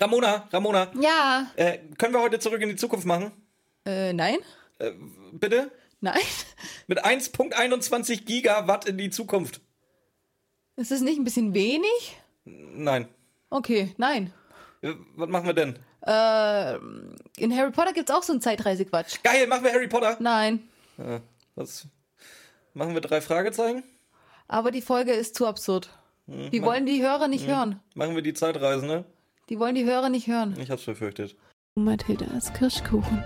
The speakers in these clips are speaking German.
Ramona, Ramona, Ja. äh, können wir heute zurück in die Zukunft machen? Äh, nein? Bitte? Nein? Mit 1.21 Gigawatt in die Zukunft. Ist das nicht ein bisschen wenig? Nein. Okay, nein. Äh, Was machen wir denn? Äh, in Harry Potter gibt's auch so einen Zeitreisequatsch. Geil, machen wir Harry Potter. Nein. Äh, was? Machen wir drei Fragezeichen? Aber die Folge ist zu absurd. Hm, Die wollen die Hörer nicht hören. Machen wir die Zeitreise, ne? Die wollen die Hörer nicht hören. Ich hab's befürchtet. Mathildas Kirschkuchen.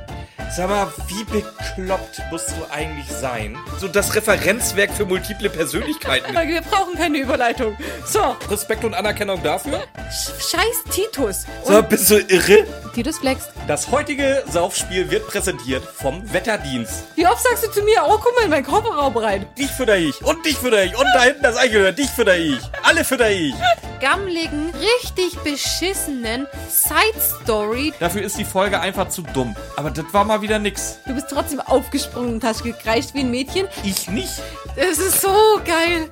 Sag mal, wie bekloppt musst du eigentlich sein? So das Referenzwerk für multiple Persönlichkeiten. Wir brauchen keine Überleitung. So, Respekt und Anerkennung dafür. scheiß Titus. So, bist du irre? Titus flext. Das heutige Saufspiel wird präsentiert vom Wetterdienst. Wie oft sagst du zu mir, oh, guck mal in meinen Kofferraum rein. Dich fütter ich und dich fütter ich und da hinten das Eichhörnchen, dich fütter ich. Alle fütter ich. Gammligen, richtig beschissenen Side-Story. Dafür ist die Folge einfach zu dumm. Aber das war mal wieder nix. Du bist trotzdem aufgesprungen und hast gekreischt wie ein Mädchen. Ich nicht. Das ist so geil.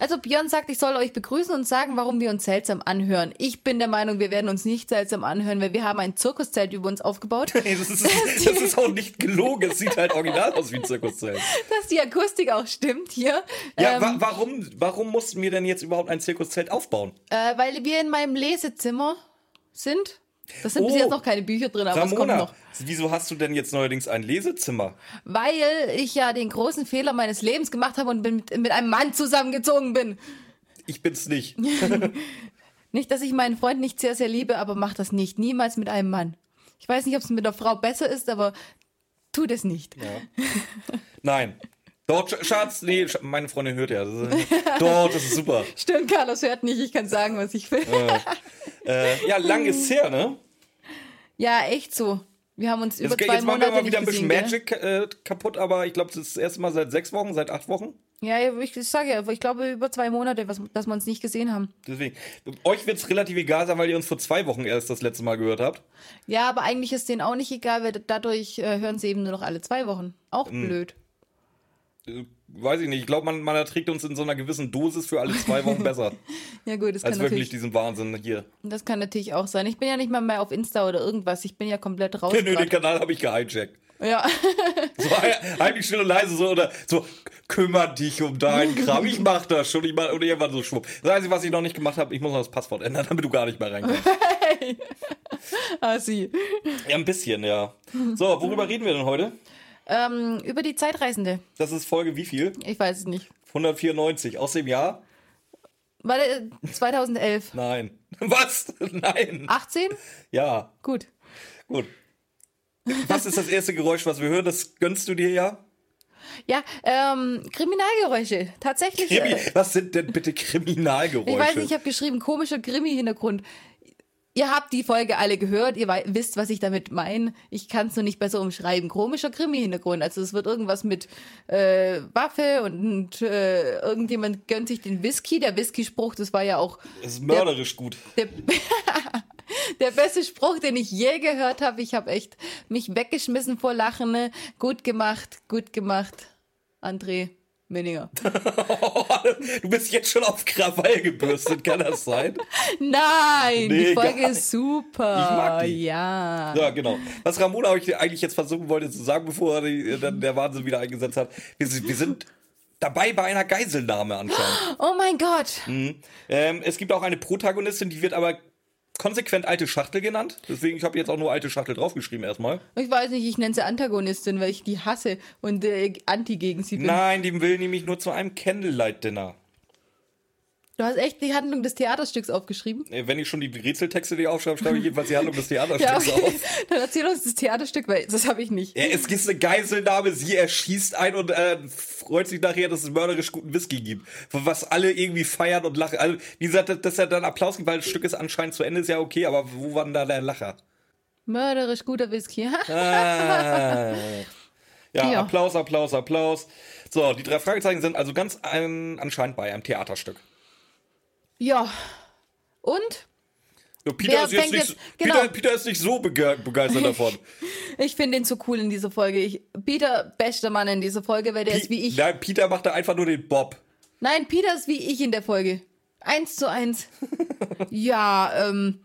Also Björn sagt, ich soll euch begrüßen und sagen, warum wir uns seltsam anhören. Ich bin der Meinung, wir werden uns nicht seltsam anhören, weil wir haben ein Zirkuszelt über uns aufgebaut. Ey, das, ist, das ist auch nicht gelogen. Es sieht halt original aus wie ein Zirkuszelt. dass die Akustik auch stimmt hier. Ja, ähm, wa warum, warum mussten wir denn jetzt überhaupt ein Zirkuszelt aufbauen? äh, weil wir in meinem Lesezimmer sind. Das sind bis Oh. jetzt noch keine Bücher drin, aber es kommt Ramona, noch. wieso hast du denn jetzt neuerdings ein Lesezimmer? Weil ich ja den großen Fehler meines Lebens gemacht habe und bin mit, mit einem Mann zusammengezogen bin. Ich bin's nicht. Nicht, dass ich meinen Freund nicht sehr, sehr liebe, aber mach das nicht. Niemals mit einem Mann. Ich weiß nicht, ob es mit einer Frau besser ist, aber tu das nicht. Nein. Sch- Schatz, nee, meine Freundin hört ja. Doch, das ist super. Stimmt, Carlos hört nicht. Ich kann sagen, was ich will. Äh, ja, lang ist her, ne? Ja, echt so. Wir haben uns über Jetzt, zwei jetzt machen wir Monate mal wieder ein bisschen gesehen? Magic äh, kaputt, aber ich glaube, das ist das erste Mal seit sechs Wochen, seit acht Wochen. Ja, ich, ich sage ja, ich glaube über zwei Monate, was, dass wir uns nicht gesehen haben. Deswegen. Euch wird's relativ egal sein, weil ihr uns vor zwei Wochen erst das letzte Mal gehört habt. Ja, aber eigentlich ist denen auch nicht egal, weil dadurch äh, hören sie eben nur noch alle zwei Wochen. Auch Hm. blöd. Äh, Weiß ich nicht. Ich glaube, man, man erträgt uns in so einer gewissen Dosis für alle zwei Wochen besser. Ja gut, das kann, als wirklich natürlich, diesen Wahnsinn hier. das kann natürlich auch sein. Ich bin ja nicht mal mehr auf Insta oder irgendwas. Ich bin ja komplett raus. Nö, den. Kanal habe ich gehijackt. Ja. So heimlich still und leise so oder so, kümmer dich um deinen Kram. Ich mach das schon. Ich mach, oder irgendwann so schwupp. Das Einzige, was ich noch nicht gemacht habe, ich muss noch das Passwort ändern, damit du gar nicht mehr reinkommst. ah, sie. Ja, ein bisschen, ja. So, worüber reden wir denn heute? Ähm, über die Zeitreisende. Das ist Folge wie viel? Ich weiß es nicht. 194. Aus dem Jahr? Warte, 2011. Nein. Was? Nein. 18? Ja, Gut. gut. Was ist das erste Geräusch, was wir hören? Das gönnst du dir ja? Ja, ähm, Kriminalgeräusche. Tatsächlich. Krimi. Äh, Was sind denn bitte Kriminalgeräusche? ich weiß nicht, ich habe geschrieben, komischer Krimi-Hintergrund. Ihr habt die Folge alle gehört, ihr wisst, was ich damit meine. Ich kann es nur nicht besser umschreiben. Komischer Krimi-Hintergrund. Also es wird irgendwas mit äh, Waffe und äh, irgendjemand gönnt sich den Whisky. Der Whisky-Spruch, das war ja auch Das ist mörderisch gut. der, der beste Spruch, den ich je gehört habe. Ich habe echt mich weggeschmissen vor Lachen. Ne? Gut gemacht, gut gemacht. André Minninger. Du bist jetzt schon auf Krawall gebürstet, kann das sein? Nein, Nee, die Folge ist super. Ich mag die. Ja. Ja, genau. Was Ramona euch eigentlich jetzt versuchen wollte zu sagen, bevor die, dann der Wahnsinn wieder eingesetzt hat, wir sind, wir sind dabei bei einer Geiselnahme anscheinend. Oh mein Gott. Ähm, es gibt auch eine Protagonistin, die wird aber konsequent alte Schachtel genannt. Deswegen, ich habe jetzt auch nur alte Schachtel draufgeschrieben erstmal. Ich weiß nicht, ich nenne sie Antagonistin, weil ich die hasse und äh, anti gegen sie bin. Nein, die will nämlich nur zu einem Candlelight-Dinner. Du hast echt die Handlung des Theaterstücks aufgeschrieben? Äh, Wenn ich schon die Rätseltexte dir aufschreibe, schreibe ich jedenfalls die Handlung des Ja, Theaterstücks okay. auf. Dann erzähl uns das Theaterstück, weil das habe ich nicht. Ja, es gibt eine Geiselnahme, sie erschießt einen und äh, freut sich nachher, dass es mörderisch guten Whisky gibt. Was alle irgendwie feiern und lachen. Also, wie gesagt, dass- dass er dann Applaus gibt, weil das Stück ist anscheinend zu Ende, ist ja okay, aber wo war denn da der Lacher? Mörderisch guter Whisky. Ah. Ja, Ja. Applaus, Applaus, Applaus. So, die drei Fragezeichen sind also ganz ein, anscheinend bei einem Theaterstück. Ja. Und? Ja, Peter, Wer ist jetzt nicht, jetzt- Peter, genau. Peter ist nicht so bege begeistert davon. Ich finde den so cool in dieser Folge. Ich, Peter, bester Mann in dieser Folge, weil der ist wie ich. Nein, Peter macht da einfach nur den Bob. Nein, Peter ist wie ich in der Folge. Eins zu eins. ja, ähm,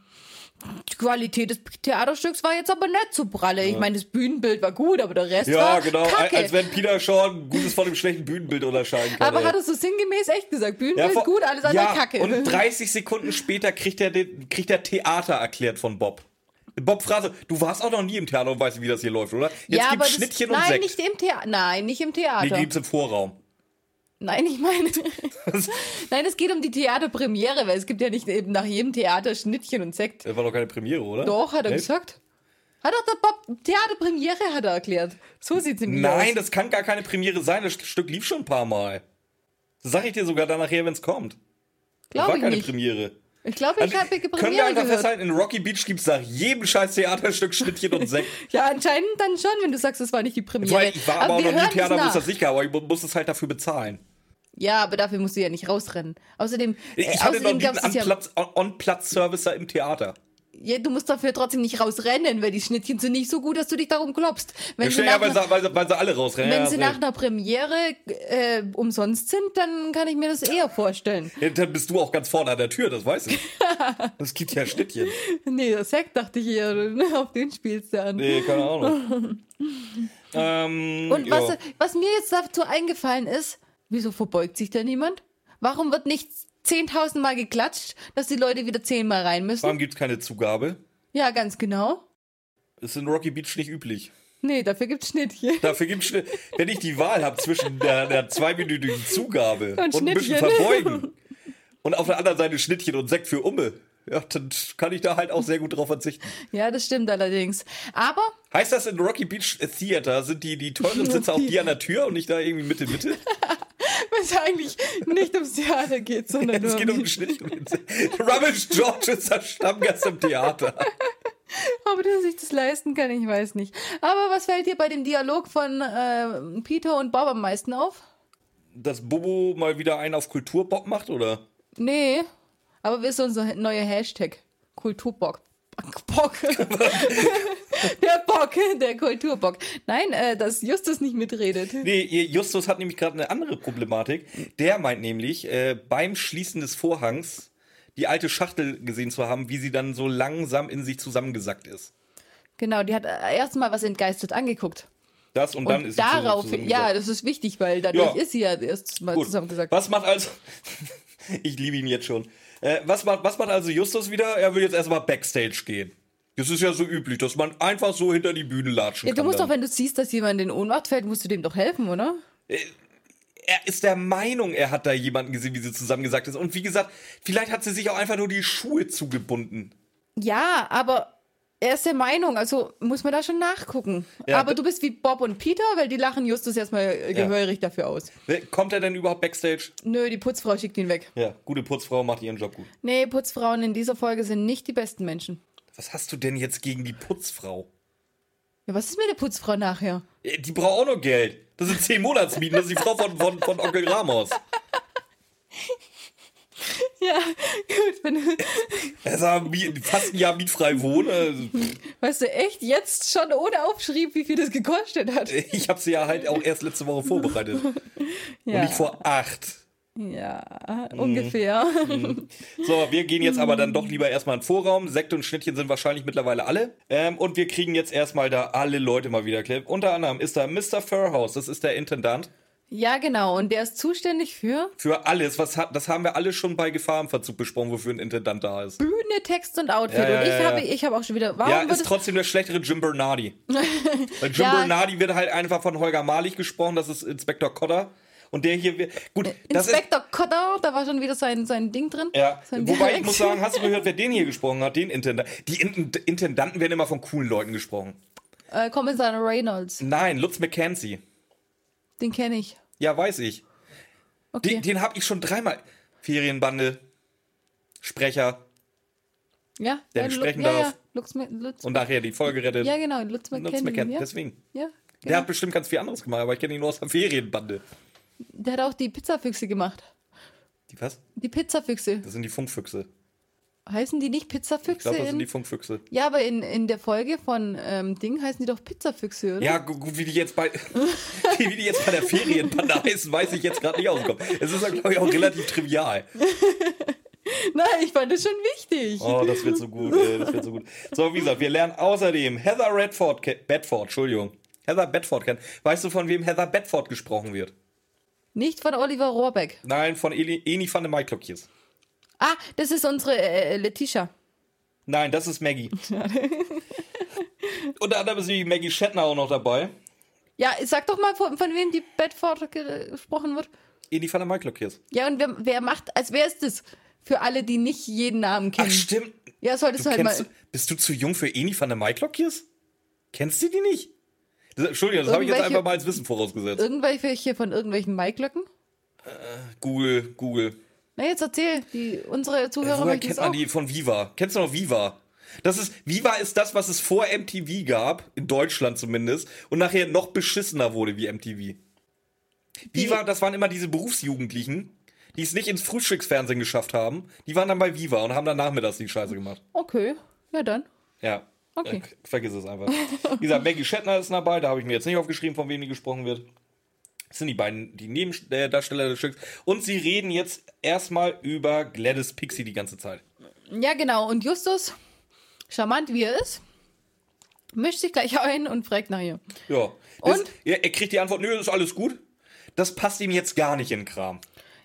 Die Qualität des Theaterstücks war jetzt aber nicht so pralle. Ich meine, das Bühnenbild war gut, aber der Rest Ja, war genau. kacke. Als wenn Peter Shaw Gutes von dem schlechten Bühnenbild unterscheiden kann. aber ey. hat er so sinngemäß echt gesagt, Bühnenbild vor- gut, alles andere ja, kacke. Und 30 Sekunden später kriegt er, den, kriegt er Theater erklärt von Bob. Bob so, du warst auch noch nie im Theater und weißt, wie das hier läuft, oder? Jetzt ja, gibt's aber das, Schnittchen und nein, Sekt. nicht im Theater. Nein, nicht im Die Theater. gibt's im Vorraum. Nein, ich meine. Nein, es geht um die Theaterpremiere, weil es gibt ja nicht eben nach jedem Theater Schnittchen und Sekt. Das war doch keine Premiere, oder? Doch, hat er Nee? gesagt. Hat doch der Bob Theaterpremiere hat er erklärt. So sieht's nämlich Nein, aus. das kann gar keine Premiere sein. Das Stück lief schon ein paar Mal. Das sag ich dir sogar dann nachher, wenn es kommt. Glaube war ich keine nicht. Premiere. Ich glaube, ich Also, habe können wir Premiere einfach gehört. festhalten, in Rocky Beach gibt's nach jedem scheiß Theaterstück Schnittchen und Sekt. Ja, anscheinend dann schon, wenn du sagst, es war nicht die Premiere. Weil ich war aber, auch wir noch nie Theater, es wo es das nicht gab, aber ich mu- muss es halt dafür bezahlen. Ja, aber dafür musst du ja nicht rausrennen. Außerdem, Ich äh, hatte noch außerdem nie einen es ja, On-Platz- On-Platz-Service da im Theater. Ja, du musst dafür trotzdem nicht rausrennen, weil die Schnittchen sind nicht so gut, dass du dich darum klopfst. Wenn Ja, weil, sie, weil, sie, weil sie alle rausrennen. wenn ja, sie nach einer Premiere äh, umsonst sind, dann kann ich mir das eher vorstellen. Ja, dann bist du auch ganz vorne an der Tür, das weiß ich. Es gibt ja Schnittchen. Nee, das Sekt dachte ich eher, auf den spielst du an. Nee, keine Ahnung. ähm, Und was, was mir jetzt dazu eingefallen ist, wieso verbeugt sich da niemand? Warum wird nicht 10.000 Mal geklatscht, dass die Leute wieder 10 Mal rein müssen? Warum gibt's keine Zugabe? Ja, ganz genau. Ist in Rocky Beach nicht üblich. Nee, dafür gibt's Schnittchen. Dafür gibt's Schnitt. Wenn ich die Wahl habe zwischen der, der zweiminütigen Zugabe Und und, ein bisschen Schnittchen. verbeugen und auf der anderen Seite Schnittchen und Sekt für Umme, ja, dann kann ich da halt auch sehr gut drauf verzichten. Ja, das stimmt allerdings. Aber Heißt das in Rocky Beach Theater sind die, die teuren Sitze auch die an der Tür und nicht da irgendwie Mitte, Mitte? wenn es eigentlich nicht ums Theater geht, sondern Es nur geht um den Schnitt. Rubbish George ist der Stammgast im Theater. Aber dass sich das leisten kann, ich weiß nicht. Aber was fällt dir bei dem Dialog von äh, Peter und Bob am meisten auf? Dass Bobo mal wieder einen auf Kulturbock macht, oder? Nee, aber wir sind unser neuer Hashtag. Kulturbock. Bock. der Bock, der Kulturbock. Nein, äh, dass Justus nicht mitredet. Nee, Justus hat nämlich gerade eine andere Problematik. Der meint nämlich, äh, beim Schließen des Vorhangs die alte Schachtel gesehen zu haben, wie sie dann so langsam in sich zusammengesackt ist. Genau, die hat äh, erstmal was entgeistert angeguckt. Das und dann Und ist sie darauf, zusammengesackt. ja, das ist wichtig, weil dadurch Ja. ist sie ja erst mal Gut. zusammengesackt. Was macht also. ich liebe ihn jetzt schon. Äh, was, macht, was macht also Justus wieder? Er will jetzt erstmal Backstage gehen. Das ist ja so üblich, dass man einfach so hinter die Bühne latschen Ja, du kann. musst dann. doch, wenn du siehst, dass jemand in Ohnmacht fällt, musst du dem doch helfen, oder? er ist der Meinung, er hat da jemanden gesehen, wie sie zusammengesackt ist. Und wie gesagt, vielleicht hat sie sich auch einfach nur die Schuhe zugebunden. Ja, aber er ist der Meinung, also muss man da schon nachgucken. Ja, aber du bist wie Bob und Peter, weil die lachen Justus erstmal äh, Ja. gehörig dafür aus. Ne, Kommt er denn überhaupt Backstage? Nö, die Putzfrau schickt ihn weg. Ja, gute Putzfrau macht ihren Job gut. Nee, Putzfrauen in dieser Folge sind nicht die besten Menschen. Was hast du denn jetzt gegen die Putzfrau? Ja, was ist mit der Putzfrau nachher? Äh, Die braucht auch noch Geld. Das sind 10 Monatsmieten, das ist die Frau von, von, von Onkel Ramos. Ja, gut, wenn du, mi- fast ein Jahr mietfrei wohnen. Also, weißt du, echt jetzt schon ohne Aufschrieb, wie viel das gekostet hat. Ich habe sie ja halt auch erst letzte Woche vorbereitet. Und Ja, nicht vor acht. Ja Mhm. ungefähr. So, wir gehen jetzt aber dann doch lieber erstmal in den Vorraum. Sekt und Schnittchen sind wahrscheinlich mittlerweile alle. Ähm, und wir kriegen jetzt erstmal da alle Leute mal wieder. Unter anderem ist da Mr. Furhouse, das ist der Intendant. Ja, genau. Und der ist zuständig für Für alles, was hat, das haben wir alle schon bei Gefahr im Verzug besprochen, wofür ein Intendant da ist. Bühne, Text und Outfit. Ja, ja, und ich ja, habe ich habe auch schon wieder. Warum Ja, ist trotzdem der schlechtere Jim Bernardi. Weil Jim. Bernardi wird halt einfach von Holger Malig gesprochen, das ist Inspektor Cotter. Und der hier, wird- gut, ist, Inspektor Cotter, da war schon wieder sein, sein Ding drin. Ja, sein wobei ich Dialekt. muss sagen, hast du gehört, wer den hier gesprochen hat? Den Intendant. Die In Intendanten werden immer von coolen Leuten gesprochen. Äh, Kommissar Reynolds, Nein, Lutz McKenzie. den kenne ich. Ja, weiß ich. Okay. Den, den habe ich schon dreimal. Ferienbande, Sprecher ja, der ja, sprechen ja, darf. Ja, Lutz, Lutz, und nachher die Folge rettet. ja, genau, Lutz Lutz McKenzie. McKenzie, Ja, deswegen. ja, Der genau. hat bestimmt ganz viel anderes gemacht, aber ich kenne ihn nur aus der Ferienbande. Der hat auch die Pizzafüchse gemacht. Die was? Die Pizzafüchse. Das sind die Funkfüchse. Heißen die nicht Ich Pizzafüchse? glaube, das sind in- die Funkfüchse. ja, aber in, in der Folge von ähm, Ding heißen die doch Pizzafüchse, oder? Ja, gu- gut, wie die jetzt bei, wie die jetzt bei der Ferienbande heißen, weiß ich jetzt gerade nicht ausgekommen. Es ist, glaube ich, auch relativ trivial. Nein, ich fand das schon wichtig. Oh, das wird so gut, ey, das wird so gut. So, wie gesagt, wir lernen außerdem Heather Redford, Bedford, Entschuldigung. Heather Bedford kennen. Weißt du, von wem Heather Bedford gesprochen wird? Nicht von Oliver Rohrbeck. Nein, von Eli, Eni van de Maiklokjes. Ah, das ist unsere äh, Letitia. Nein, das ist Maggie. Unter anderem ist die Maggie Shatner auch noch dabei. Ja, sag doch mal, von, von wem die Bedford ge- gesprochen wird. Eni van de Maiklokjes. Ja, und wer, wer macht, als wer ist das? Für alle, die nicht jeden Namen Ach, kennen. stimmt. ja, solltest Du du, halt kennst, mal. bist du zu jung für Eni van de Maiklokjes? Kennst du die nicht? Entschuldigung, das habe ich jetzt einfach mal als Wissen vorausgesetzt. Irgendwelche von irgendwelchen Maiklöcken? Google, Google. Na, jetzt erzähl. Die, unsere Zuhörer Woher kennt man auch. die von Viva? Kennst du noch Viva? Das ist, Viva ist das, was es vor MTV gab, in Deutschland zumindest, und nachher noch beschissener wurde wie MTV. Viva, das waren immer diese Berufsjugendlichen, die es nicht ins Frühstücksfernsehen geschafft haben. Die waren dann bei Viva und haben dann nachmittags die Scheiße gemacht. Okay, ja dann. Ja. Okay. Äh, vergiss es einfach. Wie gesagt, Maggie Shatner ist dabei, da habe ich mir jetzt nicht aufgeschrieben, von wem die gesprochen wird. Das sind die beiden, die Nebendarsteller des Stücks. Und sie reden jetzt erstmal über Gladys Pixie die ganze Zeit. Ja, genau. Und Justus, charmant wie er ist, mischt sich gleich ein und fragt nach ihr. Ja. Das, Und? Er, er kriegt die Antwort, nö, ist alles gut. Das passt ihm jetzt gar nicht in den Kram.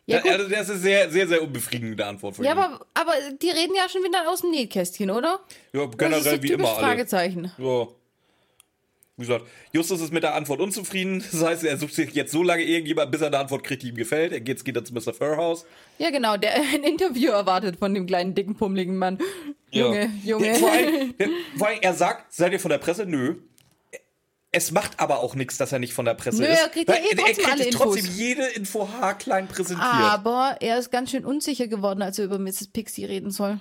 Ja, gut. also das ist sehr, sehr, sehr unbefriedigende Antwort von Ja, ihm. aber, aber die reden ja schon wieder aus dem Nähkästchen, oder? ja, generell wie immer alle. Fragezeichen. Ja. Wie gesagt, Justus ist mit der Antwort unzufrieden. Das heißt, er sucht sich jetzt so lange irgendjemand, bis er eine Antwort kriegt, die ihm gefällt. Er geht, geht dann zu Mr. Furhouse. Ja, genau, der ein Interview erwartet von dem kleinen, dicken, pummeligen Mann. Junge, Junge. Ja, vor, allem, der, vor allem, er sagt, seid ihr von der Presse? Nö. Es macht aber auch nichts, dass er nicht von der Presse Nö, ist. er kriegt ja eh trotzdem er kriegt alle trotzdem Infos. jede Info haarklein präsentiert. Aber er ist ganz schön unsicher geworden, als er über Mrs. Pixie reden soll.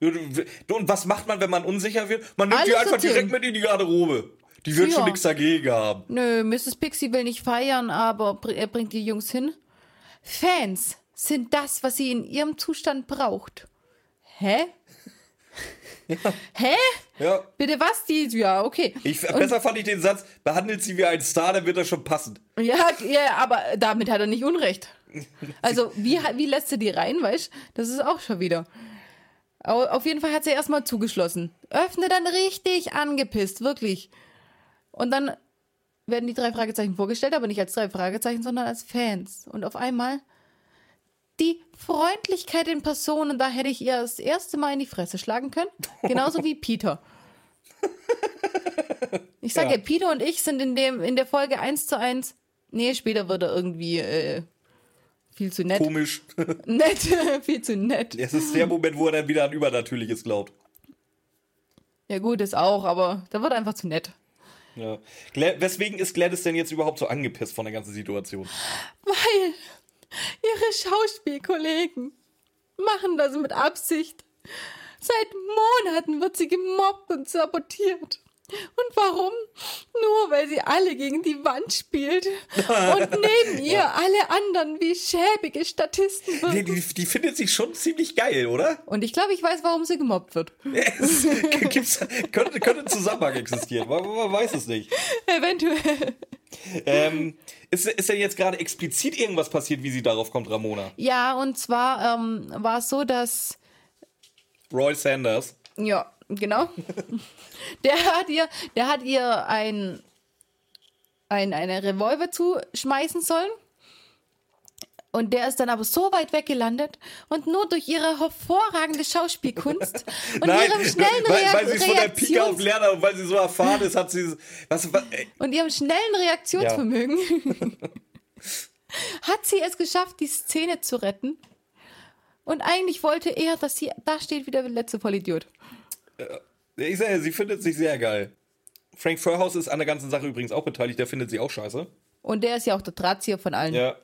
Und was macht man, wenn man unsicher wird? Man nimmt die Alles einfach erzählen. direkt mit in die Garderobe. Die wird Ja. schon nichts dagegen haben. Nö, Mrs. Pixie will nicht feiern, aber er bringt die Jungs hin. Fans sind das, was sie in ihrem Zustand braucht. Hä? Hä? Ja. Bitte was? Die? Ja, okay. Ich, besser fand ich den Satz, behandelt sie wie ein Star, dann wird das schon passen. Ja, ja, aber damit hat er nicht Unrecht. Also, wie, wie lässt er die rein, weißt Das ist auch schon wieder. Au- Auf jeden Fall hat sie erstmal zugeschlossen. Öffne dann richtig angepisst, wirklich. Und dann werden die drei Fragezeichen vorgestellt, aber nicht als drei Fragezeichen, sondern als Fans. Und auf einmal die Freundlichkeit in Person, und da hätte ich ihr das erste Mal in die Fresse schlagen können. Genauso wie Peter. Ich sage ja. Ja. Peter und ich sind in, dem, in der Folge 1 zu 1. Nee, später wird er irgendwie äh, viel zu nett. Komisch. Nett, viel zu nett. Es ist der Moment, wo er dann wieder an Übernatürliches glaubt. Ja, gut, ist auch, aber da wird er einfach zu nett. Ja. Weswegen ist Gladys denn jetzt überhaupt so angepisst von der ganzen Situation? Weil ihre Schauspielkollegen machen das mit Absicht. Seit Monaten wird sie gemobbt und sabotiert. Und warum? Nur weil sie alle gegen die Wand spielt und neben ihr alle anderen wie schäbige Statisten Die, wirken. die, die findet sich schon ziemlich geil, oder? Und ich glaube, ich weiß, warum sie gemobbt wird. Es gibt's, könnte, könnte ein Zusammenhang existieren, man, man weiß es nicht. Eventuell. Ähm, ist, ist denn jetzt gerade explizit irgendwas passiert, wie sie darauf kommt, Ramona? Ja, und zwar ähm, war es so, dass Roy Sanders. Ja, genau. Der hat ihr, der hat ihr ein, ein eine Revolver zuschmeißen sollen. Und der ist dann aber so weit weg gelandet und nur durch ihre hervorragende Schauspielkunst und ihrem schnellen weil, Reak weil sie es von der Pike auf lernt und weil sie so erfahren ist, hat sie. Was, was, und ihrem schnellen Reaktionsvermögen hat sie es geschafft, die Szene zu retten. Und eigentlich wollte er, dass sie da steht wie der letzte Vollidiot. ich sage, sie findet sich sehr geil. Frank Furhouse ist an der ganzen Sache übrigens auch beteiligt, der findet sie auch scheiße. Und der ist ja auch der Drahtzieher von allen. Ja.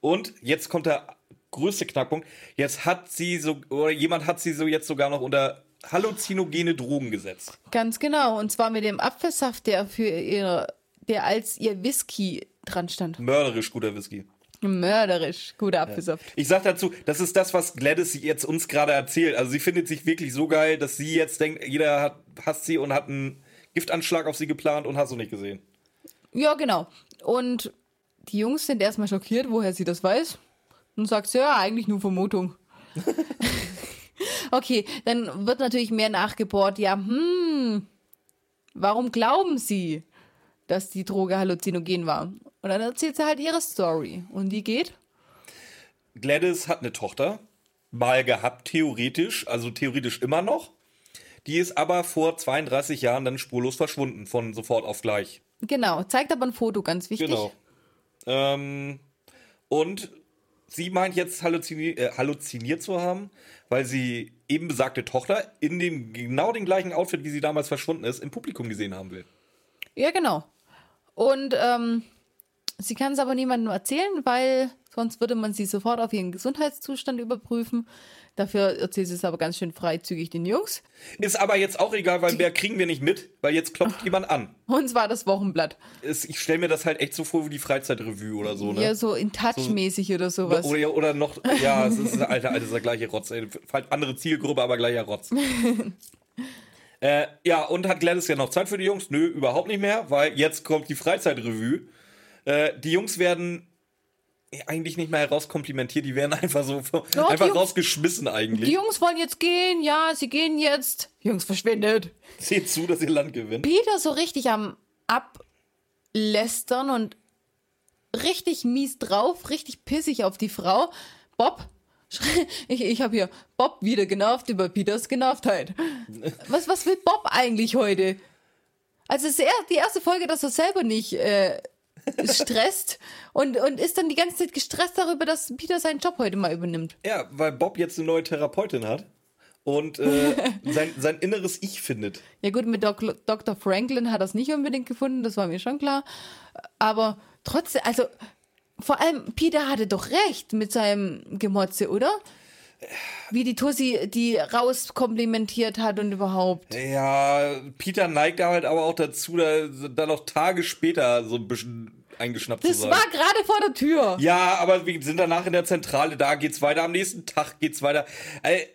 Und jetzt kommt der größte Knackpunkt. Jetzt hat sie so, oder jemand hat sie so jetzt sogar noch unter halluzinogene Drogen gesetzt. Ganz genau. Und zwar mit dem Apfelsaft, der für ihr, der als ihr Whisky dran stand. Mörderisch guter Whisky. Mörderisch. Guter Apfelsaft. Ich sag dazu, das ist das, was Gladys jetzt uns gerade erzählt. Also sie findet sich wirklich so geil, dass sie jetzt denkt, jeder hat, hasst sie und hat einen Giftanschlag auf sie geplant und hast du nicht gesehen. Ja, genau. Und die Jungs sind erstmal schockiert, woher sie das weiß. Und sagt sie, ja, eigentlich nur Vermutung. okay, dann wird natürlich mehr nachgebohrt. Ja, hm, warum glauben Sie, dass die Droge halluzinogen war? Und dann erzählt sie halt ihre Story. Und die geht? Gladys hat eine Tochter, mal gehabt, theoretisch, also theoretisch immer noch. Die ist aber vor 32 Jahren dann spurlos verschwunden, von sofort auf gleich. Genau, zeigt aber ein Foto, ganz wichtig. Genau. Ähm, und sie meint jetzt halluzini äh, halluziniert zu haben, weil sie eben besagte Tochter in dem genau den gleichen Outfit, wie sie damals verschwunden ist, im Publikum gesehen haben will. Ja, genau. Und ähm, sie kann es aber niemandem erzählen, weil sonst würde man sie sofort auf ihren Gesundheitszustand überprüfen. Dafür erzählt sie es aber ganz schön freizügig den Jungs. Ist aber jetzt auch egal, weil mehr kriegen wir nicht mit, weil jetzt klopft jemand an. Und zwar das Wochenblatt. Ist, ich stelle mir das halt echt so vor wie die Freizeitrevue oder so, ne? Ja, so in Touch-mäßig oder sowas. Oder, oder noch, ja, es ist alter, alter, dieser gleiche Rotz. ey. Andere Zielgruppe, aber gleicher Rotz. äh, ja, und hat Gladys ja noch Zeit für die Jungs? Nö, überhaupt nicht mehr, weil jetzt kommt die Freizeitrevue. Äh, die Jungs werden eigentlich nicht mehr herauskomplimentiert, die werden einfach so Ja, einfach Jungs- rausgeschmissen eigentlich. Die Jungs wollen jetzt gehen, ja, sie gehen jetzt. Jungs verschwindet. Seht zu, dass ihr Land gewinnt. Peter so richtig am Ablästern und richtig mies drauf, richtig pissig auf die Frau. Bob, ich, ich habe hier Bob wieder genervt über Peters Genervtheit. Was, was will Bob eigentlich heute? Also es ist die erste Folge, dass er selber nicht äh, stresst und, und ist dann die ganze Zeit gestresst darüber, dass Peter seinen Job heute mal übernimmt. Ja, weil Bob jetzt eine neue Therapeutin hat und äh, sein, sein inneres Ich findet. Ja gut, mit Doc, Dr. Franklin hat er es nicht unbedingt gefunden, das war mir schon klar. Aber trotzdem, also vor allem Peter hatte doch recht mit seinem Gemotze, oder? Wie die Tussi die rauskomplimentiert hat und überhaupt. Ja, Peter neigt da halt aber auch dazu, da, da noch Tage später so ein bisschen eingeschnappt Das zu sein. war gerade vor der Tür. ja, aber wir sind danach in der Zentrale, da geht's weiter, am nächsten Tag geht's weiter. Ey,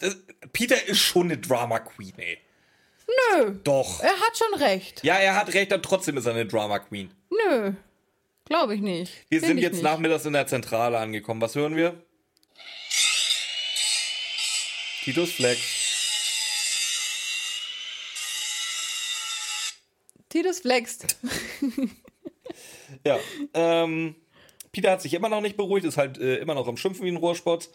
das, Peter ist schon eine Drama Queen, ey. Nö, Doch. er hat schon recht. Ja, er hat recht, und trotzdem ist er eine Drama Queen. Nö, glaube ich nicht. Wir Find sind jetzt nicht. nachmittags in der Zentrale angekommen. Was hören wir? Titus Flex. Titus flext. Ja. Ähm, Peter hat sich immer noch nicht beruhigt, ist halt äh, immer noch am Schimpfen wie ein Rohrspotz.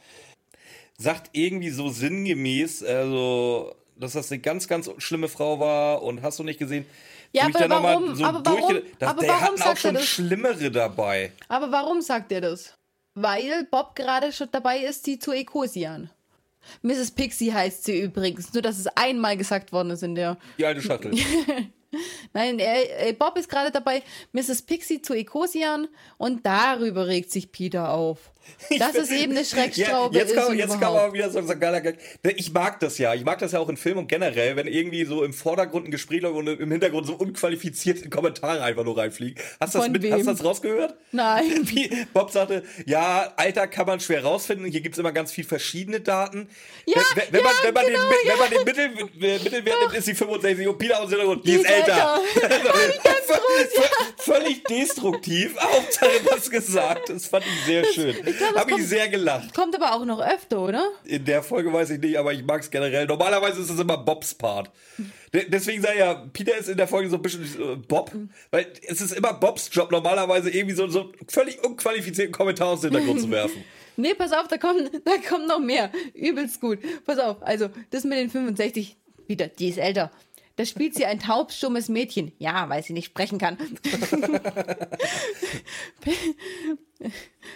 Sagt irgendwie so sinngemäß, also, dass das eine ganz, ganz schlimme Frau war und hast du nicht gesehen. Ja, aber warum- aber warum- das, aber der warum hatten auch sagt er schon das? Schlimmere dabei. Aber warum sagt er das? Weil Bob gerade schon dabei ist, sie zu ekosieren. Mrs. Pixie heißt sie übrigens, nur dass es einmal gesagt worden ist in der. Die alte Shuttle. Nein, er, äh, Bob ist gerade dabei, Mrs. Pixie zu ekosieren und darüber regt sich Peter auf. Das ist eben eine Schreckstraube. Ja, jetzt und jetzt überhaupt. aber wieder so ein geiler Gag. Ich mag das ja. Ich mag das ja auch in Filmen und generell, wenn irgendwie so im Vordergrund ein Gespräch läuft und im Hintergrund so unqualifizierte Kommentare einfach nur reinfliegen. Hast du das, mit, hast du das rausgehört? Nein. Wie Bob sagte, ja, Alter kann man schwer rausfinden. Hier gibt es immer ganz viel verschiedene Daten. Ja, wenn, wenn, ja, man, wenn, man genau, den, ja. wenn man den Mittel, äh, Mittelwert nimmt, ist sie 65 und Peter aus dem Hintergrund, die, ist älter. Völlig destruktiv. Hauptsache was gesagt. Das fand ich sehr schön. Ich Habe ich sehr gelacht. Kommt aber auch noch öfter, oder? In der Folge weiß ich nicht, aber ich mag es generell. Normalerweise ist es immer Bobs Part. De deswegen ich ja, Peter ist in der Folge so ein bisschen äh, Bob, weil es ist immer Bobs Job, normalerweise irgendwie so, so völlig unqualifizierten Kommentar aus dem Hintergrund zu werfen. Nee, pass auf, da kommt, da kommt noch mehr. Übelst gut. Pass auf, also das mit den 65, wieder, die ist älter. Da spielt sie ein taubstummes Mädchen. Ja, weil sie nicht sprechen kann.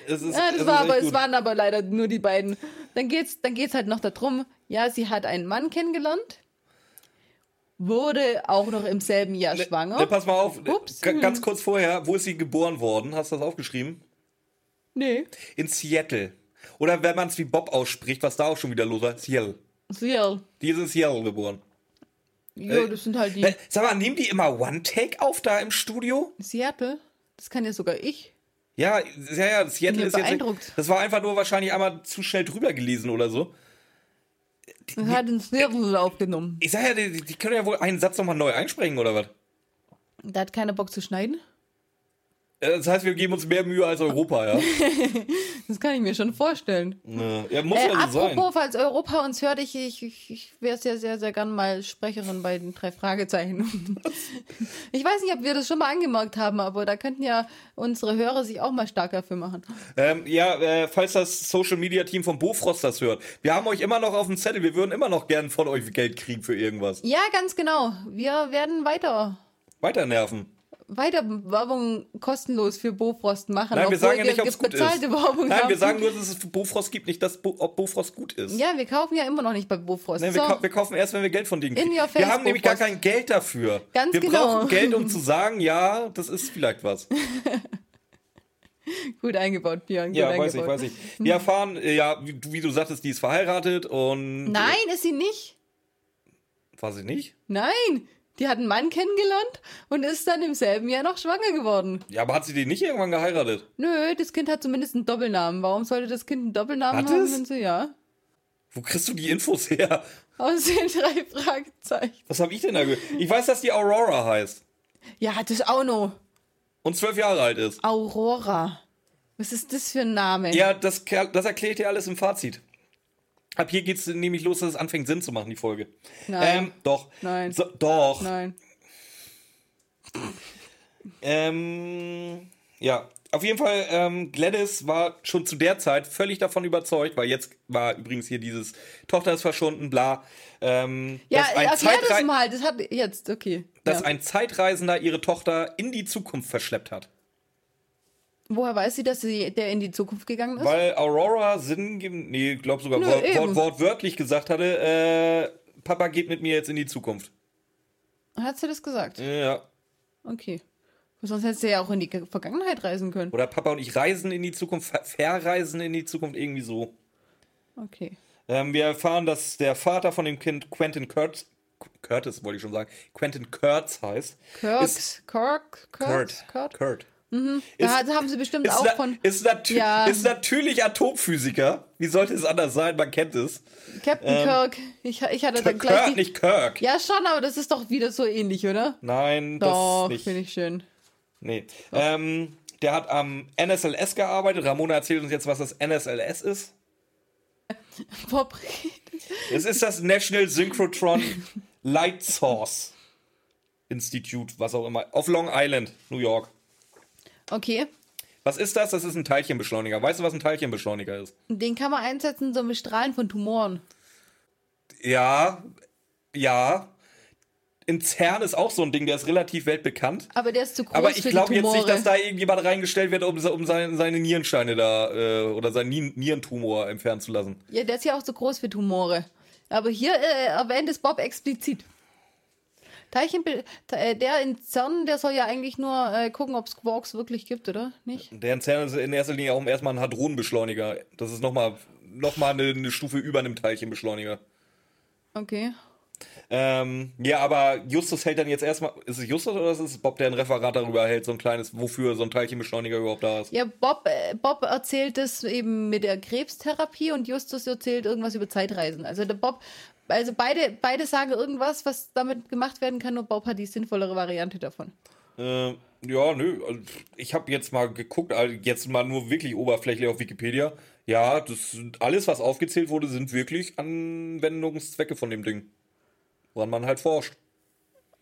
Es ist, Ja, das war aber, es waren aber leider nur die beiden. Dann geht's, dann geht's halt noch darum, ja, sie hat einen Mann kennengelernt, wurde auch noch im selben Jahr schwanger. Ne, pass mal auf, Ups. Ganz kurz vorher, wo ist sie geboren worden? Hast du das aufgeschrieben? Nee. In Seattle. Oder wenn man es wie Bob ausspricht, was da auch schon wieder los war, Seattle. Seattle. Die ist in Seattle geboren. Jo, das sind halt die. Äh, Sag mal, nehmen die immer One-Take auf da im Studio? Seattle? Das kann ja sogar ich. Ja, ja, ja, Seattle ist jetzt. beeindruckt. Das war einfach nur wahrscheinlich einmal zu schnell drüber gelesen oder so. Das hat in Seattle aufgenommen. Ich sag ja, die, die können ja wohl einen Satz nochmal neu einsprechen oder was? Da hat keiner Bock zu schneiden. Das heißt, wir geben uns mehr Mühe als Europa, ja. Das kann ich mir schon vorstellen. ja muss Äh, ja so sein. apropos, falls Europa uns hört, ich, ich, ich, ich wäre sehr, sehr, sehr gern mal Sprecherin bei den drei Fragezeichen. ich weiß nicht, ob wir das schon mal angemerkt haben, aber da könnten ja unsere Hörer sich auch mal stark dafür machen. Ähm, ja, äh, falls das Social Media Team von Bofrost das hört, wir haben euch immer noch auf dem Zettel, wir würden immer noch gern von euch Geld kriegen für irgendwas. Ja, ganz genau. Wir werden weiter, Weiter nerven. Weiter Werbung kostenlos für Bofrost machen. Nein, wir sagen ja nicht, ob es gut ist. bezahlte Werbung Nein, wir sagen nur, dass es Bofrost gibt, nicht, dass Bo ob Bofrost gut ist. Ja, wir kaufen ja immer noch nicht bei Bofrost. Nein, wir, so, kau wir kaufen erst, wenn wir Geld von denen kriegen. Wir haben nämlich gar kein Geld dafür. Ganz wir genau. brauchen Geld, um zu sagen, ja, das ist vielleicht was. gut eingebaut, Björn. Gut Ja, eingebaut. weiß ich, weiß ich. Wir erfahren, äh, ja, wie, du- wie du sagtest, die ist verheiratet und. Nein, ist sie nicht. Weiß ich nicht. Nein, die hat einen Mann kennengelernt und ist dann im selben Jahr noch schwanger geworden. Ja, aber hat sie den nicht irgendwann geheiratet? Nö, das Kind hat zumindest einen Doppelnamen. Warum sollte das Kind einen Doppelnamen Hat haben, es? wenn sie ja? Wo kriegst du die Infos her? Aus den drei Fragezeichen. Was habe ich denn da gehört? Ich weiß, dass die Aurora heißt Ja, das ist auch noch. und zwölf Jahre alt ist. Aurora. Was ist das für ein Name? Ja, das, das erklärt dir alles im Fazit. Ab hier geht's nämlich los, dass es anfängt Sinn zu machen, die Folge. Nein. Ähm, doch. Nein. So, doch. Nein. Ähm, ja, auf jeden Fall, ähm, Gladys war schon zu der Zeit völlig davon überzeugt, weil jetzt war übrigens hier dieses Tochter ist verschwunden, bla. Ähm, Ja, erklär das mal. Das hat jetzt, okay. dass ja. ein Zeitreisender ihre Tochter in die Zukunft verschleppt hat. Woher weiß sie, dass sie, der in die Zukunft gegangen ist? Weil Aurora Sinn, nee, ich glaube sogar Nö, wort, wortwörtlich gesagt hatte, äh, Papa geht mit mir jetzt in die Zukunft. Hat sie das gesagt? Ja. Okay. Sonst hättest du ja auch in die Vergangenheit reisen können. Oder Papa und ich reisen in die Zukunft, ver verreisen in die Zukunft, irgendwie so. Okay. Ähm, wir erfahren, dass der Vater von dem Kind Quentin Kurtz, Curtis wollte ich schon sagen, Quentin Kurtz heißt. Kirks, Kirk, Kurt. Kurt, Kurt. Kurt. Da haben sie bestimmt Ist, auch na, von ist, natü Ja. ist natürlich Atomphysiker. Wie sollte es anders sein? Man kennt es. Captain Kirk. Ich, ich hatte dann gleich ähm, die, nicht Kirk. Ja, schon, aber das ist doch wieder so ähnlich, oder? Nein, Doch, das nicht. finde ich schön. Nee. Ähm, der hat am NSLS gearbeitet. Ramona erzählt uns jetzt, was das NSLS ist. Bob, Es ist das National Synchrotron Light Source Institute, was auch immer, auf Long Island, New York. Okay. Was ist das? Das ist ein Teilchenbeschleuniger. Weißt du, was ein Teilchenbeschleuniger ist? Den kann man einsetzen zum Bestrahlen von Tumoren. Ja, ja. In CERN ist auch so ein Ding, der ist relativ weltbekannt. Aber der ist zu groß Aber ich glaube jetzt nicht, dass da irgendjemand reingestellt wird, um, um seine, seine Nierensteine da äh, oder seinen Nierentumor entfernen zu lassen. Ja, der ist ja auch zu groß für Tumore. Aber hier äh, erwähnt es Bob explizit. Teilchen, äh, der in CERN, der soll ja eigentlich nur äh, gucken, ob es Quarks wirklich gibt, oder? Nicht? Der in CERN ist in erster Linie auch erstmal ein Hadronenbeschleuniger. Das ist nochmal noch mal eine, eine Stufe über einem Teilchenbeschleuniger. Okay. Ähm, ja, aber Justus hält dann jetzt erstmal. Ist es Justus oder ist es Bob, der ein Referat darüber hält, so ein kleines, wofür so ein Teilchenbeschleuniger überhaupt da ist? Ja, Bob, äh, Bob erzählt es eben mit der Krebstherapie und Justus erzählt irgendwas über Zeitreisen. Also der Bob, also beide, beide sagen irgendwas, was damit gemacht werden kann, nur die sinnvollere Variante davon. Äh, ja, nö. also Ich habe jetzt mal geguckt, also jetzt mal nur wirklich oberflächlich auf Wikipedia. Ja, das sind alles, was aufgezählt wurde, sind wirklich Anwendungszwecke von dem Ding. Woran man halt forscht.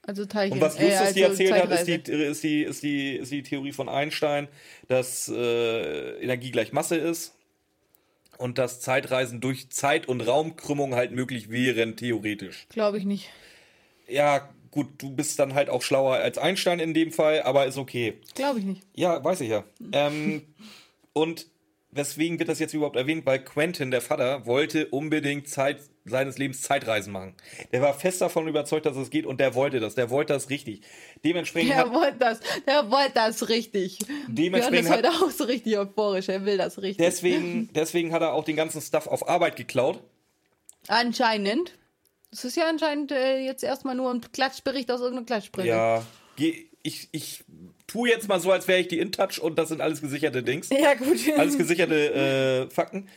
Also Teilchen. Und was äh, Justus dir also erzählt hat, ist Zeitreise. die, ist, die, ist, die, ist die Theorie von Einstein, dass äh, Energie gleich Masse ist und dass Zeitreisen durch Zeit- und Raumkrümmung halt möglich wären, theoretisch. Glaube ich nicht. Ja, gut, du bist dann halt auch schlauer als Einstein in dem Fall, aber ist okay. Glaube ich nicht. Ja, weiß ich ja. Ähm, und weswegen wird das jetzt überhaupt erwähnt? Weil Quentin, der Vater, wollte unbedingt Zeit seines Lebens Zeitreisen machen. Der war fest davon überzeugt, dass es geht und der wollte das. Der wollte das richtig. Dementsprechend Der hat, wollte das, der wollte das richtig. Björn Dementsprechend ist hat- heute auch so richtig euphorisch, er will das richtig. deswegen, deswegen hat er auch den ganzen Stuff auf Arbeit geklaut. Anscheinend. Das ist ja anscheinend äh, jetzt erstmal nur ein Klatschbericht aus irgendeiner Klatschbrille. Ja, geh- ich, ich tue jetzt mal so, als wäre ich die InTouch und das sind alles gesicherte Dings. Ja, gut. Alles gesicherte äh, Fakten.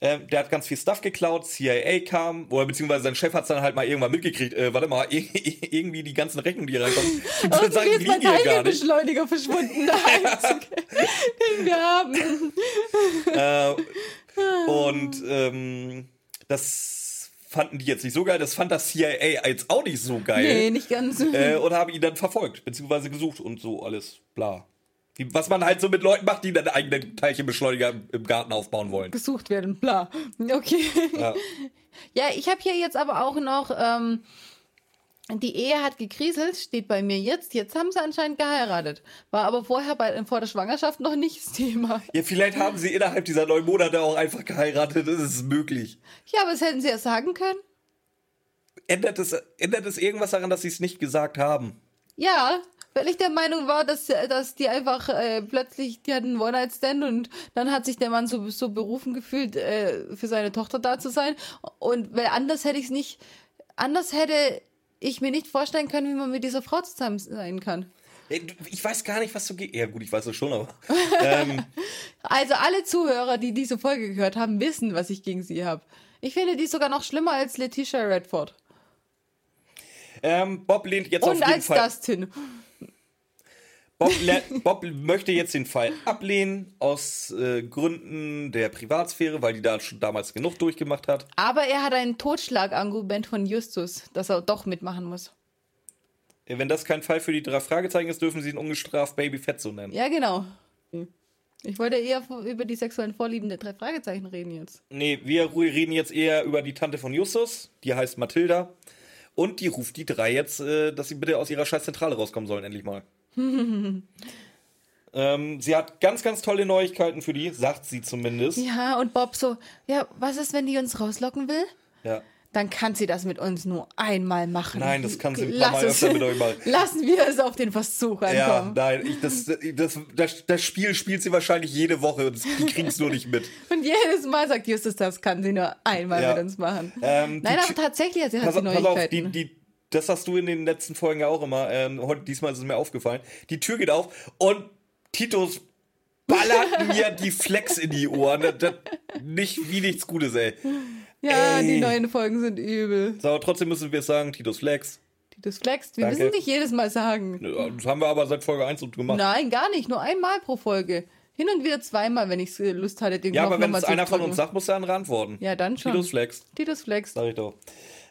Ähm, der hat ganz viel Stuff geklaut, CIA kam, oder beziehungsweise sein Chef hat es dann halt mal irgendwann mitgekriegt, äh, warte mal, irgendwie die ganzen Rechnungen, die hier reinkommen, die Irgendwie Sachen ist mein liegen hier gar nicht. Teilchenbeschleuniger verschwunden, der einzige, den wir haben. Äh, und ähm, das fanden die jetzt nicht so geil, das fand das CIA jetzt auch nicht so geil. Nee, nicht ganz. äh, und haben ihn dann verfolgt, beziehungsweise gesucht und so alles, bla. Wie, was man halt so mit Leuten macht, die dann eigenen Teilchenbeschleuniger im, im Garten aufbauen wollen. gesucht werden, bla. Okay. Ja. Ja, ich habe hier jetzt aber auch noch, ähm, die Ehe hat gekriselt, steht bei mir jetzt. Jetzt haben sie anscheinend geheiratet. War aber vorher bei, vor der Schwangerschaft noch nicht das Thema. ja, vielleicht haben sie innerhalb dieser neun Monate auch einfach geheiratet, das ist möglich. Ja, aber das hätten sie ja sagen können. Ändert es, ändert es irgendwas daran, dass sie es nicht gesagt haben? Ja, weil ich der Meinung war, dass, dass die einfach äh, plötzlich, die hatten einen One-Night-Stand und dann hat sich der Mann so, so berufen gefühlt, äh, für seine Tochter da zu sein. Und weil anders hätte ich es nicht, anders hätte ich mir nicht vorstellen können, wie man mit dieser Frau zusammen sein kann. Ich weiß gar nicht, was so geht. Ja, gut, ich weiß es schon, aber. ähm, Also alle Zuhörer, die diese Folge gehört haben, wissen, was ich gegen sie habe. Ich finde die sogar noch schlimmer als Letitia Redford. ähm, Bob lehnt jetzt auf Und jeden als Fall. Dustin. Bob, Bob möchte jetzt den Fall ablehnen aus äh, Gründen der Privatsphäre, weil die da schon damals genug durchgemacht hat. Aber er hat ein Totschlagargument von Justus, dass er doch mitmachen muss. Wenn das kein Fall für die drei Fragezeichen ist, dürfen sie ihn ungestraft Baby Fett so nennen. Ja, genau. Ich wollte eher über die sexuellen Vorlieben der drei Fragezeichen reden jetzt. Nee, wir reden jetzt eher über die Tante von Justus, die heißt Mathilda. Und die ruft die drei jetzt, äh, dass sie bitte aus ihrer scheiß Zentrale rauskommen sollen, endlich mal. ähm, sie hat ganz, ganz tolle Neuigkeiten für die, sagt sie zumindest. Ja, und Bob so, ja, was ist, wenn die uns rauslocken will? Ja. Dann kann sie das mit uns nur einmal machen. Nein, das kann sie ein paar Mal öfter mit euch machen. Lassen wir es auf den Versuch Ja, ankommen. nein, ich, das, das, das, das Spiel spielt sie wahrscheinlich jede Woche und die kriegen es nur nicht mit. Und jedes Mal sagt Justus, das kann sie nur einmal Ja. mit uns machen. Ähm, Nein, aber tatsächlich, sie hat Pass, die pass auf, Neuigkeiten. die, die, das hast du in den letzten Folgen ja auch immer. Ähm, heute, diesmal ist es mir aufgefallen. Die Tür geht auf und Titus ballert mir die Flex in die Ohren. Das, das, nicht wie nichts Gutes, ey. ja, Ey. die neuen Folgen sind übel. So, aber trotzdem müssen wir sagen, Titus Flex. Titus flext. Wir Danke. müssen nicht jedes Mal sagen. Das haben wir aber seit Folge 1 und gemacht. Nein, gar nicht. Nur einmal pro Folge. Hin und wieder zweimal, wenn ich Lust hatte, den ja, aber wenn es einer von uns sagt, muss er andere antworten. Ja, dann schon. Titus Flex. Titus flext. Sag ich doch.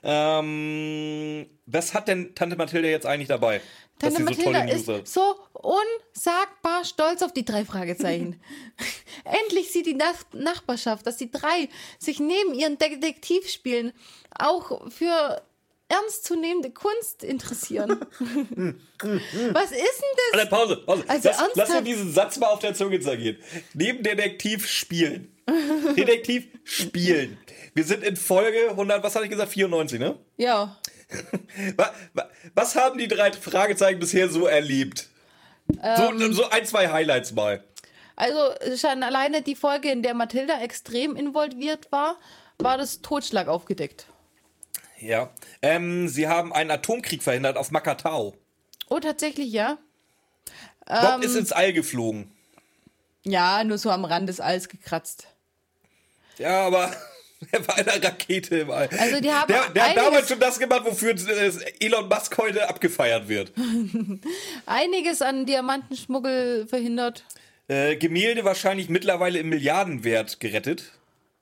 Ähm, was hat denn Tante Mathilda jetzt eigentlich dabei? Tante so Mathilda News ist so unsagbar stolz auf die drei Fragezeichen. Endlich sieht die Nach Nachbarschaft, dass die drei sich neben ihren Detektivspielen auch für ernstzunehmende Kunst interessieren. Was ist denn das? Alle Pause, Pause. Also lass, lass mir diesen Satz mal auf der Zunge zergehen. Neben Detektiv spielen. Detektiv spielen. Wir sind in Folge 100, was hatte ich gesagt? 94, ne? Ja, Wa- wa- Was haben die drei Fragezeichen bisher so erlebt? Ähm. so, so ein, zwei Highlights mal. also schon alleine die Folge, in der Mathilda extrem involviert war, war das Totschlag aufgedeckt. Ja. Ähm, sie haben einen Atomkrieg verhindert auf Makatao. Oh, tatsächlich, ja. Bob Ähm. ist ins All geflogen. Ja, nur so am Rand des Alls gekratzt. Ja, aber er war in einer Rakete im All. Also die haben der, der hat damals schon das gemacht, wofür äh, Elon Musk heute abgefeiert wird. Einiges an Diamantenschmuggel verhindert. Äh, Gemälde wahrscheinlich mittlerweile im Milliardenwert gerettet.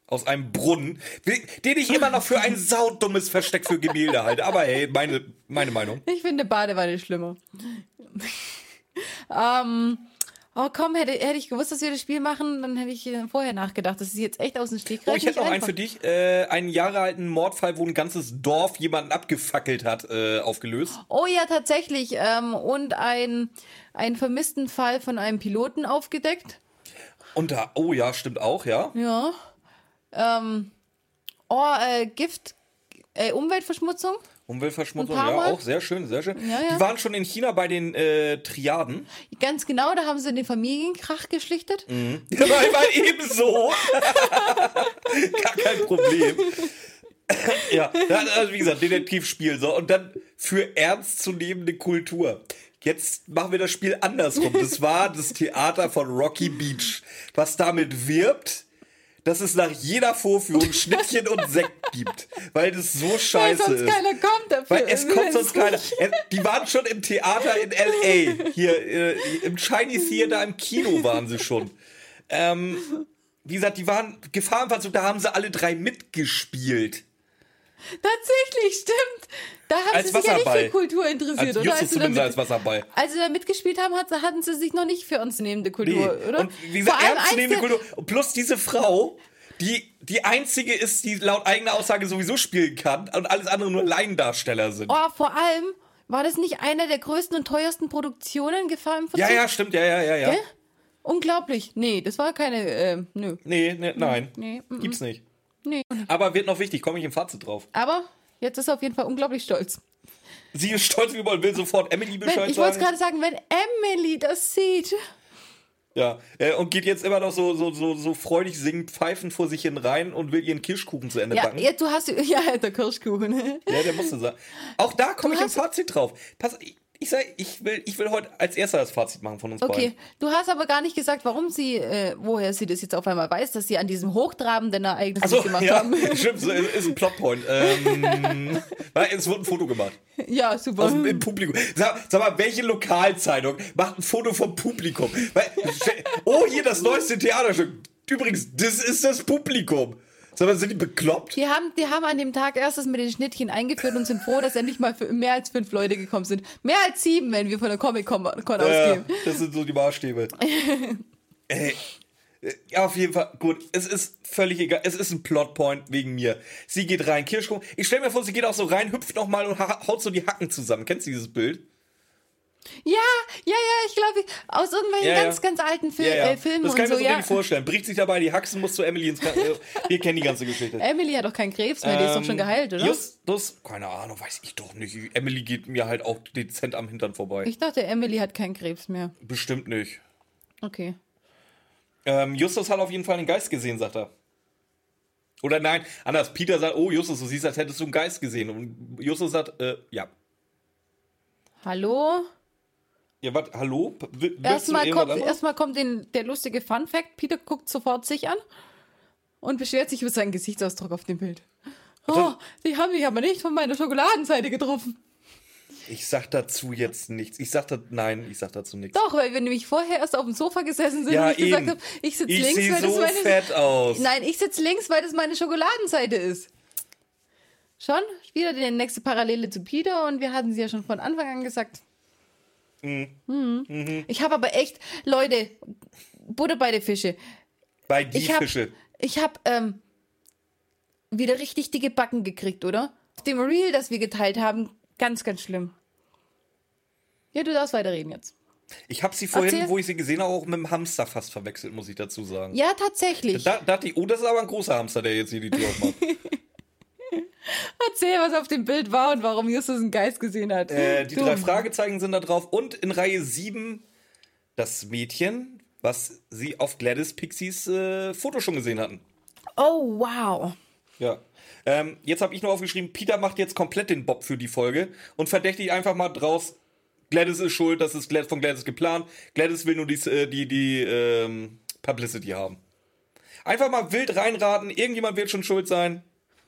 Aus einem Brunnen, den ich immer noch für ein saudummes Versteck für Gemälde halte. Aber hey, meine, meine Meinung. Ich finde Badewanne schlimmer. ähm, oh komm, hätte, hätte ich gewusst, dass wir das Spiel machen, dann hätte ich äh, vorher nachgedacht. Das ist jetzt echt aus dem Stegreif Oh, ich hätte noch einen einfach. für dich. Äh, einen Jahre alten Mordfall, wo ein ganzes Dorf jemanden abgefackelt hat, äh, aufgelöst. Oh ja, tatsächlich. Ähm, und ein, einen vermissten Fall von einem Piloten aufgedeckt. Und da, oh ja, stimmt auch, ja. Ja. Ähm, oh, äh, Gift, äh, Umweltverschmutzung. Umweltverschmutzung, ja, auch sehr schön, sehr schön. Ja, ja. Die waren schon in China bei den äh, Triaden. Ganz genau, da haben sie den Familienkrach geschlichtet. Ja, war, war ebenso. Gar kein Problem. ja, also wie gesagt, Detektivspiel. So, und dann für ernstzunehmende Kultur. Jetzt machen wir das Spiel andersrum. Das war das Theater von Rocky Beach. Was damit wirbt, dass es nach jeder Vorführung Schnittchen und Sekt gibt. Weil das so scheiße Weil sonst ist. keiner kommt dafür. Weil es kommt sonst keiner. Äh, Die waren schon im Theater in L.A. Hier äh, im Chinese Theater im Kino waren sie schon. Ähm, wie gesagt, die waren Gefahrenverzug, da haben sie alle drei mitgespielt. Tatsächlich, stimmt. Da haben Als sie sich ja nicht für Kultur interessiert, Als oder? Als zumindest als damit, Wasserball. als sie da mitgespielt haben, hat- hatten sie sich noch nicht für uns nehmende Kultur, Nee. oder? Und wie gesagt, der- Kultur. Plus diese Frau, die die einzige ist, die laut eigener Aussage sowieso spielen kann und alles andere nur Laiendarsteller sind. Oh, vor allem, war das nicht eine der größten und teuersten Produktionen, Gefahr im ja, ja, stimmt, ja, ja, ja, ja. Gell? Unglaublich. Nee, das war keine, äh, nö. Nee, nee, nein. Nee, mm. Gibt's nicht. Nee. Aber wird noch wichtig, komme ich im Fazit drauf. Aber jetzt ist er auf jeden Fall unglaublich stolz. Sie ist stolz wie man will sofort Emily Bescheid Wenn, ich wollte gerade sagen, wenn Emily das sieht. Ja, äh, und geht jetzt immer noch so, so, so, so freudig singend pfeifend vor sich hin rein und will ihren Kirschkuchen zu Ende Ja, backen. ja, du hast, ja, der Kirschkuchen. Ja, der musste sein. Auch da komme ich im hast- Fazit drauf. Pass, ich, ich, sag, ich, will, ich will heute als erster das Fazit machen von uns Okay, beiden. du hast aber gar nicht gesagt, warum sie, äh, woher sie das jetzt auf einmal weiß, dass sie an diesem hochtrabenden Ereignis Achso, mitgemacht ja, haben. stimmt, so, ist ist ein Plotpoint. Ähm, es wurde ein Foto gemacht. Ja, super. Aus dem, Im Publikum. Sag, sag mal, welche Lokalzeitung macht ein Foto vom Publikum? Oh, hier das neueste Theaterstück. Übrigens, das ist das Publikum. Sag mal, sind die bekloppt? Die haben, die haben an dem Tag erstes mit den Schnittchen eingeführt und sind froh, dass endlich mal für mehr als fünf Leute gekommen sind. Mehr als sieben, wenn wir von der Comic-Con Ja, ausgehen. das sind so die Maßstäbe. Ey, ja, auf jeden Fall, gut, es ist völlig egal. Es ist ein Plotpoint wegen mir. Sie geht rein, Kirschkuchen. Ich stell mir vor, sie geht auch so rein, hüpft nochmal und ha- haut so die Hacken zusammen. Kennst du dieses Bild? Ja, ja, ja, ich glaube, aus irgendwelchen Ja, ja. ganz, ganz alten Fil Ja. Äh, Filmen das kann ich mir so, richtig vorstellen. Bricht sich dabei die Haxen, muss zu Emily ins Krankenhaus. Wir kennen die ganze Geschichte. Emily hat doch keinen Krebs mehr, die ist doch schon geheilt, oder? Justus, keine Ahnung, weiß ich doch nicht. Emily geht mir halt auch dezent am Hintern vorbei. Ich dachte, Emily hat keinen Krebs mehr. Bestimmt nicht. Okay. Ähm, Justus hat auf jeden Fall einen Geist gesehen, sagt er. Oder nein, anders. Peter sagt, oh Justus, du siehst, als hättest du einen Geist gesehen. Und Justus sagt, äh, ja. Hallo? Ja, was, hallo? Will- Erstmal kommt, erstmal kommt den, der lustige Fun Fact. Peter guckt sofort sich an und beschwert sich über seinen Gesichtsausdruck auf dem Bild. Oh, die haben mich aber nicht von meiner Schokoladenseite getroffen. Ich sag dazu jetzt nichts. Ich sag da, nein, ich sag dazu nichts. Doch, weil wir nämlich vorher erst auf dem Sofa gesessen sind Ja, und ich gesagt eben. habe, ich sitze links, weil so das meine fett aus. Nein, ich sitze links, weil das meine Schokoladenseite ist. Schon? Wieder die nächste Parallele zu Peter und wir hatten sie ja schon von Anfang an gesagt. Mhm. Ich habe aber echt, Leute, Butter bei der Fische. Bei die Ich habe Fische. ich hab, ähm, wieder richtig dicke Backen gekriegt, oder? Auf dem Reel, das wir geteilt haben, ganz, ganz schlimm. Ja, du darfst weiterreden jetzt. Ich habe sie vorhin, Erzähl. wo ich sie gesehen habe, auch mit dem Hamster fast verwechselt, muss ich dazu sagen. Ja, tatsächlich. Da dachte ich, oh, das ist aber ein großer Hamster, der jetzt hier die Tür aufmacht. Erzähl, was auf dem Bild war und warum Justus einen Geist gesehen hat. Äh, die Du. drei Fragezeichen sind da drauf. Und in Reihe 7 das Mädchen, was sie auf Gladys Pixies äh, Foto schon gesehen hatten. Oh, wow. Ja. Ähm, jetzt habe ich nur aufgeschrieben, Peter macht jetzt komplett den Bob für die Folge und verdächtigt einfach mal draus, Gladys ist schuld, das ist von Gladys geplant. Gladys will nur die, äh, die, die ähm, Publicity haben. Einfach mal wild reinraten, irgendjemand wird schon schuld sein.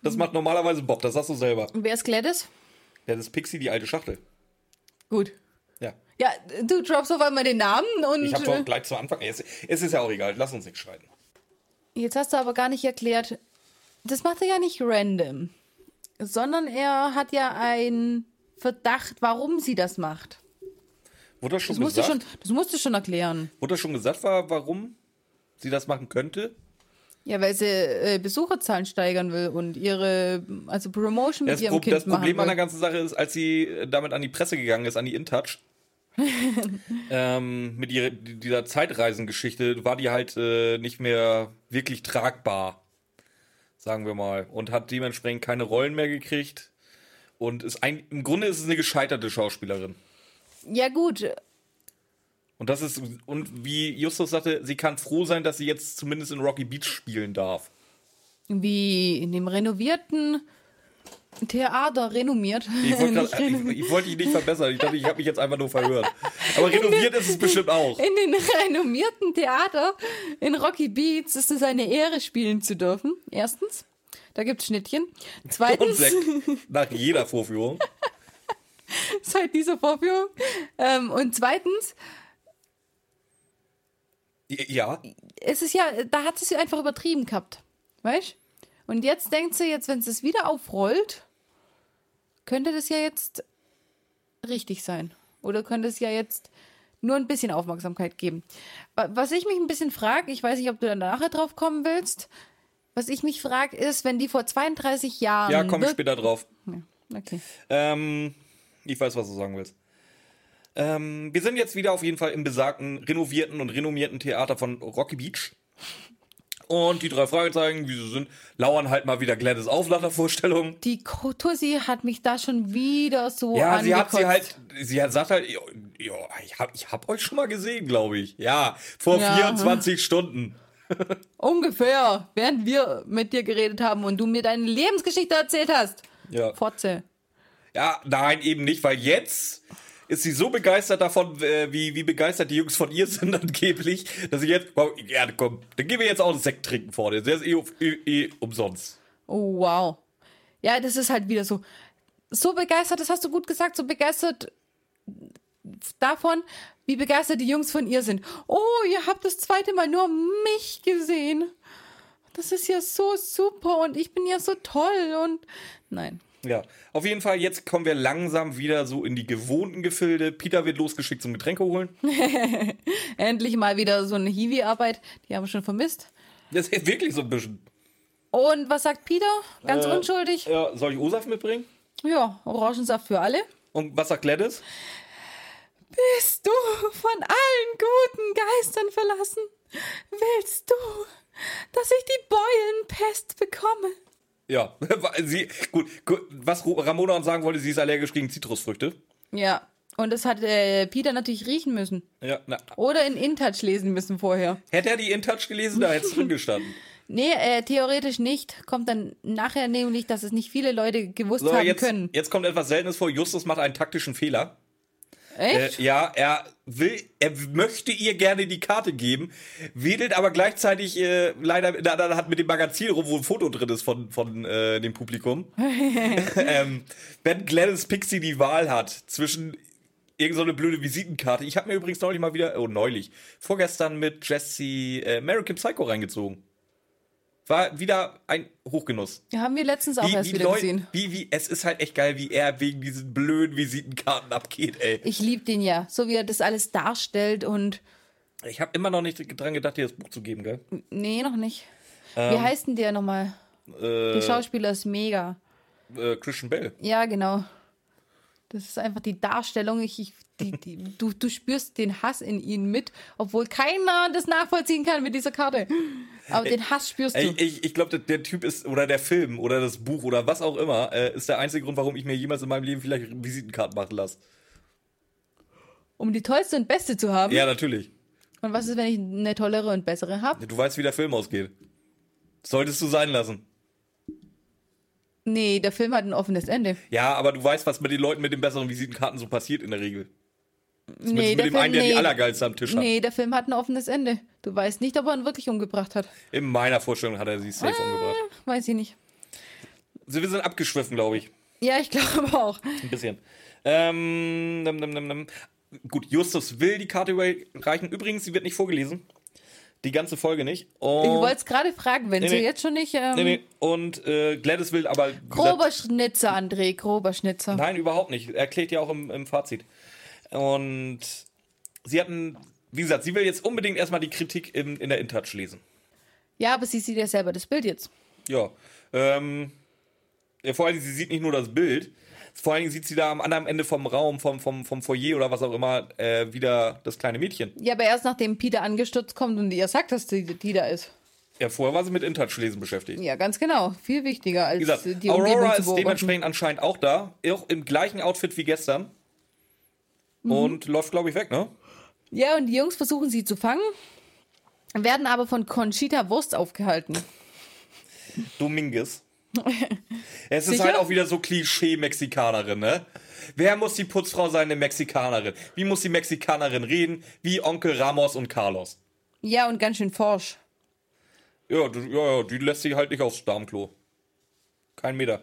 Das macht normalerweise Bob, das sagst du selber. Und wer ist Gladys? Gladys Pixie, die alte Schachtel. Gut. Ja. Ja, du droppst auf einmal den Namen und Ich habe äh, doch gleich zu Anfang. Es, es ist ja auch egal, lass uns nicht streiten. jetzt hast du aber gar nicht erklärt, das macht er ja nicht random, sondern er hat ja einen Verdacht, warum sie das macht. Wurde das schon Das musst, du gesagt? schon, das musst du schon erklären. Wurde das schon gesagt, war, warum sie das machen könnte? Ja, weil sie äh, Besucherzahlen steigern will und ihre, also Promotion mit Das, ihrem Pro Kind das Problem an der ganzen Sache ist, als sie äh, damit an die Presse gegangen ist, an die InTouch, ähm, mit ihrer, dieser Zeitreisengeschichte, war die halt äh, nicht mehr wirklich tragbar, sagen wir mal. Und hat dementsprechend keine Rollen mehr gekriegt. Und ist ein, im Grunde ist es eine gescheiterte Schauspielerin. Ja gut, Und das ist, und wie Justus sagte, sie kann froh sein, dass sie jetzt zumindest in Rocky Beach spielen darf. wie in dem renovierten Theater renommiert. Ich wollte grad- ich, ich wollte dich nicht verbessern. Ich dachte, ich habe mich jetzt einfach nur verhört. Aber renoviert ist es bestimmt auch. in den renommierten Theater in Rocky Beats ist es eine Ehre, spielen zu dürfen. Erstens, da gibt es Schnittchen. Zweitens, nach jeder Vorführung. seit dieser Vorführung. Ähm, und zweitens, Ja, es ist ja, da hat es einfach übertrieben gehabt. Weißt Und jetzt denkt sie, jetzt, wenn sie es wieder aufrollt, könnte das ja jetzt richtig sein. Oder könnte es ja jetzt nur ein bisschen Aufmerksamkeit geben. Wa- Was ich mich ein bisschen frage, ich weiß nicht, ob du da nachher drauf kommen willst. Was ich mich frage, ist, wenn die vor 32 Jahren. ja, komm ich später drauf. Ja, okay. Ähm, ich weiß, was du sagen willst. Ähm, wir sind jetzt wieder auf jeden Fall im besagten, renovierten und renommierten Theater von Rocky Beach. Und die drei Fragezeichen, wie sie sind, lauern halt mal wieder Gladys auf nach der Vorstellung. Die Tussi hat mich da schon wieder so Ja, sie hat sie halt, sie hat, sagt halt, ja, ich hab, ich hab euch schon mal gesehen, glaube ich. Ja, vor Ja. 24 Stunden. Ungefähr, während wir mit dir geredet haben und du mir deine Lebensgeschichte erzählt hast. Ja. Fotze. Ja, nein, eben nicht, weil jetzt ist sie so begeistert davon, äh, wie, wie begeistert die Jungs von ihr sind angeblich, dass sie jetzt, ja, komm, dann gehen wir jetzt auch einen Sekt trinken vorne. Der ist eh, eh, eh umsonst. Oh, wow. Ja, das ist halt wieder so. So begeistert, das hast du gut gesagt, so begeistert davon, wie begeistert die Jungs von ihr sind. Oh, ihr habt das zweite Mal nur mich gesehen. Das ist ja so super und ich bin ja so toll und nein. Ja, auf jeden Fall, jetzt kommen wir langsam wieder so in die gewohnten Gefilde. Peter wird losgeschickt zum Getränke holen. Endlich mal wieder so eine Hiwi-Arbeit, die haben wir schon vermisst. Das ist wirklich so ein bisschen. Und was sagt Peter? Ganz Äh, unschuldig. Ja, soll ich O-Saft mitbringen? Ja, Orangensaft für alle. Und was sagt Gladys? Bist du von allen guten Geistern verlassen? Willst du, dass ich die Beulenpest bekomme? Ja, sie, gut, was Ramona uns sagen wollte, sie ist allergisch gegen Zitrusfrüchte. Ja, und das hat äh, Peter natürlich riechen müssen. Ja, na, Oder in InTouch lesen müssen vorher. hätte er die InTouch gelesen, da hätte es drin gestanden. Nee, äh, theoretisch nicht. Kommt dann nachher nämlich, dass es nicht viele Leute gewusst So, haben jetzt, können. jetzt kommt etwas Seltenes vor. Justus macht einen taktischen Fehler. Äh, Echt? ja, er will, er möchte ihr gerne die Karte geben, wedelt aber gleichzeitig äh, leider der anderen Hand mit dem Magazin rum, wo ein Foto drin ist von, von äh, dem Publikum. ähm, wenn Gladys Pixie die Wahl hat zwischen irgend so eine blöde Visitenkarte. Ich habe mir übrigens neulich mal wieder, oh neulich, vorgestern mit Jesse äh, American Psycho reingezogen. War wieder ein Hochgenuss. Haben wir letztens auch erst wieder Leu- gesehen. Wie, wie, es ist halt echt geil, wie er wegen diesen blöden Visitenkarten abgeht, ey. Ich liebe den ja, so wie er das alles darstellt und Ich habe immer noch nicht dran gedacht, dir das Buch zu geben, gell? nee, noch nicht. Ähm, Wie heißt denn der nochmal? Äh, Der Schauspieler ist mega. äh, Christian Bell. Ja, genau. Das ist einfach die Darstellung. Ich, ich, die, die, du, du spürst den Hass in ihnen mit, obwohl keiner das nachvollziehen kann mit dieser Karte. Aber den Hass spürst du. Ey, ich ich glaube, der, der Typ ist, oder der Film, oder das Buch, oder was auch immer, äh, ist der einzige Grund, warum ich mir jemals in meinem Leben vielleicht Visitenkarten machen lasse. Um die tollste und beste zu haben. Ja, natürlich. Und was ist, wenn ich eine tollere und bessere habe? Du weißt, wie der Film ausgeht. Solltest du sein lassen. Nee, der Film hat ein offenes Ende. Ja, aber du weißt, was mit den Leuten mit den besseren Visitenkarten so passiert in der Regel. Zumindest Nee, mit der dem Film, einen, der nee. die allergeilste am Tisch hat. Nee, der Film hat ein offenes Ende. Du weißt nicht, ob er ihn wirklich umgebracht hat. In meiner Vorstellung hat er sie safe umgebracht. Weiß ich nicht. Also wir sind abgeschwiffen, glaube ich. Ja, ich glaube auch. Ein bisschen. Ähm, nam, nam, nam. Gut, Justus will die Karte überreichen. Übrigens, sie wird nicht vorgelesen. Die ganze Folge nicht. Und, Ich wollte es gerade fragen, wenn Nee, sie nee. jetzt schon nicht. Ähm, nee, nee. Und äh, Gladys will aber. Grober Schnitzer, André, grober Schnitzer. Nein, überhaupt nicht. Erklärt ja auch im, im Fazit. Und sie hatten, wie gesagt, sie will jetzt unbedingt erstmal die Kritik im, in der InTouch lesen. Ja, aber sie sieht ja selber das Bild jetzt. Ja. Ähm, ja, vor allen Dingen, sie sieht nicht nur das Bild, vor allen Dingen sieht sie da am anderen Ende vom Raum, vom, vom, vom Foyer oder was auch immer, äh, wieder das kleine Mädchen. Ja, aber erst nachdem Peter angestürzt kommt und ihr sagt, dass die, die da ist. Ja, vorher war sie mit InTouch-Lesen beschäftigt. Ja, ganz genau. Viel wichtiger als Wie gesagt, die Umgebung Aurora zu ist dementsprechend anscheinend auch da, auch im gleichen Outfit wie gestern. Mhm. Und läuft, glaube ich, weg, ne? Ja, und die Jungs versuchen sie zu fangen, werden aber von Conchita Wurst aufgehalten. Dominguez. es ist Sicher? halt auch wieder so Klischee-Mexikanerin, ne? Wer muss die Putzfrau sein, eine Mexikanerin? Wie muss die Mexikanerin reden? Wie Onkel Ramos und Carlos. Ja, und ganz schön forsch. Ja, ja, ja, die lässt sich halt nicht aufs Darmklo. Kein Meter.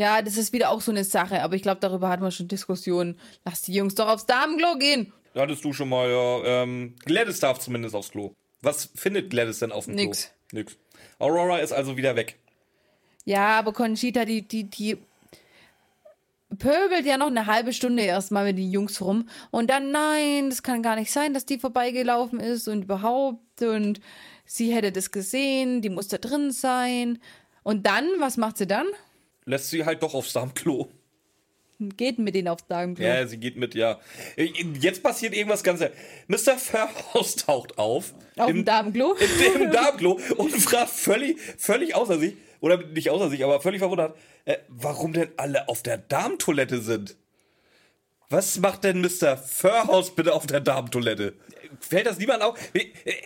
Ja, das ist wieder auch so eine Sache, aber ich glaube, darüber hatten wir schon Diskussionen. Lass die Jungs doch aufs Damenklo gehen. Hattest du schon mal, ja. Ähm, Gladys darf zumindest aufs Klo. Was findet Gladys denn auf dem Klo? Nix. Nix. Aurora ist also wieder weg. Ja, aber Conchita, die, die, die pöbelt ja noch eine halbe Stunde erstmal mit den Jungs rum. Und dann, nein, das kann gar nicht sein, dass die vorbeigelaufen ist und überhaupt. Und sie hätte das gesehen, die muss da drin sein. Und dann, was macht sie dann? Lässt sie halt doch aufs Darmklo. Geht mit denen aufs Damenklo. Ja, sie geht mit, ja. Jetzt passiert irgendwas ganz. Mr. Fairhouse taucht auf. Auf im, dem Damenklo. Im, im Darmklo und fragt völlig, völlig außer sich, oder nicht außer sich, aber völlig verwundert, äh, warum denn alle auf der Darmtoilette sind. Was macht denn Mr. Fairhouse bitte auf der Darmtoilette? Fällt das niemand auf?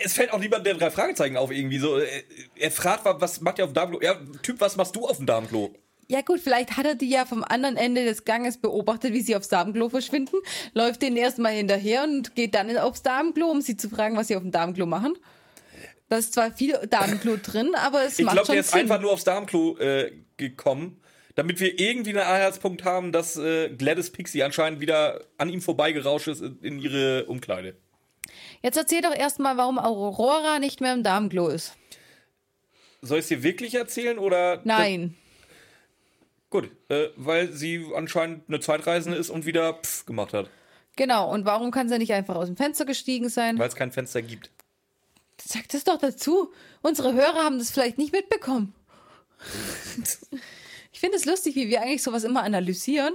Es fällt auch niemand der drei Fragezeichen auf irgendwie so. äh, Er fragt, was macht ihr auf dem Darmklo? Ja, Typ, was machst du auf dem Darmklo? Ja gut, vielleicht hat er die ja vom anderen Ende des Ganges beobachtet, wie sie aufs Damenklo verschwinden, läuft denen erstmal hinterher und geht dann aufs Damenklo, um sie zu fragen, was sie auf dem Damenklo machen. Da ist zwar viel Damenklo drin, aber es Ich macht glaube, schon der ist Sinn. einfach nur aufs Darmklo äh, gekommen, damit wir irgendwie einen Anhaltspunkt haben, dass äh, Gladys Pixie anscheinend wieder an ihm vorbeigerauscht ist in, in ihre Umkleide. Jetzt erzähl doch erstmal, warum Aurora nicht mehr im Damenklo ist. Soll ich es dir wirklich erzählen oder? Nein. Gut, äh, weil sie anscheinend eine Zeitreisende ist und wieder pff gemacht hat, Genau, und warum kann sie nicht einfach aus dem Fenster gestiegen sein? weil es kein Fenster gibt. Sag das doch dazu. Unsere Hörer haben das vielleicht nicht mitbekommen. ich finde es lustig, wie wir eigentlich sowas immer analysieren,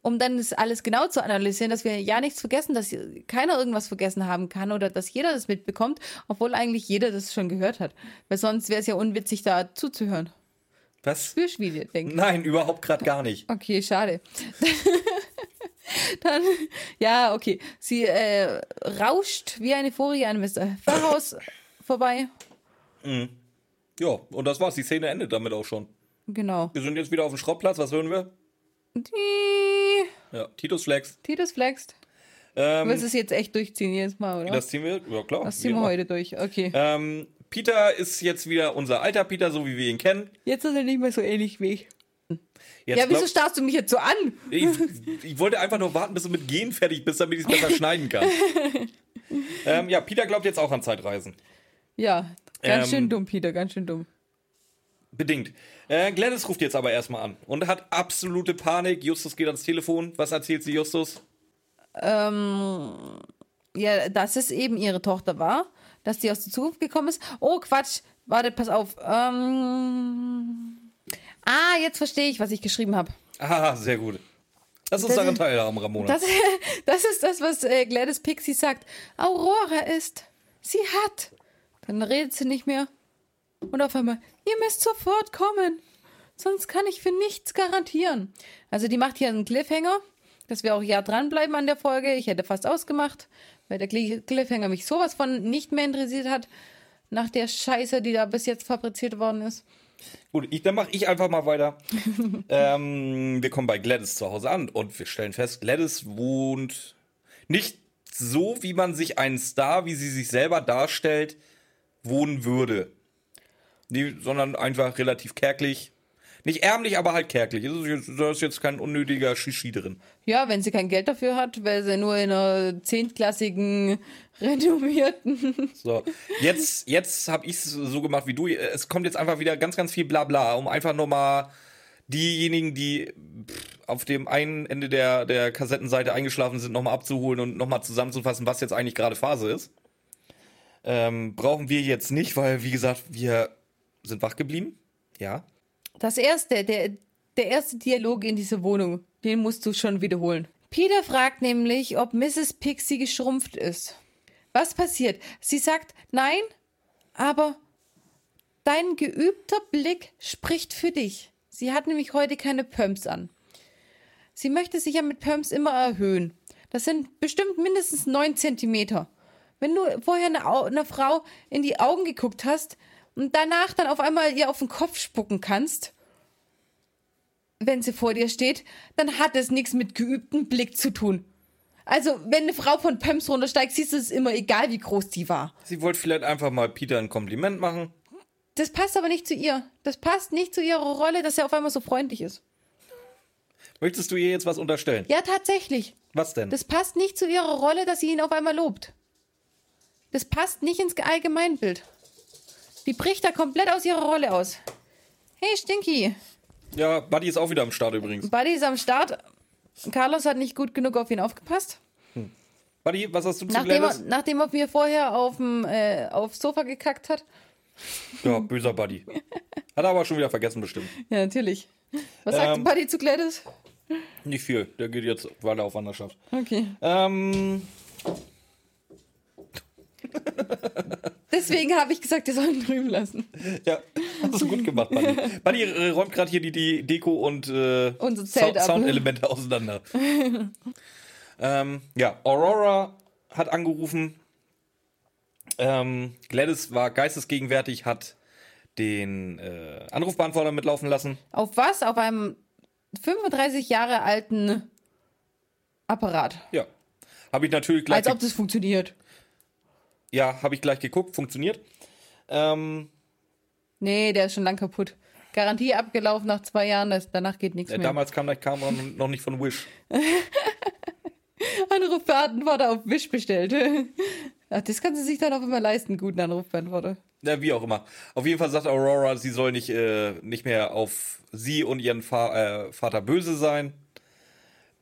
um dann das alles genau zu analysieren, dass wir ja nichts vergessen, dass keiner irgendwas vergessen haben kann oder dass jeder das mitbekommt, obwohl eigentlich jeder das schon gehört hat. Weil sonst wäre es ja unwitzig, da zuzuhören. Was? Du, wie ihr denkt. Nein, überhaupt gerade gar nicht. Okay, schade. Dann, ja, okay. Sie äh, rauscht wie eine Furie an Mr. Fairhaus vorbei. Ja, und das war's. Die Szene endet damit auch schon. Genau. Wir sind jetzt wieder auf dem Schrottplatz. Was hören wir? Die Ja, Titus Flex. Titus flext. Du Ähm, willst es jetzt echt durchziehen jedes Mal, oder? das ziehen wir, ja klar. das ziehen wir immer. heute durch. Okay. Ähm, Peter ist jetzt wieder unser alter Peter, so wie wir ihn kennen. Jetzt ist er nicht mehr so ähnlich wie ich. Jetzt Ja, wieso glaub- starrst du mich jetzt so an? ich, ich wollte einfach nur warten, bis du mit Gehen fertig bist, damit ich es besser schneiden kann. ähm, ja, Peter glaubt jetzt auch an Zeitreisen. Ja, ganz Ähm, schön dumm, Peter, ganz schön dumm. Bedingt. Äh, Gladys ruft jetzt aber erstmal an und hat absolute Panik. Justus geht ans Telefon. Was erzählt sie Justus? Ähm, ja, dass es eben ihre Tochter war, dass die aus der Zukunft gekommen ist. Oh, Quatsch. Warte, pass auf. Ähm, ah, jetzt verstehe ich, was ich geschrieben habe. Ah, sehr gut. Lass uns Das- daran teilhaben, Ramona. Das, das ist das, was äh, Gladys Pixie sagt. Aurora ist. Sie hat. Dann redet sie nicht mehr. Und auf einmal, ihr müsst sofort kommen. Sonst kann ich für nichts garantieren. Also die macht hier einen Cliffhanger, dass wir auch ja dranbleiben an der Folge. Ich hätte fast ausgemacht, weil der Cli- Cliffhanger mich sowas von nicht mehr interessiert hat. Nach der Scheiße, die da bis jetzt fabriziert worden ist. Gut, ich, dann mache ich einfach mal weiter. ähm, wir kommen bei Gladys zu Hause an und wir stellen fest, Gladys wohnt nicht so, wie man sich einen Star, wie sie sich selber darstellt, wohnen würde. Nee, sondern einfach relativ kärglich. Nicht ärmlich, aber halt kärglich. Es ist jetzt- Da ist jetzt kein unnötiger Shishi drin. Ja, wenn sie kein Geld dafür hat, weil sie nur in einer zehntklassigen, renommierten So, jetzt, jetzt habe ich es so gemacht wie du. Es kommt jetzt einfach wieder ganz, ganz viel Blabla, um einfach nochmal diejenigen, die auf dem einen Ende der, der Kassettenseite eingeschlafen sind, nochmal abzuholen und nochmal zusammenzufassen, was jetzt eigentlich gerade Phase ist. Ähm, brauchen wir jetzt nicht, weil, wie gesagt, wir sind wach geblieben. Ja. Das erste, der, der erste Dialog in dieser Wohnung, den musst du schon wiederholen. Peter fragt nämlich, ob Mrs. Pixie geschrumpft ist. Was passiert? Sie sagt, nein, aber dein geübter Blick spricht für dich. Sie hat nämlich heute keine Pumps an. Sie möchte sich ja mit Pumps immer erhöhen. Das sind bestimmt mindestens neun Zentimeter. Wenn du vorher einer einer Frau in die Augen geguckt hast, und danach dann auf einmal ihr auf den Kopf spucken kannst, wenn sie vor dir steht, dann hat es nichts mit geübtem Blick zu tun. Also, wenn eine Frau von Pumps runtersteigt, siehst du es immer egal, wie groß die war. Sie wollte vielleicht einfach mal Peter ein Kompliment machen. Das passt aber nicht zu ihr. Das passt nicht zu ihrer Rolle, dass er auf einmal so freundlich ist. Möchtest du ihr jetzt was unterstellen? Ja, tatsächlich. Was denn? Das passt nicht zu ihrer Rolle, dass sie ihn auf einmal lobt. Das passt nicht ins Allgemeinbild. Die bricht da komplett aus ihrer Rolle aus. Hey, Stinky. ja, Buddy ist auch wieder am Start übrigens. Buddy ist am Start. Carlos hat nicht gut genug auf ihn aufgepasst. Buddy, was hast du zu Nachdem er, nachdem er mir vorher aufm, äh, aufs Sofa gekackt hat. Ja, böser Buddy. Hat er aber schon wieder vergessen bestimmt. Ja, natürlich. Was sagt Ähm. Buddy zu Gladys? Nicht viel. Der geht jetzt weiter auf Wanderschaft. Okay. Ähm, Deswegen habe ich gesagt, wir sollen drüben lassen. ja, hast du gut gemacht, Buddy. Buddy äh, räumt gerade hier die, die Deko und äh. Soundelemente auseinander. ähm, ja, Aurora hat angerufen. Ähm, Gladys war geistesgegenwärtig, hat den äh, Anrufbeantworter mitlaufen lassen. Auf was? Auf einem 35 Jahre alten Apparat. Ja. Habe ich natürlich gleich, Als ob das funktioniert. Ja, habe ich gleich geguckt, funktioniert. Ähm, Nee, der ist schon lang kaputt. Garantie abgelaufen nach zwei Jahren, das, danach geht nichts äh, mehr. damals kam die Kamera noch nicht von Wish. Anrufbeantworter auf Wish bestellt. Ach, das kann sie sich dann auch immer leisten, guten Anrufbeantworter. Ja, wie auch immer. Auf jeden Fall sagt Aurora, sie soll nicht, äh, nicht mehr auf sie und ihren Fa äh, Vater böse sein.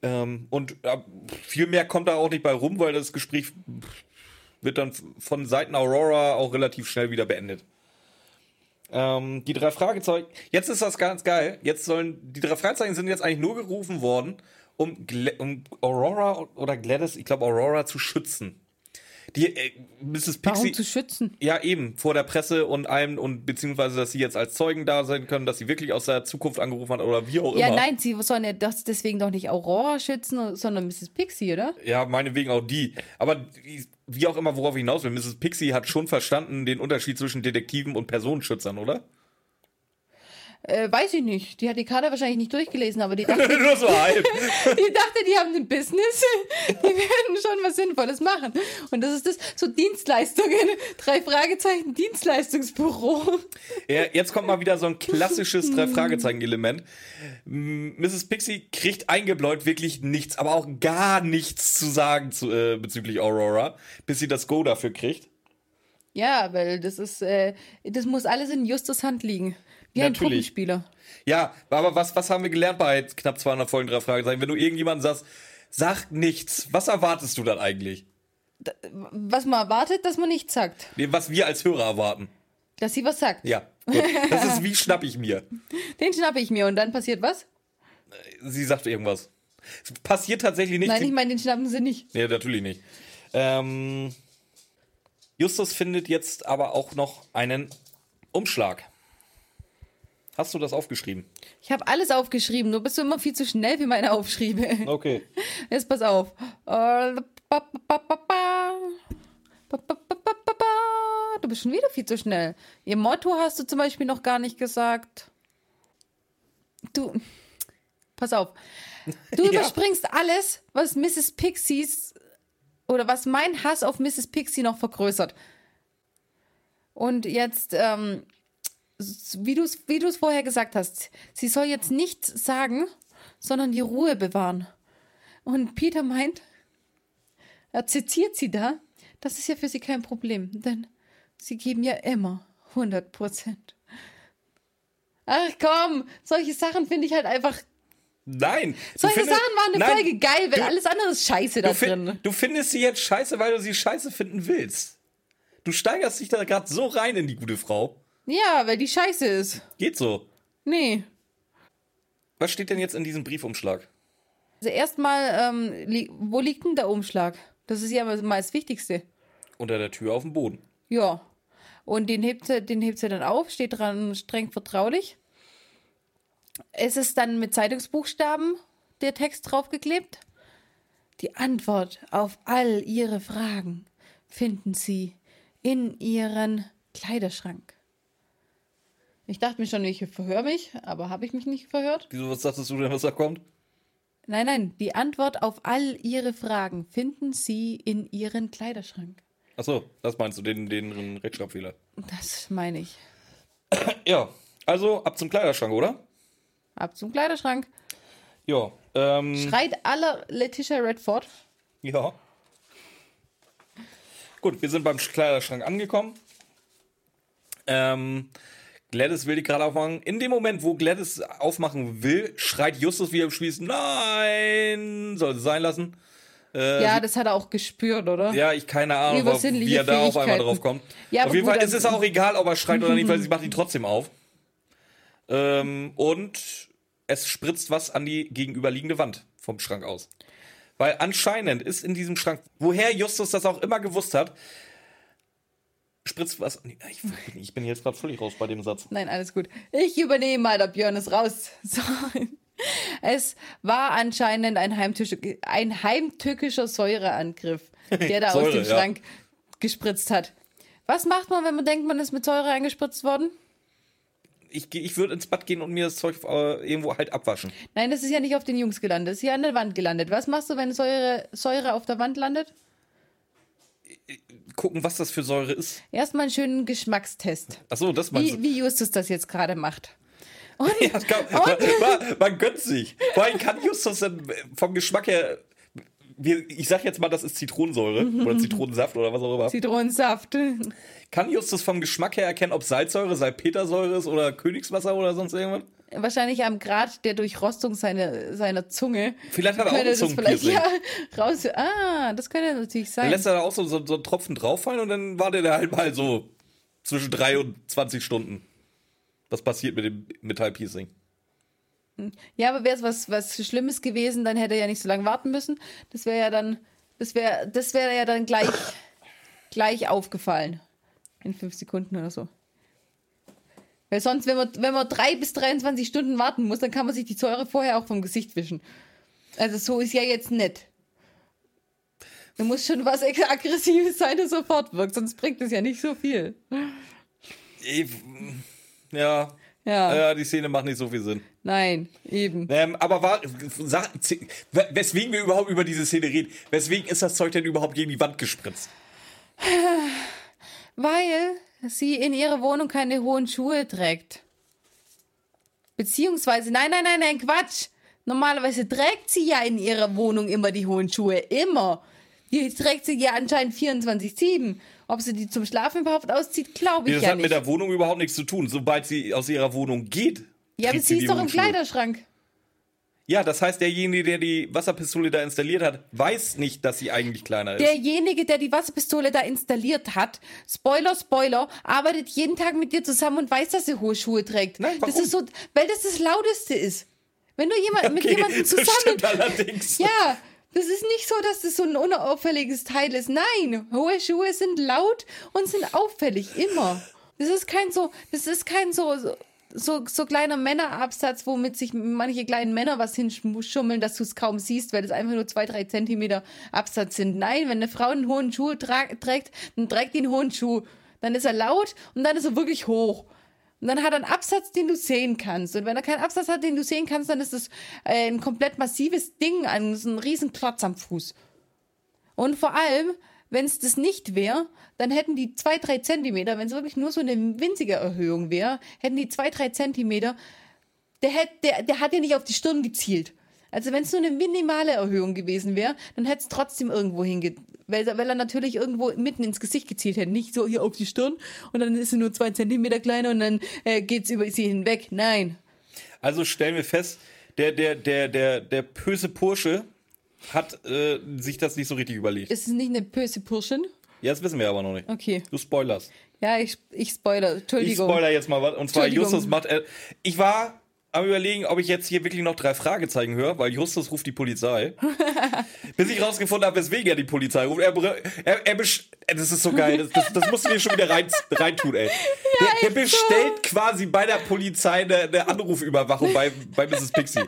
Ähm, und äh, viel mehr kommt da auch nicht bei rum, weil das Gespräch wird dann von Seiten Aurora auch relativ schnell wieder beendet. Ähm, die drei Fragezeichen. Jetzt ist das ganz geil. Jetzt sollen die drei Fragezeichen sind jetzt eigentlich nur gerufen worden, um, Gla um Aurora oder Gladys, ich glaube Aurora zu schützen. Die äh, Mrs. Pixie. Warum zu schützen? Ja, eben, vor der Presse und allem und beziehungsweise, dass sie jetzt als Zeugen da sein können, dass sie wirklich aus der Zukunft angerufen hat oder wie auch Ja, immer. nein, sie sollen ja das deswegen doch nicht Aurora schützen, sondern Mrs. Pixie, oder? Ja, meinetwegen auch die. Aber wie auch immer, worauf ich hinaus will, Mrs. Pixie hat schon verstanden den Unterschied zwischen Detektiven und Personenschützern, oder? Äh, weiß ich nicht. Die hat die Karte wahrscheinlich nicht durchgelesen, aber die dachte, Nur so halb. die dachte, die haben ein Business. Die werden schon was Sinnvolles machen. Und das ist das, so Dienstleistungen. Drei Fragezeichen, Dienstleistungsbüro. Ja, jetzt kommt mal wieder so ein klassisches Drei-Fragezeichen-Element. M- Mrs. Pixie kriegt eingebläut wirklich nichts, aber auch gar nichts zu sagen zu, äh, bezüglich Aurora, bis sie das Go dafür kriegt. Ja, weil das ist, äh, das muss alles in Justus Hand liegen. Wie ein Natürlich. Truppenspieler. Ja, aber was, was haben wir gelernt bei knapp 200 Folgen drei Fragezeichen? Wenn du irgendjemanden sagst, sag nichts, was erwartest du dann eigentlich? Was man erwartet, dass man nichts sagt. Nee, Was wir als Hörer erwarten. Dass sie was sagt. Ja, gut. Das ist wie schnapp ich mir. Den schnappe ich mir und dann passiert was? Sie sagt irgendwas. Es passiert tatsächlich nicht. Nein, ich meine, den schnappen sie nicht. Nee, natürlich nicht. Ähm, Justus findet jetzt aber auch noch einen Umschlag. Hast du das aufgeschrieben? Ich habe alles aufgeschrieben, nur bist du immer viel zu schnell für meine Aufschriebe. Okay. Jetzt pass auf. Du bist schon wieder viel zu schnell. Ihr Motto hast du zum Beispiel noch gar nicht gesagt. Du, pass auf. Du Ja. überspringst alles, was Mrs. Pixies oder was mein Hass auf Mrs. Pixie noch vergrößert. Und jetzt, ähm, wie du es wie du's vorher gesagt hast, sie soll jetzt nichts sagen, sondern die Ruhe bewahren. Und Peter meint, er zitiert sie da, das ist ja für sie kein Problem, denn sie geben ja immer 100 Prozent. Ach komm, solche Sachen finde ich halt einfach. Nein. Solche findest- Sachen waren eine Nein, Folge geil, weil du- alles andere ist scheiße da drin. du findest sie jetzt scheiße, weil du sie scheiße finden willst. Du steigerst dich da gerade so rein in die gute Frau. Ja, weil die scheiße ist. Geht so. Nee. Was steht denn jetzt in diesem Briefumschlag? Also erstmal, ähm, li wo liegt denn der Umschlag? Das ist ja mal das Wichtigste. Unter der Tür auf dem Boden. Ja. Und den hebt sie, den hebt sie dann auf, steht dran streng vertraulich. Es ist dann mit Zeitungsbuchstaben der Text draufgeklebt. Die Antwort auf all Ihre Fragen finden Sie in Ihren Kleiderschrank. Ich dachte mir schon, ich verhöre mich, aber habe ich mich nicht verhört? Wieso, was dachtest du denn, was da kommt? Nein, nein, die Antwort auf all Ihre Fragen finden Sie in Ihren Kleiderschrank. Achso, das meinst du, den, den Rechtschreibfehler. Das meine ich. Ja, also ab zum Kleiderschrank, oder? Ab zum Kleiderschrank. Ja. Ähm, Schreit aller Letitia Redford. ja. Gut, wir sind beim Kleiderschrank angekommen. Ähm, Gladys will die gerade aufmachen. In dem Moment, wo Gladys aufmachen will, schreit Justus wieder im Spieß, nein, soll sie sein lassen. Äh, Ja, das hat er auch gespürt, oder? Ja, ich keine Ahnung, warum- Übersinnliche wie er da auf einmal drauf kommt. Ja, auf aber jeden gut, Fall ist es auch egal, ob er schreit oder nicht, weil sie macht ihn trotzdem auf. Ähm, und es spritzt was an die gegenüberliegende Wand vom Schrank aus. Weil anscheinend ist in diesem Schrank, woher Justus das auch immer gewusst hat, spritzt was. Ich, ich bin jetzt gerade völlig raus bei dem Satz. Nein, alles gut. Ich übernehme mal, der Björn ist raus. So. Es war anscheinend ein, heimtückischer, ein heimtückischer Säureangriff, der da aus Säure, dem ja. Schrank gespritzt hat. Was macht man, wenn man denkt, man ist mit Säure eingespritzt worden? Ich, ich würde ins Bad gehen und mir das Zeug äh, irgendwo halt abwaschen. Nein, das ist ja nicht auf den Jungs gelandet, das ist hier an der Wand gelandet. Was machst du, wenn Säure, Säure auf der Wand landet? Gucken, was das für Säure ist. Erstmal einen schönen Geschmackstest. Achso, das meinst Wie, du. wie Justus das jetzt gerade macht. Und, Ja, kann, man, man, man gönnt sich. Vor allem kann Justus denn vom Geschmack her. Ich sag jetzt mal, das ist Zitronensäure oder Zitronensaft oder was auch immer. Zitronensaft. Kann Justus vom Geschmack her erkennen, ob Salzsäure, Salpetersäure ist oder Königswasser oder sonst irgendwas? Wahrscheinlich am Grad der Durchrostung seiner, seiner Zunge. Vielleicht hat er auch ein Zungenpiercing. ja raus. Ah, das könnte natürlich Dann sein. lässt er da auch so, so, so einen Tropfen drauffallen und dann wartet er halt mal so zwischen 3 und 20 Stunden. Was passiert mit dem Metallpiercing? Ja, aber wäre es was, was Schlimmes gewesen, dann hätte er ja nicht so lange warten müssen. Das wäre ja dann, das wäre, das wäre ja dann gleich, gleich aufgefallen. In fünf Sekunden oder so. Weil sonst, wenn man, wenn man drei bis 23 Stunden warten muss, dann kann man sich die Säure vorher auch vom Gesicht wischen. Also so ist ja jetzt nett. Da muss schon was Aggressives sein, das sofort wirkt, sonst bringt es ja nicht so viel. Ja, Ja, ja, die Szene macht nicht so viel Sinn. nein, eben. Ähm, aber war, sag, weswegen wir überhaupt über diese Szene reden, weswegen ist das Zeug denn überhaupt gegen die Wand gespritzt? Weil sie in ihrer Wohnung keine hohen Schuhe trägt. Beziehungsweise, nein, nein, nein, nein, Quatsch. Normalerweise trägt sie ja in ihrer Wohnung immer die hohen Schuhe. Immer. Die trägt sie ja anscheinend 24-7. Ob sie die zum Schlafen überhaupt auszieht, glaube ich das ja hat nicht. mit der Wohnung überhaupt nichts zu tun. Sobald sie aus ihrer Wohnung geht. ja, aber sie ist doch im. Kleiderschrank. Ja, das heißt, derjenige, der die Wasserpistole da installiert hat, weiß nicht, dass sie eigentlich kleiner ist. Derjenige, der die Wasserpistole da installiert hat, Spoiler, Spoiler, arbeitet jeden Tag mit dir zusammen und weiß, dass sie hohe Schuhe trägt. Nein, das warum? ist so, weil das das Lauteste ist. Wenn du jemand, mit Okay, jemandem das zusammen stimmt allerdings. Ja, das ist nicht so, dass das so ein unauffälliges Teil ist. Nein, hohe Schuhe sind laut und sind auffällig, immer. Das ist kein so, das ist kein so, so, so, so kleiner Männerabsatz, womit sich manche kleinen Männer was hinschummeln, dass du es kaum siehst, weil das einfach nur zwei, drei Zentimeter Absatz sind. Nein, wenn eine Frau einen hohen Schuh trägt, dann trägt die einen hohen Schuh. Dann ist er laut und dann ist er wirklich hoch. Und dann hat er einen Absatz, den du sehen kannst. Und wenn er keinen Absatz hat, den du sehen kannst, dann ist das äh, ein komplett massives Ding, ein, ein riesen Klotz am Fuß. Und vor allem, wenn es das nicht wäre, dann hätten die zwei, drei Zentimeter, wenn es wirklich nur so eine winzige Erhöhung wäre, hätten die zwei, drei Zentimeter, der, hätt, der, der hat ja nicht auf die Stirn gezielt. Also wenn es nur eine minimale Erhöhung gewesen wäre, dann hätte es trotzdem irgendwo hinge... Weil, weil er natürlich irgendwo mitten ins Gesicht gezielt hätte. Nicht so hier auf die Stirn und dann ist sie nur zwei Zentimeter kleiner und dann äh, geht es über sie hinweg. Nein. Also stellen wir fest, der, der, der, der, der böse Bursche hat äh, sich das nicht so richtig überlegt. Ist es nicht eine böse Purschen? Ja, das wissen wir aber noch nicht. Okay. Du spoilerst. Ja, ich, ich spoiler. Ich Entschuldigung. spoiler jetzt mal was. Und zwar. Justus macht. Äh, ich war am überlegen, ob ich jetzt hier wirklich noch drei Fragezeichen höre, weil Justus ruft die Polizei. Bis ich rausgefunden habe, weswegen er die Polizei ruft. Er, er, er besch- äh, das ist so geil. Das, das, das musst du dir schon wieder rein, reintun, ey. Der, der bestellt quasi bei der Polizei eine, eine Anrufüberwachung bei, bei Mrs. Pixie.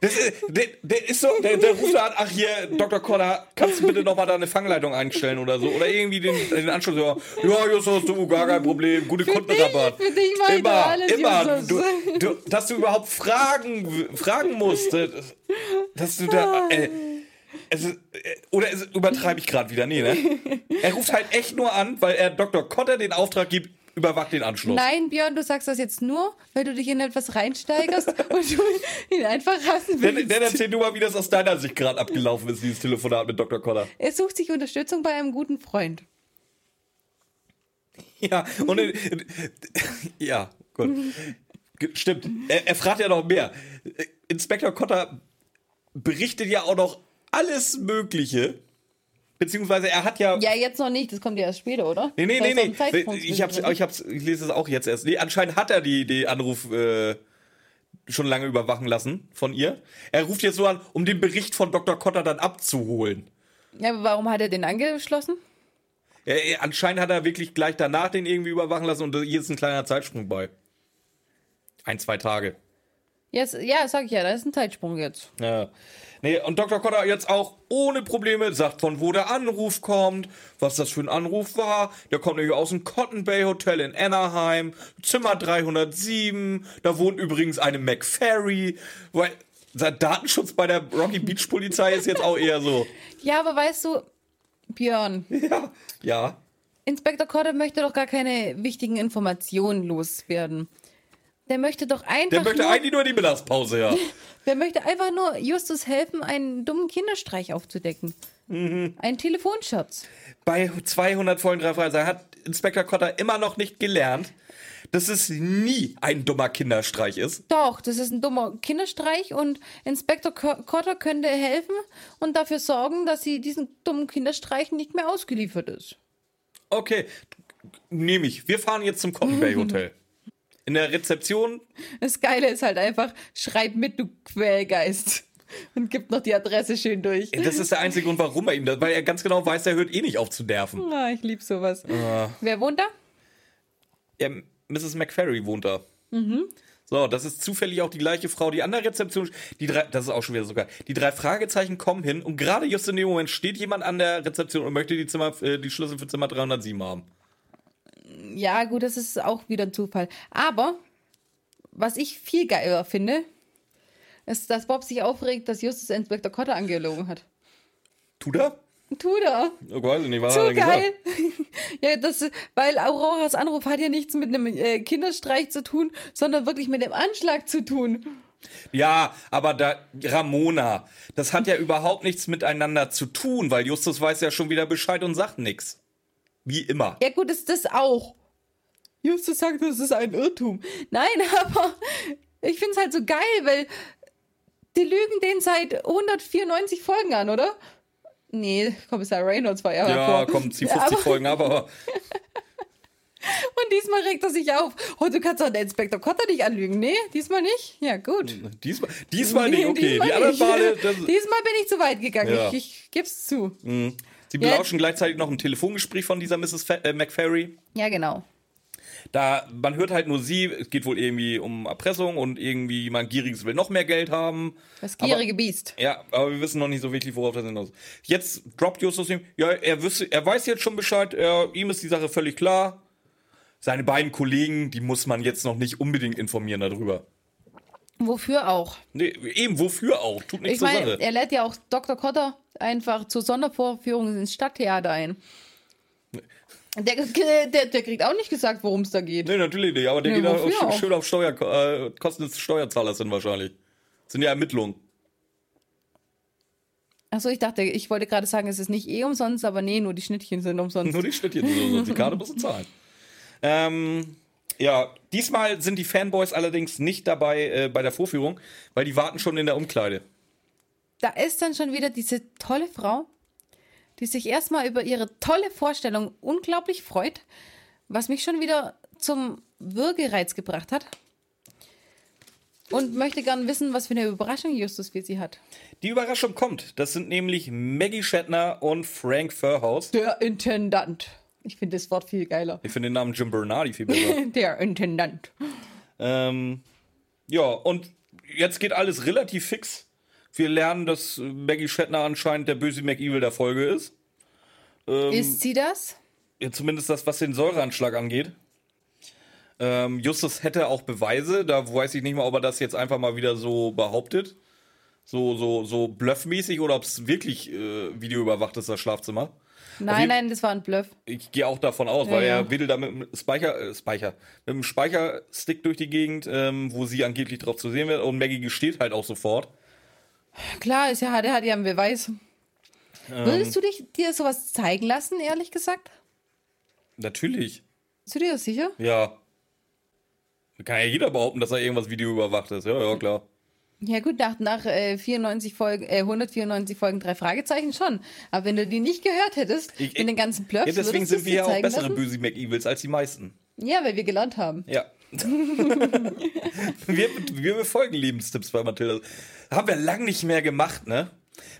Das ist, der, der ist so, der, der ruft an, ach hier, Dr. Connor, kannst du bitte nochmal deine Fangleitung einstellen oder so? Oder irgendwie den, den Anschluss, ja, ja, Justus, du, gar kein Problem, gute Kundenrabatt. Für dich weiter immer, alles, immer. Du, du, dass du überhaupt fragen, fragen musst, dass du da, äh, es ist, äh, oder es, übertreibe ich gerade wieder? Nee, ne? Er ruft halt echt nur an, weil er Dr. Cotter den Auftrag gibt, überwacht den Anschluss. Nein, Björn, du sagst das jetzt nur, weil du dich in etwas reinsteigerst und du ihn einfach hassen willst. dann erzähl du mal, wie das aus deiner Sicht gerade abgelaufen ist, dieses Telefonat mit Dr. Cotter. Er sucht sich Unterstützung bei einem guten Freund. Ja, und äh, ja, gut. Stimmt. Er, er fragt ja noch mehr. Äh, Inspektor Cotter berichtet ja auch noch alles Mögliche. Beziehungsweise er hat ja. Ja, jetzt noch nicht, das kommt ja erst später, oder? nee, nee, nee, nee. Ich, hab's, ich, hab's, ich lese es auch jetzt erst. Nee, anscheinend hat er die, die Anruf äh, schon lange überwachen lassen von ihr. Er ruft jetzt so an, um den Bericht von Dr. Cotter dann abzuholen. Ja, aber warum hat er den angeschlossen? Er, anscheinend hat er wirklich gleich danach den irgendwie überwachen lassen und hier ist ein kleiner Zeitsprung bei. Ein, zwei Tage. Jetzt, ja, sag ich ja, da ist ein Zeitsprung jetzt. Ja. Nee, und Dr. Cotter jetzt auch ohne Probleme sagt, von wo der Anruf kommt, was das für ein Anruf war. Der kommt nämlich aus dem Cotton Bay Hotel in Anaheim, Zimmer 307. Da wohnt übrigens eine McFerry. Weil sein Datenschutz bei der Rocky Beach Polizei ist jetzt auch eher so. Ja, aber weißt du, Björn, Ja. Ja. Inspektor Cotter möchte doch gar keine wichtigen Informationen loswerden. Der möchte doch einfach Der möchte nur, eigentlich nur die Mittagspause, ja. der möchte einfach nur Justus helfen, einen dummen Kinderstreich aufzudecken. Mhm. Ein Telefonschatz. Bei 200 vollen drei Fragezeichen hat Inspektor Cotter immer noch nicht gelernt, dass es nie ein dummer Kinderstreich ist. Doch, das ist ein dummer Kinderstreich und Inspektor Co- Cotter könnte helfen und dafür sorgen, dass sie diesen dummen Kinderstreich nicht mehr ausgeliefert ist. Okay, nehme ich. Wir fahren jetzt zum Cotton Bay Hotel. In der Rezeption, Das Geile ist halt einfach, schreib mit, du Quälgeist. Und gibt noch die Adresse schön durch. das ist der einzige Grund, warum er ihm das, weil er ganz genau weiß, er hört eh nicht auf zu nerven. Ah, ich lieb sowas. Ah. Wer wohnt da? Ja, Mrs. McFerry wohnt da. So, das ist zufällig auch die gleiche Frau, die an der Rezeption. Die drei, das ist auch schon wieder sogar. Die drei Fragezeichen kommen hin und gerade just in dem Moment steht jemand an der Rezeption und möchte die, Zimmer, äh, die Schlüssel für Zimmer 307 haben. Ja, gut, das ist auch wieder ein Zufall. Aber, was ich viel geiler finde, ist, dass Bob sich aufregt, dass Justus Inspektor Cotter angelogen hat. Tut er? Tut er. Oh, ich nicht, was Zu geil. ja, das, weil Auroras Anruf hat ja nichts mit einem äh, Kinderstreich zu tun, sondern wirklich mit dem Anschlag zu tun. Ja, aber da, Ramona, das hat ja überhaupt nichts miteinander zu tun, weil Justus weiß ja schon wieder Bescheid und sagt nichts. Wie immer. Ja, gut, ist das auch. Justus sagt, das ist ein Irrtum. Nein, aber ich finde es halt so geil, weil die lügen den seit 194 Folgen an, oder? Nee, Kommissar Reynolds war ja Ja, kommt die 50 aber, Folgen, aber Und diesmal regt er sich auf. Oh, du kannst doch den Inspektor Cotter nicht anlügen. Nee, diesmal nicht? Ja, gut. diesmal, diesmal nicht, okay. Diesmal die anderen nicht. Male, Diesmal bin ich zu weit gegangen. Ja. Ich, ich geb's zu. Sie Ja. belauschen gleichzeitig noch ein Telefongespräch von dieser Mrs. Fa äh, McFerry. Ja, genau. Da, man hört halt nur sie, es geht wohl irgendwie um Erpressung und irgendwie jemand Gieriges will noch mehr Geld haben. Das gierige Biest. Ja, aber wir wissen noch nicht so wirklich, worauf das hinaus. Jetzt droppt Justus ihm, ja, er, wüsste, er weiß jetzt schon Bescheid, er, ihm ist die Sache völlig klar. Seine beiden Kollegen, die muss man jetzt noch nicht unbedingt informieren darüber. Wofür auch? Nee, eben, wofür auch? Tut nichts Ich zur meine, Sache. er lädt ja auch Dr. Cotter einfach zur Sondervorführung ins Stadttheater ein. Der, der, der kriegt auch nicht gesagt, worum es da geht. Nee, natürlich nicht, aber der Nee, geht auch auch? schön auf Steuer, äh, Kosten des Steuerzahlers hin wahrscheinlich. Das sind ja Ermittlungen. Achso, ich dachte, ich wollte gerade sagen, es ist nicht eh umsonst, aber nee, nur die Schnittchen sind umsonst. Nur die Schnittchen, so, so, die Karte musst du zahlen. Ähm, ja, diesmal sind die Fanboys allerdings nicht dabei äh, bei der Vorführung, weil die warten schon in der Umkleide. Da ist dann schon wieder diese tolle Frau, die sich erstmal über ihre tolle Vorstellung unglaublich freut, was mich schon wieder zum Würgereiz gebracht hat. Und möchte gern wissen, was für eine Überraschung Justus für sie hat. Die Überraschung kommt. Das sind nämlich Maggie Shatner und Frank Furhouse. Der Intendant. Ich finde das Wort viel geiler. Ich finde den Namen Jim Bernardi viel besser. Der Intendant. ähm, ja, und jetzt geht alles relativ fix. Wir lernen, dass Maggie Shatner anscheinend der böse McEvil der Folge ist. Ähm, Ist sie das? Ja, zumindest das, was den Säureanschlag angeht. Ähm, Justus hätte auch Beweise, da weiß ich nicht mal, ob er das jetzt einfach mal wieder so behauptet. So, so, so bluffmäßig oder ob es wirklich äh, videoüberwacht ist, das Schlafzimmer. Nein, jeden- nein, das war ein Bluff. Ich gehe auch davon aus, Ja, weil ja. er wedelt da mit dem Speicher, äh, Speicher, mit dem Speicherstick durch die Gegend, ähm, wo sie angeblich drauf zu sehen wird und Maggie gesteht halt auch sofort. Klar, ist ja, der hat ja einen Beweis. Ähm. Würdest du dich, dir sowas zeigen lassen, ehrlich gesagt? Natürlich, Bist du dir das sicher? ja. Kann ja jeder behaupten, dass er irgendwas videoüberwacht ist. Ja, ja, klar. Ja gut, nach, nach äh, 94 Folgen, äh, 194 Folgen, drei Fragezeichen schon. Aber wenn du die nicht gehört hättest, Ich- in den ganzen Bluffs, Ja, deswegen sind wir ja auch bessere lassen? böse McEvils als die meisten. Ja, weil wir gelernt haben. Ja. wir, wir befolgen Lebenstipps bei Mathilda. Haben wir lang nicht mehr gemacht, ne?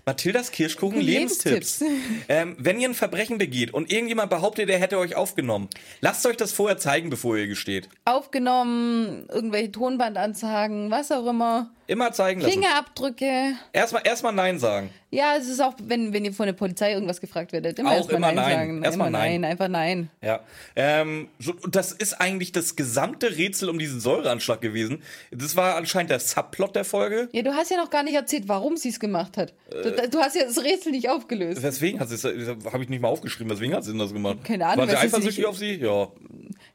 Mathildas Kirschkuchen Lebenstipps. Lebenstipps. ähm, wenn ihr ein Verbrechen begeht und irgendjemand behauptet, er hätte euch aufgenommen, lasst euch das vorher zeigen, bevor ihr gesteht. Aufgenommen, irgendwelche Tonbandansagen, was auch immer. Immer zeigen lassen. Fingerabdrücke. Erstmal erstmal Nein sagen. Ja, es ist auch, wenn, wenn ihr von der Polizei irgendwas gefragt werdet, immer Auch immer Nein, Nein. sagen. Erstmal immer Nein. nein, einfach Nein. Ja. Ähm, so, das ist eigentlich das gesamte Rätsel um diesen Säureanschlag gewesen. Das war anscheinend der Subplot der Folge. Ja, du hast ja noch gar nicht erzählt, warum sie es gemacht hat. Äh. Du, du hast ja das Rätsel nicht aufgelöst. Weswegen hat sie es, habe ich nicht mal aufgeschrieben, weswegen hat sie denn das gemacht? Keine Ahnung, War sie eifersüchtig auf sie? Ja.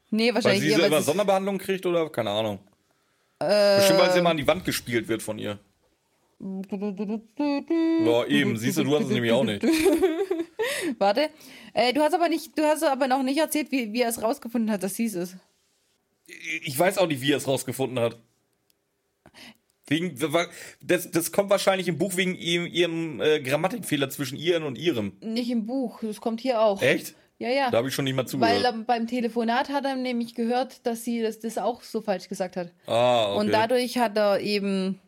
Nee, Weil wahrscheinlich sie so weil immer sie- Sonderbehandlung kriegt oder keine Ahnung. Bestimmt, weil sie immer an die Wand gespielt wird von ihr. Ja, eben. Siehst du, du hast es nämlich auch nicht. Warte. Äh, du hast aber nicht, du hast aber noch nicht erzählt, wie, wie er es rausgefunden hat, dass sie es ist. Ich weiß auch nicht, wie er es rausgefunden hat. Wegen, das, das kommt wahrscheinlich im Buch wegen ihrem, ihrem äh, Grammatikfehler zwischen ihren und ihrem. Nicht im Buch, das kommt hier auch. Echt? Ja, ja. Da habe ich schon nicht mal Weil zugehört. ähm, beim Telefonat hat er nämlich gehört, dass sie das, das auch so falsch gesagt hat. ah, okay. Und dadurch hat er eben,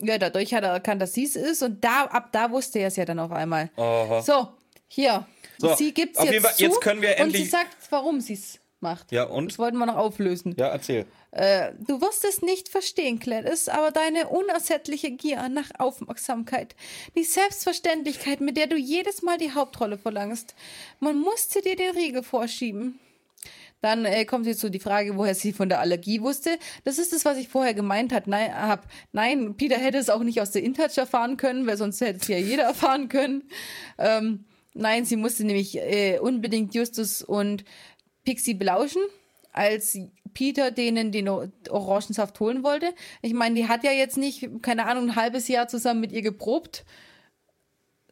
ja, dadurch hat er erkannt, dass sie es ist. Und da, ab da wusste er es ja dann auf einmal. Aha. So, hier. So, sie gibt es jetzt Fall, zu jetzt können wir und endlich- sie sagt, warum sie es macht. Ja, und? Das wollten wir noch auflösen. Ja, erzähl. Äh, du wirst es nicht verstehen, Gladys, aber deine unersättliche Gier nach Aufmerksamkeit, die Selbstverständlichkeit, mit der du jedes Mal die Hauptrolle verlangst, man musste dir den Riegel vorschieben. Dann äh, kommt jetzt so die Frage, woher sie von der Allergie wusste. Das ist das, was ich vorher gemeint hat. Nein, hab. Nein, Peter hätte es auch nicht aus der InTouch erfahren können, weil sonst hätte es ja jeder erfahren können. Ähm, nein, sie musste nämlich äh, unbedingt Justus und Pixie belauschen, als Peter denen den Orangensaft holen wollte. Ich meine, die hat ja jetzt nicht, keine Ahnung, ein halbes Jahr zusammen mit ihr geprobt.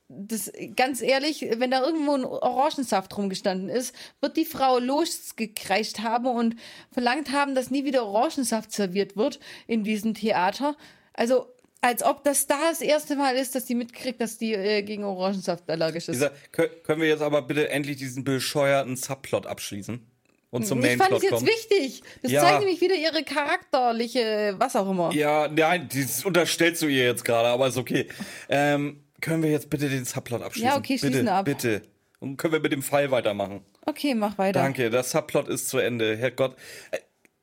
Das, ganz ehrlich, wenn da irgendwo ein Orangensaft rumgestanden ist, wird die Frau losgekreischt haben und verlangt haben, dass nie wieder Orangensaft serviert wird in diesem Theater. Also, als ob das da das erste Mal ist, dass die mitkriegt, dass die äh, gegen Orangensaft allergisch ist. Kö- können wir jetzt aber bitte endlich diesen bescheuerten Subplot abschließen? Und zum ich fand es jetzt kommen? wichtig. Das Ja. zeigt nämlich wieder ihre charakterliche, was auch immer. Ja, nein, das unterstellst du ihr jetzt gerade, aber ist okay. Ähm, können wir jetzt bitte den Subplot abschließen? Ja, okay, schließen bitte, ab. Bitte. Und können wir mit dem Fall weitermachen? Okay, mach weiter. Danke, der Subplot ist zu Ende. Herrgott. Äh,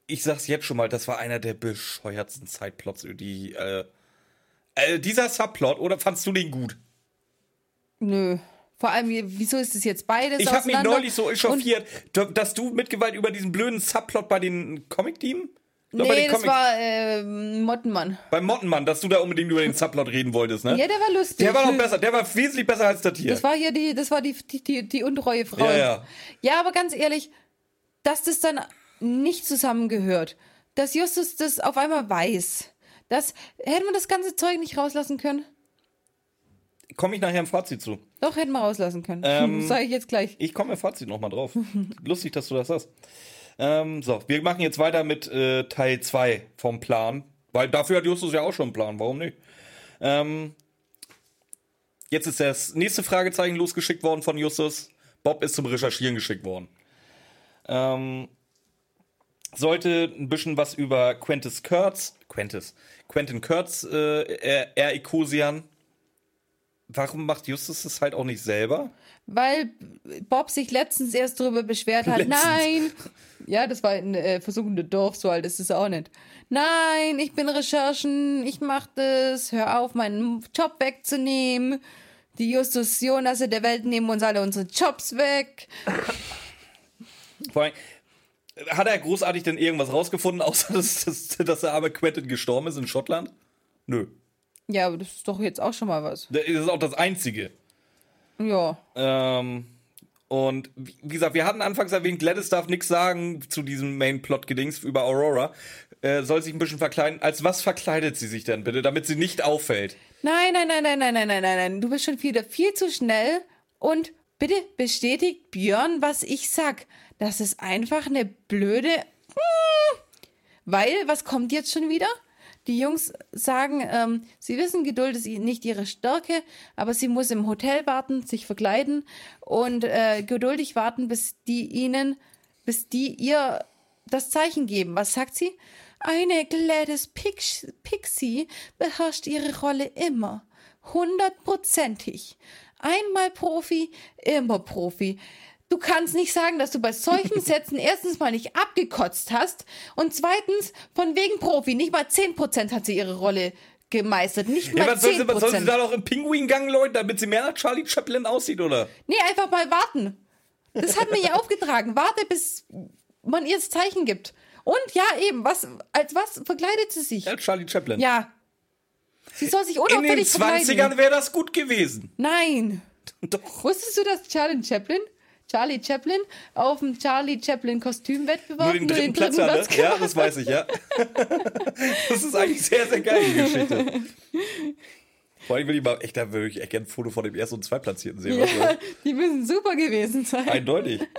Ich sag's jetzt schon mal, das war einer der bescheuertsten Sideplots, die, äh, äh, dieser Subplot, oder fandst du den gut? Nö. Vor allem, wieso ist es jetzt beides Ich habe mich neulich so echauffiert, dass du mitgewalt über diesen blöden Subplot bei den Comic-Team? Oder bei nee, den das Comic- war äh, Mottenmann. Beim Mottenmann, dass du da unbedingt über den Subplot reden wolltest, ne? Ja, der war lustig. Der war noch besser, der war wesentlich besser als das hier. Das war hier die, das war die, die, die, die untreue Frau. Ja, ja. ja, aber ganz ehrlich, dass das dann nicht zusammengehört, dass Justus das auf einmal weiß, das, hätten wir das ganze Zeug nicht rauslassen können? Komme ich nachher im Fazit zu. Doch, hätten wir rauslassen können. Ähm, Sag ich jetzt gleich. Ich komme im Fazit nochmal drauf. Lustig, dass du das hast. Ähm, so, wir machen jetzt weiter mit äh, Teil 2 vom Plan. Weil dafür hat Justus ja auch schon einen Plan. Warum nicht? Ähm, jetzt ist das nächste Fragezeichen losgeschickt worden von Justus. Bob ist zum Recherchieren geschickt worden. Ähm, sollte ein bisschen was über Quentin Kurtz, Quentin, Quentin Kurtz äh, er- erikosieren. warum macht Justus das halt auch nicht selber? Weil Bob sich letztens erst darüber beschwert hat. Letztens. Nein. Ja, das war ein äh, versuchende Dorf, so alt ist es auch nicht. Nein, ich bin Recherchen, ich mach das. Hör auf, meinen Job wegzunehmen. Die Justus Jonasse der Welt nehmen uns alle unsere Jobs weg. Vor allem, hat er großartig denn irgendwas rausgefunden, außer dass, dass, dass der arme Quentin gestorben ist in Schottland? Nö. Ja, aber das ist doch jetzt auch schon mal was. Das ist auch das Einzige. Ja. Ähm, und wie gesagt, wir hatten anfangs erwähnt, Gladys darf nichts sagen zu diesem Main-Plot-Gedings über Aurora. Äh, soll sich ein bisschen verkleiden. Als was verkleidet sie sich denn bitte, damit sie nicht auffällt? Nein, nein, nein, nein, nein, nein, nein, nein, nein. Du bist schon wieder viel zu schnell. Und bitte bestätigt Björn, was ich sag. Das ist einfach eine blöde. Hm. Weil, was kommt jetzt schon wieder? Die Jungs sagen, ähm, sie wissen, Geduld ist nicht ihre Stärke, aber sie muss im Hotel warten, sich verkleiden und äh, geduldig warten, bis die ihnen, bis die ihr das Zeichen geben. Was sagt sie? Eine Gladys Pix Pixie beherrscht ihre Rolle immer. Hundertprozentig. Einmal Profi, immer Profi. Du kannst nicht sagen, dass du bei solchen Sätzen erstens mal nicht abgekotzt hast und zweitens von wegen Profi. Nicht mal 10% hat sie ihre Rolle gemeistert. Nicht mal Ja, was soll, sie, 10%. was soll sie da noch im Pinguin-Gang, Leute, damit sie mehr nach Charlie Chaplin aussieht, oder? Nee, einfach mal warten. Das hat mir ja aufgetragen. Warte, bis man ihr das Zeichen gibt. Und ja, eben, was, als was verkleidet sie sich? Ja, Charlie Chaplin. Ja. Sie soll sich In den unauffällig 20ern verkleiden. wäre das gut gewesen. Nein. Doch. Wusstest du, dass Charlie Chaplin, Charlie Chaplin auf dem Charlie Chaplin Kostümwettbewerb Nur den dritten Platz hatte. Ja, gemacht das weiß ich, ja. das ist eigentlich sehr, sehr geil, die Geschichte. Vor allem will ich mal, echt, da würde ich echt gerne ein Foto von dem ersten und zweitplatzierten sehen. Ja, die müssen super gewesen sein. Eindeutig.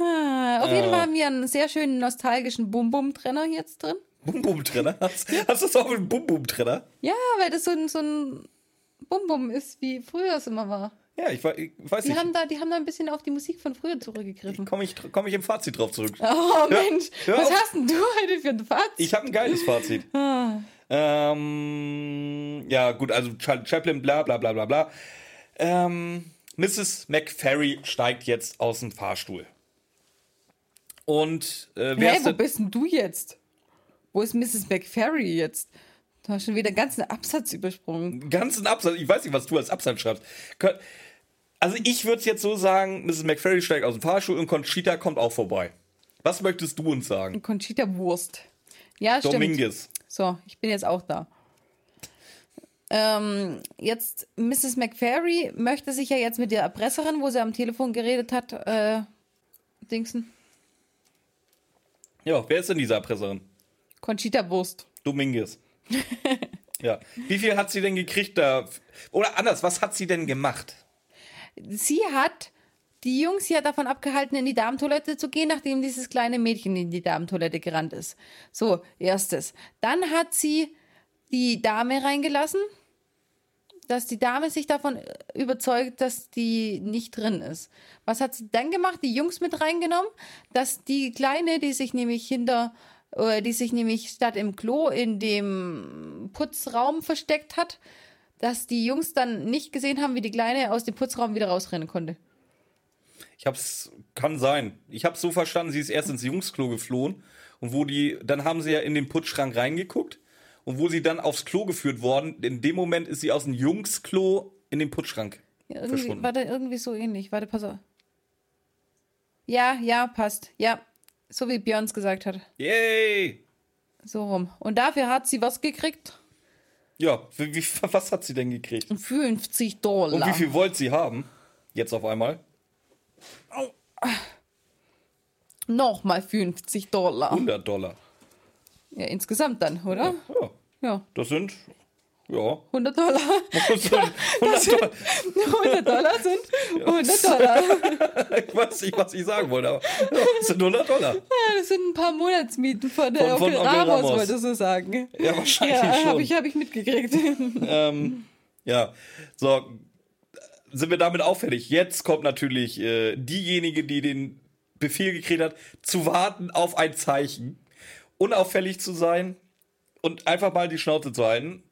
Ah, auf jeden. Fall haben wir einen sehr schönen nostalgischen Bum-Bum-Trenner jetzt drin. Bum-Bum-Trenner. Hast, hast du das auch mit einem Bum-Bum-Trenner? Ja, weil das so ein, so ein Bum-Bum ist, wie früher es immer war. Ja, ich, ich weiß Die nicht. haben, da, die haben da ein bisschen auf die Musik von früher zurückgegriffen. Komme ich, komm ich im Fazit drauf zurück. Oh Mensch, hör was auf. hast denn du heute für ein Fazit? Ich habe ein geiles Fazit. Ah. Ähm, ja, gut, also Charlie Chaplin, bla bla bla bla bla. Ähm, Mrs. McFerry steigt jetzt aus dem Fahrstuhl. Und äh, wer ist wo bist denn du jetzt? Wo ist Mrs. McFerry jetzt? Du hast schon wieder einen ganzen Absatz übersprungen. ganzen Absatz, ich weiß nicht, was du als Absatz schreibst. Kön- Also ich würde es jetzt so sagen, Mrs. McFerry steigt aus dem Fahrstuhl und Conchita kommt auch vorbei. Was möchtest du uns sagen? Conchita Wurst. Ja, stimmt. Dominguez. So, ich bin jetzt auch da. Ähm, jetzt, Mrs. McFerry möchte sich ja jetzt mit der Erpresserin, wo sie am Telefon geredet hat, äh, Dingsen. Ja, wer ist denn diese Erpresserin? Conchita Wurst. Dominguez. ja. Wie viel hat sie denn gekriegt da? Oder anders, was hat sie denn gemacht? Sie hat die Jungs ja davon abgehalten, in die Damentoilette zu gehen, nachdem dieses kleine Mädchen in die Damentoilette gerannt ist. So, erstes. Dann hat sie die Dame reingelassen, dass die Dame sich davon überzeugt, dass die nicht drin ist. Was hat sie dann gemacht? Die Jungs mit reingenommen, dass die Kleine, die sich nämlich hinter, äh, die sich nämlich statt im Klo in dem Putzraum versteckt hat, dass die Jungs dann nicht gesehen haben, wie die Kleine aus dem Putzraum wieder rausrennen konnte. Ich hab's, kann sein. Ich hab's so verstanden, sie ist erst ins Jungsklo geflohen und wo die, dann haben sie ja in den Putzschrank reingeguckt und wo sie dann aufs Klo geführt worden, in dem Moment ist sie aus dem Jungsklo in den Putzschrank Ja, irgendwie, verschwunden. warte, irgendwie so ähnlich. Warte, pass auf. Ja, ja, passt. Ja, so wie Björns gesagt hat. Yay! So rum. Und dafür hat sie was gekriegt? Ja, wie, wie, was hat sie denn gekriegt? 50 Dollar. Und wie viel wollt sie haben? Jetzt auf einmal? Nochmal 50 Dollar. 100 Dollar. Ja, insgesamt dann, oder? Ja, Ja, das sind, ja, 100 Dollar. das sind 100 Dollar. 100 Dollar sind 100 Dollar. Ich weiß nicht, was ich sagen wollte, aber das sind 100 Dollar. Ja, das sind ein paar Monatsmieten von der Von- von Onkel Ramos, Ramos. wolltest du sagen. Ja, wahrscheinlich Ja, schon. habe ich, hab ich mitgekriegt. ähm, ja, so, sind wir damit auffällig. Jetzt kommt natürlich äh, diejenige, die den Befehl gekriegt hat, zu warten auf ein Zeichen, unauffällig zu sein und einfach mal die Schnauze zu halten.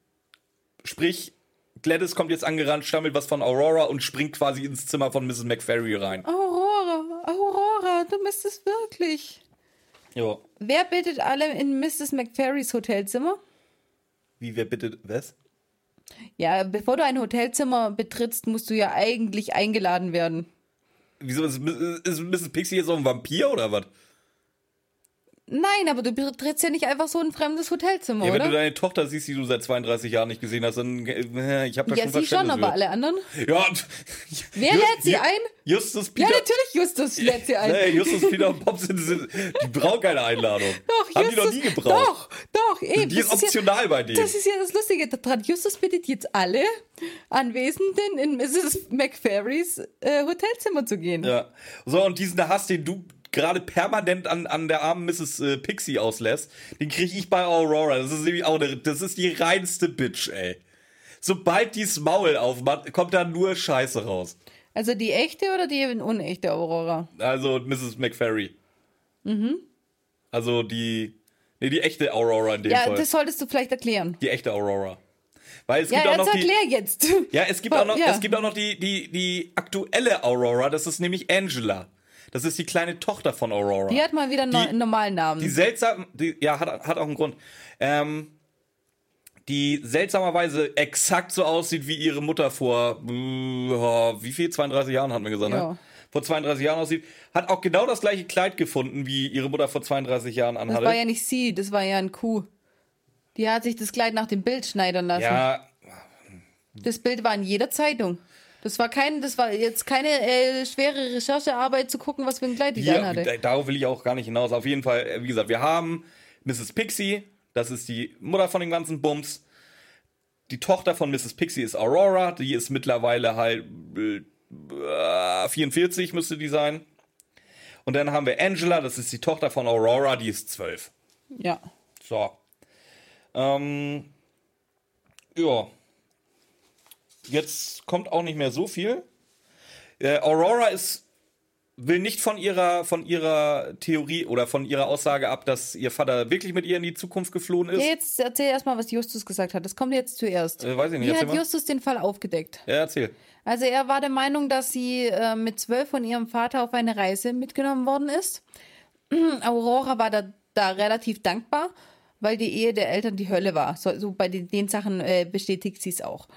Sprich, Gladys kommt jetzt angerannt, stammelt was von Aurora und springt quasi ins Zimmer von Mrs. McFerry rein. Aurora, Aurora, du bist es wirklich. Ja. Wer bittet alle in Mrs. McFerrys Hotelzimmer? Wie, wer bitte, was? Ja, bevor du ein Hotelzimmer betrittst, musst du ja eigentlich eingeladen werden. Wieso ist, ist Mrs. Pixie jetzt auch ein Vampir oder was? Nein, aber du betrittst ja nicht einfach so ein fremdes Hotelzimmer, Ja, wenn oder? du deine Tochter siehst, die du seit 32 Jahren nicht gesehen hast, dann äh, ich habe da ja, schon sie schon, aber alle anderen? Ja. Wer Just- lädt sie Ju- ein? Justus Ja, Peter. natürlich Justus lädt sie ein. Nee, Justus Peter und Bob sind, sind die brauchen keine Einladung. Doch, Haben Justus, die noch nie gebraucht. Doch, doch, eben. Die ist das ja- optional bei denen. Das ist ja das Lustige daran. Justus bittet jetzt alle Anwesenden in Mrs. McFerrys äh, Hotelzimmer zu gehen. Ja. So, und diesen Hass, den du gerade permanent an, an der armen Mrs. Äh, Pixie auslässt, den kriege ich bei Aurora. Das ist nämlich auch eine, das ist die reinste Bitch, ey. Sobald die's Maul aufmacht, kommt da nur Scheiße raus. Also die echte oder die unechte Aurora? Also Mrs. McFerry. Mhm. Also die, nee, die echte Aurora in dem Ja, Fall. das solltest du vielleicht erklären. die echte Aurora. Weil es Ja, gibt auch jetzt noch die, erklär jetzt. Ja, es gibt auch noch, Ja. es gibt auch noch die, die, die aktuelle Aurora, das ist nämlich Angela. Das ist die kleine Tochter von Aurora. Die hat mal wieder Die- einen normalen Namen. Die seltsam, die, ja, hat, hat auch einen Grund. Ähm, die seltsamerweise exakt so aussieht wie ihre Mutter vor, oh, wie viel? 32 Jahren hat man gesagt, Ja. ne? Vor 32 Jahren aussieht. Hat auch genau das gleiche Kleid gefunden, wie ihre Mutter vor 32 Jahren das anhatte. war ja nicht sie, das war ja ein Kuh. Die hat sich das Kleid nach dem Bild schneidern lassen. ja, Das Bild war in jeder Zeitung. Das war kein, das war jetzt keine äh, schwere Recherchearbeit zu gucken, was für ein Kleid die dann Hier, hatte. da- darauf will ich auch gar nicht hinaus. Auf jeden Fall, äh, wie gesagt, wir haben Mrs. Pixie, das ist die Mutter von dem ganzen Bums. Die Tochter von Mrs. Pixie ist Aurora, die ist mittlerweile halt äh, 44 müsste die sein. Und dann haben wir Angela, das ist die Tochter von Aurora, die ist 12. Ja. So. Ähm, ja. Jetzt kommt auch nicht mehr so viel. Äh, Aurora ist will nicht von ihrer von ihrer Theorie oder von ihrer Aussage ab, dass ihr Vater wirklich mit ihr in die Zukunft geflohen ist. ja. Jetzt erzähl erstmal, was Justus gesagt hat. Das kommt jetzt zuerst. Äh, weiß ich nicht, Wie hat mal. Justus den Fall aufgedeckt? Ja, erzähl. Also er war der Meinung, dass sie äh, mit zwölf von ihrem Vater auf eine Reise mitgenommen worden ist. Aurora war da, da relativ dankbar, weil die Ehe der Eltern die Hölle war. So, so bei den, den Sachen äh, bestätigt sie es auch.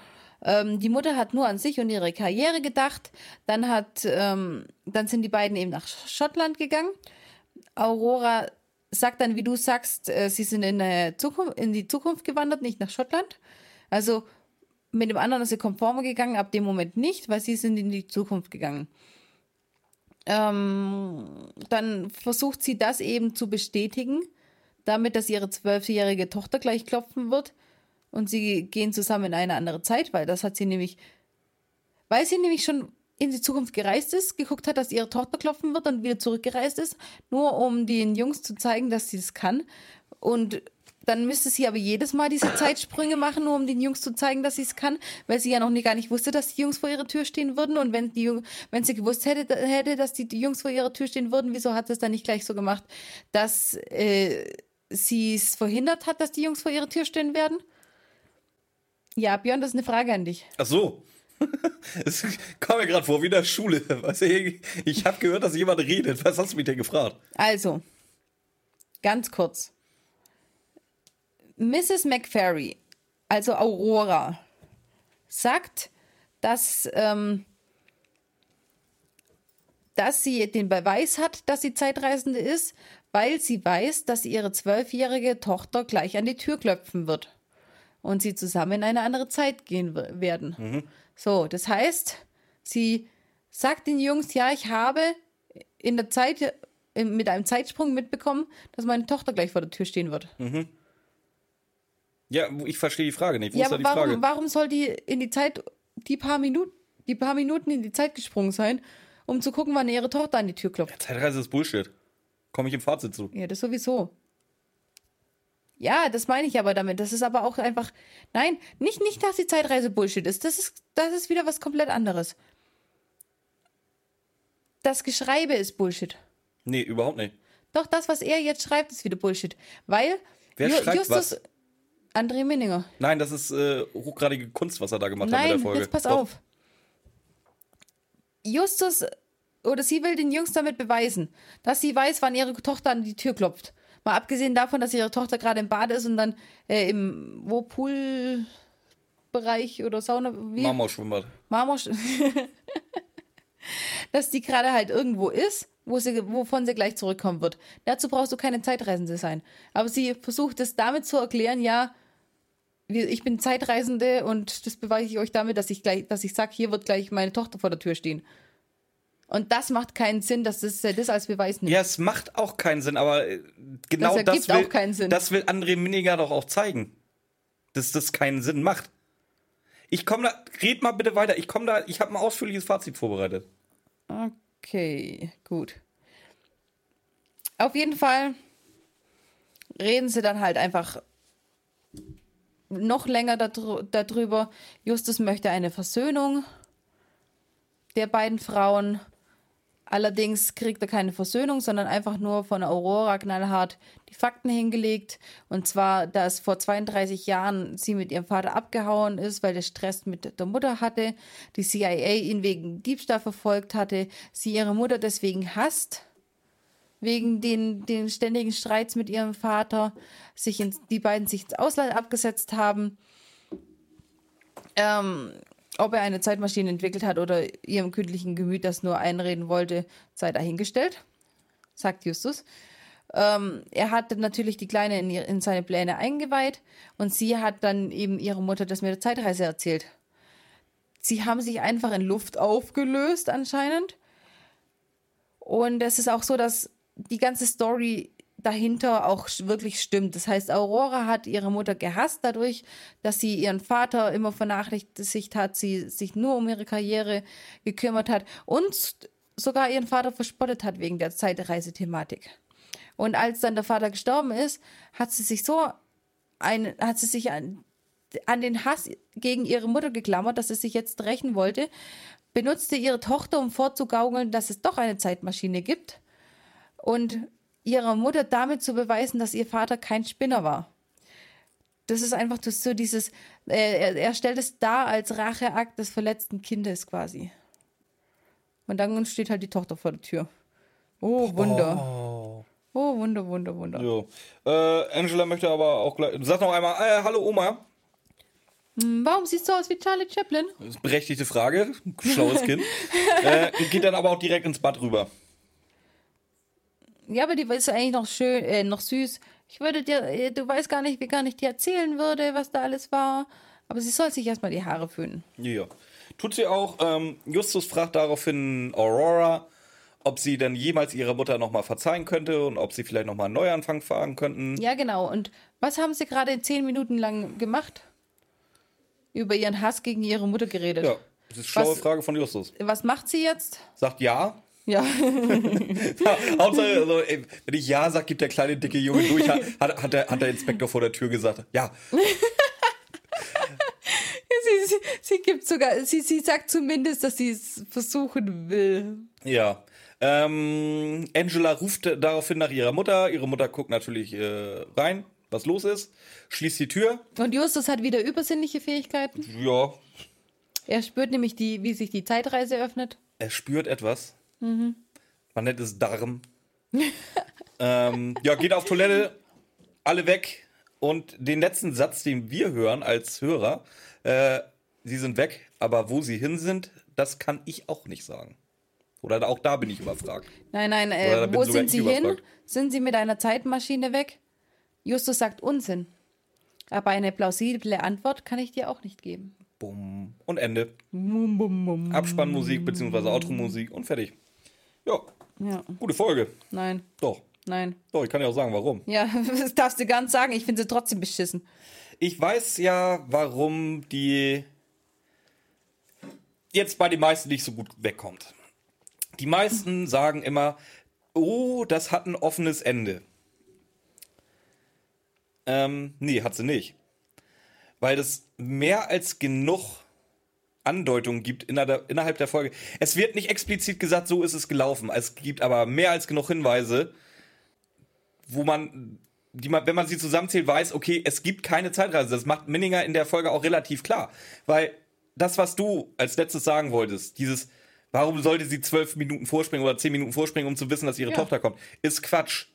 Ähm, die Mutter hat nur an sich und ihre Karriere gedacht. Dann hat, ähm, dann sind die beiden eben nach Schottland gegangen. Aurora sagt dann, wie du sagst, äh, sie sind in, der Zukunft, in die Zukunft gewandert, nicht nach Schottland. Also mit dem anderen ist sie konformer gegangen, ab dem Moment nicht, weil sie sind in die Zukunft gegangen. Ähm, dann versucht sie das eben zu bestätigen, damit, dass ihre zwölfjährige Tochter gleich klopfen wird. Und sie gehen zusammen in eine andere Zeit, weil das hat sie nämlich, weil sie nämlich schon in die Zukunft gereist ist, geguckt hat, dass ihre Tochter klopfen wird und wieder zurückgereist ist, nur um den Jungs zu zeigen, dass sie das kann. Und dann müsste sie aber jedes Mal diese Zeitsprünge machen, nur um den Jungs zu zeigen, dass sie es kann, weil sie ja noch nie, gar nicht wusste, dass die Jungs vor ihrer Tür stehen würden. Und wenn, die, wenn sie gewusst hätte, hätte, dass die, die Jungs vor ihrer Tür stehen würden, wieso hat sie es dann nicht gleich so gemacht, dass äh, sie es verhindert hat, dass die Jungs vor ihrer Tür stehen werden? Ja, Björn, das ist eine Frage an dich. Ach so. Es kam mir gerade vor wie in der Schule. Ich habe gehört, dass jemand redet. Was hast du mich denn gefragt? Also, ganz kurz. Mrs. McFerry, also Aurora, sagt, dass, ähm, dass sie den Beweis hat, dass sie Zeitreisende ist, weil sie weiß, dass ihre zwölfjährige Tochter gleich an die Tür klopfen wird und sie zusammen in eine andere Zeit gehen werden. So, das heißt, sie sagt den Jungs, ja, ich habe in der Zeit mit einem Zeitsprung mitbekommen, dass meine Tochter gleich vor der Tür stehen wird. Ja, ich verstehe die Frage nicht. Wo ja, ist da die Frage? warum, warum soll die in die Zeit, die paar Minuten, die paar Minuten in die Zeit gesprungen sein, um zu gucken, wann ihre Tochter an die Tür klopft? Zeitreise ist Bullshit. Komme ich im Fazit zu. Ja, das sowieso. Ja, das meine ich aber damit. Das ist aber auch einfach. Nein, nicht, nicht, dass die Zeitreise Bullshit ist. Das ist, das ist wieder was komplett anderes. Das Geschreibe ist Bullshit. Nee, überhaupt nicht. Doch, das, was er jetzt schreibt, ist wieder Bullshit. Weil Wer Ju- schreibt Justus, was? André Minninger. Nein, das ist äh, hochgradige Kunst, was er da gemacht hat mit Nein, der Folge. jetzt pass Doch. auf. Justus oder sie will den Jungs damit beweisen, dass sie weiß, wann ihre Tochter an die Tür klopft. Mal abgesehen davon, dass ihre Tochter gerade im Bad ist und dann äh, im wo Poolbereich oder Sauna wie Marmorschwimmbad. Marmor, dass die gerade halt irgendwo ist, wo sie, wovon sie gleich zurückkommen wird. Dazu brauchst du keine Zeitreisende sein. Aber sie versucht es damit zu erklären, ja, ich bin Zeitreisende und das beweise ich euch damit, dass ich gleich, dass ich sage, hier wird gleich meine Tochter vor der Tür stehen. Und das macht keinen Sinn, dass das, äh, das als Beweis nimmt. Ja, es macht auch keinen Sinn, aber äh, genau Das das, will, auch keinen Sinn. das will André Miniger doch auch zeigen. Dass das keinen Sinn macht. Ich komme da, red mal bitte weiter. Ich komme da, ich habe ein ausführliches Fazit vorbereitet. Okay, gut. Auf jeden Fall reden sie dann halt einfach noch länger darüber. Justus möchte eine Versöhnung der beiden Frauen. Allerdings kriegt er keine Versöhnung, sondern einfach nur von Aurora knallhart die Fakten hingelegt. Und zwar, dass vor 32 Jahren sie mit ihrem Vater abgehauen ist, weil er Stress mit der Mutter hatte, die CIA ihn wegen Diebstahl verfolgt hatte, sie ihre Mutter deswegen hasst, wegen den, den ständigen Streits mit ihrem Vater, sich ins, die beiden sich ins Ausland abgesetzt haben. Ähm, ob er eine Zeitmaschine entwickelt hat oder ihrem kündlichen Gemüt das nur einreden wollte, sei dahingestellt, sagt Justus. Ähm, er hat natürlich die Kleine in, in seine Pläne eingeweiht und sie hat dann eben ihrer Mutter das mit der Zeitreise erzählt. Sie haben sich einfach in Luft aufgelöst anscheinend. Und es ist auch so, dass die ganze Story dahinter auch wirklich stimmt. Das heißt, Aurora hat ihre Mutter gehasst dadurch, dass sie ihren Vater immer vernachlässigt hat, sie sich nur um ihre Karriere gekümmert hat und sogar ihren Vater verspottet hat wegen der Zeitreisethematik. Und als dann der Vater gestorben ist, hat sie sich so ein, hat sie sich an, an den Hass gegen ihre Mutter geklammert, dass sie sich jetzt rächen wollte, benutzte ihre Tochter, um vorzugaukeln, dass es doch eine Zeitmaschine gibt und ihrer Mutter damit zu beweisen, dass ihr Vater kein Spinner war. Das ist einfach das, so dieses, äh, er, er stellt es dar als Racheakt des verletzten Kindes quasi. Und dann steht halt die Tochter vor der Tür. Oh, Wunder. Oh. Oh, Wunder, Wunder, Wunder. Jo. Äh, Angela möchte aber auch gleich. Sag noch einmal, äh, hallo Oma. Hm, Warum siehst du aus wie Charlie Chaplin? Das ist eine berechtigte Frage. Schlaues Kind. äh, geht dann aber auch direkt ins Bad rüber. Ja, aber die ist eigentlich noch schön, äh, noch süß. Ich würde dir, äh, du weißt gar nicht, wie gar nicht dir erzählen würde, was da alles war. Aber sie soll sich erstmal die Haare föhnen. Ja. Tut sie auch. Ähm, Justus fragt daraufhin Aurora, ob sie denn jemals ihrer Mutter nochmal verzeihen könnte und ob sie vielleicht nochmal einen Neuanfang fahren könnten. Ja, genau. Und was haben sie gerade zehn Minuten lang gemacht? Über ihren Hass gegen ihre Mutter geredet. Ja, das ist eine schlaue Was- Frage von Justus. Was macht sie jetzt? Sagt ja. Ja. Hauptsache, also, ey, wenn ich ja sag, gibt der kleine dicke Junge durch. Hat, hat, hat, der, hat der Inspektor vor der Tür gesagt. Ja, sie, sie, sie gibt sogar, sie, sie sagt zumindest, dass sie es versuchen will. ja. Ähm, Angela ruft daraufhin nach ihrer Mutter. Ihre Mutter guckt natürlich äh, rein, was los ist. Schließt die Tür. Und Justus hat wieder übersinnliche Fähigkeiten. Ja, Er spürt nämlich, die, wie sich die Zeitreise öffnet. er spürt etwas. Man nennt es Darm. ähm, ja, geht auf Toilette, alle weg. Und den letzten Satz, den wir hören als Hörer, äh, sie sind weg, aber wo sie hin sind, das kann ich auch nicht sagen. Oder auch da bin ich überfragt. Nein, nein, äh, wo sind sie hin? Sind sie mit einer Zeitmaschine weg? Justus sagt Unsinn. Aber eine plausible Antwort kann ich dir auch nicht geben. Bumm. Und Ende. Abspannmusik bzw. Outro-Musik und fertig. Ja, Ja, gute Folge. nein, Doch. nein. Doch, ich kann ja auch sagen, warum. Ja, das darfst du ganz sagen. Ich finde sie trotzdem beschissen. Ich weiß ja, warum die jetzt bei den meisten nicht so gut wegkommt. Die meisten sagen immer, oh, das hat ein offenes Ende. Ähm, nee, hat sie nicht. Weil es mehr als genug Andeutungen gibt innerhalb der Folge. Es wird nicht explizit gesagt, so ist es gelaufen. Es gibt aber mehr als genug Hinweise, wo man die man, wenn man sie zusammenzählt, weiß, okay, es gibt keine Zeitreise. Das macht Minninger in der Folge auch relativ klar. Weil das, was du als letztes sagen wolltest, dieses, warum sollte sie zwölf Minuten vorspringen oder zehn Minuten vorspringen, um zu wissen, dass ihre Ja. Tochter kommt, ist Quatsch.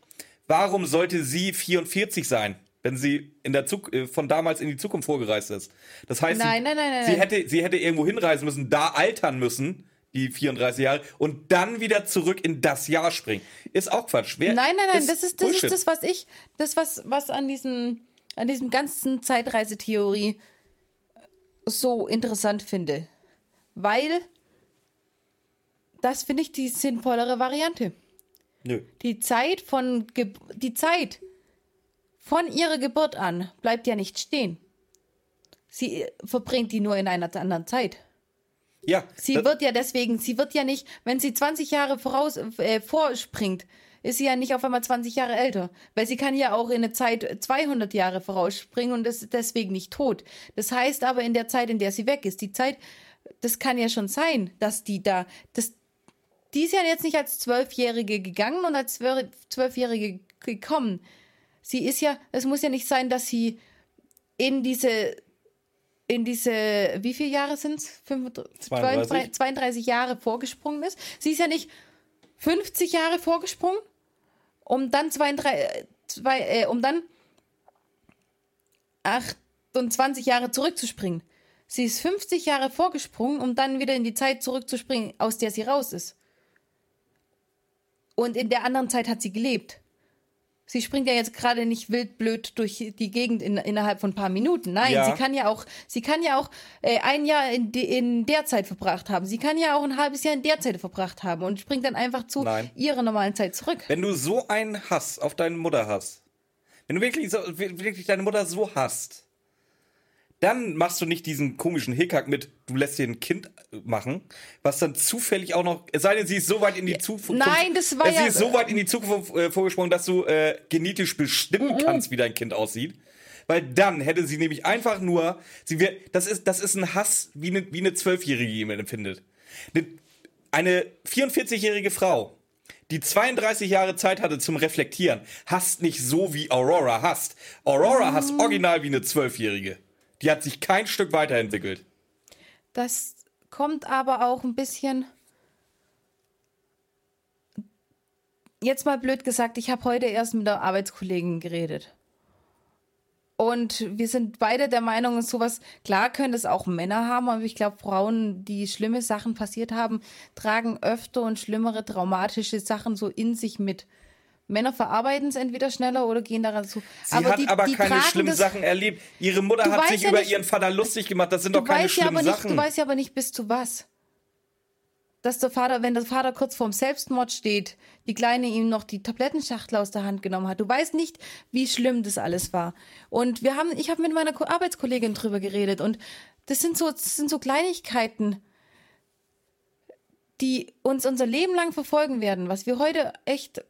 Warum sollte sie 44 sein, wenn sie in der Zuk äh, von damals in die Zukunft vorgereist ist? Das heißt, Nein, sie, nein, nein, sie hätte, sie hätte irgendwo hinreisen müssen, da altern müssen, die 34 Jahre, und dann wieder zurück in das Jahr springen. Ist auch Quatsch. Wer, Nein, nein, nein, das ist das, Bullshit. ist das was ich, das, was, was an diesem, an diesem ganzen Zeitreisetheorie so interessant finde. Weil das finde ich die sinnvollere Variante. Nö. Die Zeit von Ge die Zeit von ihrer Geburt an bleibt ja nicht stehen. Sie äh, verbringt die nur in einer anderen Zeit. Ja, Sie wird ja deswegen, sie wird ja nicht, wenn sie 20 Jahre voraus äh, vorspringt, ist sie ja nicht auf einmal 20 Jahre älter, weil sie kann ja auch in eine Zeit 200 Jahre vorausspringen und ist deswegen nicht tot. Das heißt aber in der Zeit, in der sie weg ist, die Zeit, das kann ja schon sein, dass die da, das, die ist ja jetzt nicht als Zwölfjährige gegangen und als Zwölf- Zwölfjährige gekommen. Sie ist ja, es muss ja nicht sein, dass sie in diese in diese, wie viele Jahre sind es? 32. 32 Jahre vorgesprungen ist. Sie ist ja nicht 50 Jahre vorgesprungen, um dann 32, äh, zwei, äh, um dann 28 Jahre zurückzuspringen. Sie ist 50 Jahre vorgesprungen, um dann wieder in die Zeit zurückzuspringen, aus der sie raus ist. Und in der anderen Zeit hat sie gelebt. Sie springt ja jetzt gerade nicht wild blöd durch die Gegend in, innerhalb von ein paar Minuten. Nein, Ja. sie kann ja auch, sie kann ja auch äh, ein Jahr in, de, in der Zeit verbracht haben. Sie kann ja auch ein halbes Jahr in der Zeit verbracht haben und springt dann einfach zu Nein. ihrer normalen Zeit zurück. Wenn du so einen Hass auf deine Mutter hast, wenn du wirklich, so, wirklich deine Mutter so hasst, dann machst du nicht diesen komischen Hickhack mit, du lässt dir ein Kind machen, was dann zufällig auch noch, es sei denn, sie ist so weit in die Zukunft. Nein, das war Sie ja- ist so weit in die Zukunft äh, vorgesprungen, dass du äh, genetisch bestimmen Mhm. kannst, wie dein Kind aussieht. Weil dann hätte sie nämlich einfach nur, sie wär, das ist, das ist ein Hass, wie eine, wie eine Zwölfjährige jemand empfindet. Eine, eine 44-jährige Frau, die 32 Jahre Zeit hatte zum Reflektieren, hasst nicht so, wie Aurora hasst. Aurora hasst Mhm. original wie eine Zwölfjährige. Die hat sich kein Stück weiterentwickelt. Das kommt aber auch ein bisschen. Jetzt mal blöd gesagt, ich habe heute erst mit der Arbeitskollegin geredet. Und wir sind beide der Meinung, sowas, klar können das auch Männer haben, aber ich glaube, Frauen, die schlimme Sachen passiert haben, tragen öfter und schlimmere traumatische Sachen so in sich mit. Männer verarbeiten es entweder schneller oder gehen daran zu. Sie hat aber keine tragen schlimmen Sachen erlebt. Ihre Mutter Du hat sich ja über nicht- ihren Vater lustig gemacht. Das sind doch keine ja schlimmen aber nicht, Sachen. du weißt ja aber nicht bis zu was. Dass der Vater, wenn der Vater kurz vorm Selbstmord steht, die Kleine ihm noch die Tablettenschachtel aus der Hand genommen hat. Du weißt nicht, wie schlimm das alles war. Und wir haben, ich habe mit meiner Ko- Arbeitskollegin drüber geredet und das sind so, das sind so Kleinigkeiten, die uns unser Leben lang verfolgen werden, was wir heute echt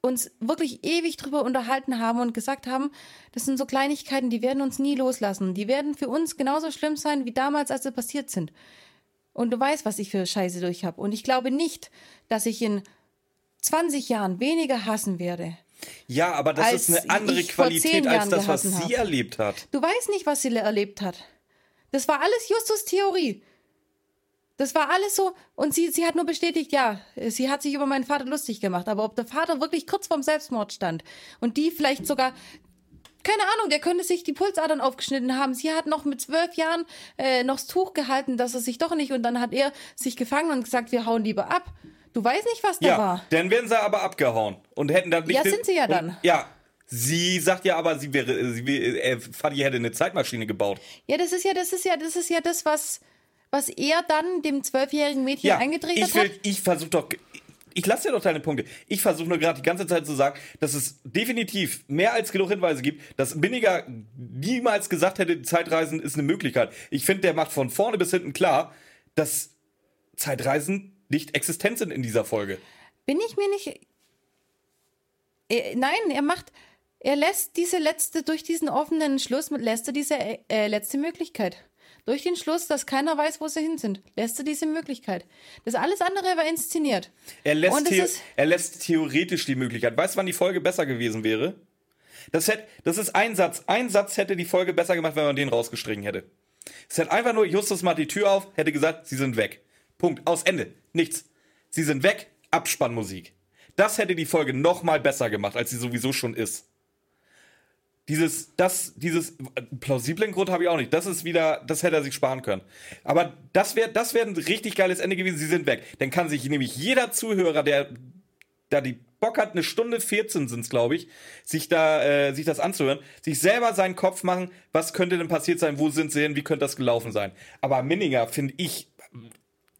uns wirklich ewig drüber unterhalten haben und gesagt haben, das sind so Kleinigkeiten, die werden uns nie loslassen. Die werden für uns genauso schlimm sein wie damals, als sie passiert sind. Und du weißt, was ich für Scheiße durch habe. Und ich glaube nicht, dass ich in 20 Jahren weniger hassen werde. ja, aber das ist eine andere Qualität als das, was sie hab. erlebt hat. Du weißt nicht, was sie erlebt hat. Das war alles Justus Theorie. Das war alles so. Und sie, sie hat nur bestätigt, ja, sie hat sich über meinen Vater lustig gemacht. Aber ob der Vater wirklich kurz vorm Selbstmord stand und die vielleicht sogar, keine Ahnung, der könnte sich die Pulsadern aufgeschnitten haben. Sie hat noch mit zwölf Jahren äh, noch das Tuch gehalten, dass er sich doch nicht. Und dann hat er sich gefangen und gesagt, wir hauen lieber ab. Du weißt nicht, was da Ja, war. dann wären sie aber abgehauen und hätten dann nicht. Ja, sind sie ja und, dann. Ja, sie sagt ja aber, sie wäre, sie wäre, äh, Fadi hätte eine Zeitmaschine gebaut. Ja, das ist ja, das ist ja, das ist ja das, was, was er dann dem zwölfjährigen Mädchen Ja, eingetrichtert ich hat. will, ich versuche doch, ich lasse dir doch deine Punkte. Ich versuche nur gerade die ganze Zeit zu sagen, dass es definitiv mehr als genug Hinweise gibt, dass Binniger niemals gesagt hätte, Zeitreisen ist eine Möglichkeit. Ich finde, der macht von vorne bis hinten klar, dass Zeitreisen nicht existent sind in dieser Folge. Bin ich mir nicht. Er, nein, er macht. Er lässt diese letzte, durch diesen offenen Schluss, lässt er diese äh, letzte Möglichkeit. Durch den Schluss, dass keiner weiß, wo sie hin sind, lässt er diese Möglichkeit. Das alles andere war inszeniert. Er lässt, ist- er lässt theoretisch die Möglichkeit. Weißt du, wann die Folge besser gewesen wäre? Das, hätte, das ist ein Satz. Ein Satz hätte die Folge besser gemacht, wenn man den rausgestrichen hätte. Es hätte einfach nur, Justus macht die Tür auf, hätte gesagt, sie sind weg. Punkt. Aus Ende. Nichts. Sie sind weg. Abspannmusik. Das hätte die Folge noch mal besser gemacht, als sie sowieso schon ist. Dieses, das, dieses plausiblen Grund habe ich auch nicht. Das ist wieder, das hätte er sich sparen können. Aber das wäre, das wäre ein richtig geiles Ende gewesen. Sie sind weg. Dann kann sich nämlich jeder Zuhörer, der da die Bock hat, eine Stunde 14 sind es, glaube ich, sich da, äh, sich das anzuhören, sich selber seinen Kopf machen, was könnte denn passiert sein, wo sind sie hin, wie könnte das gelaufen sein. Aber Minninger, finde ich,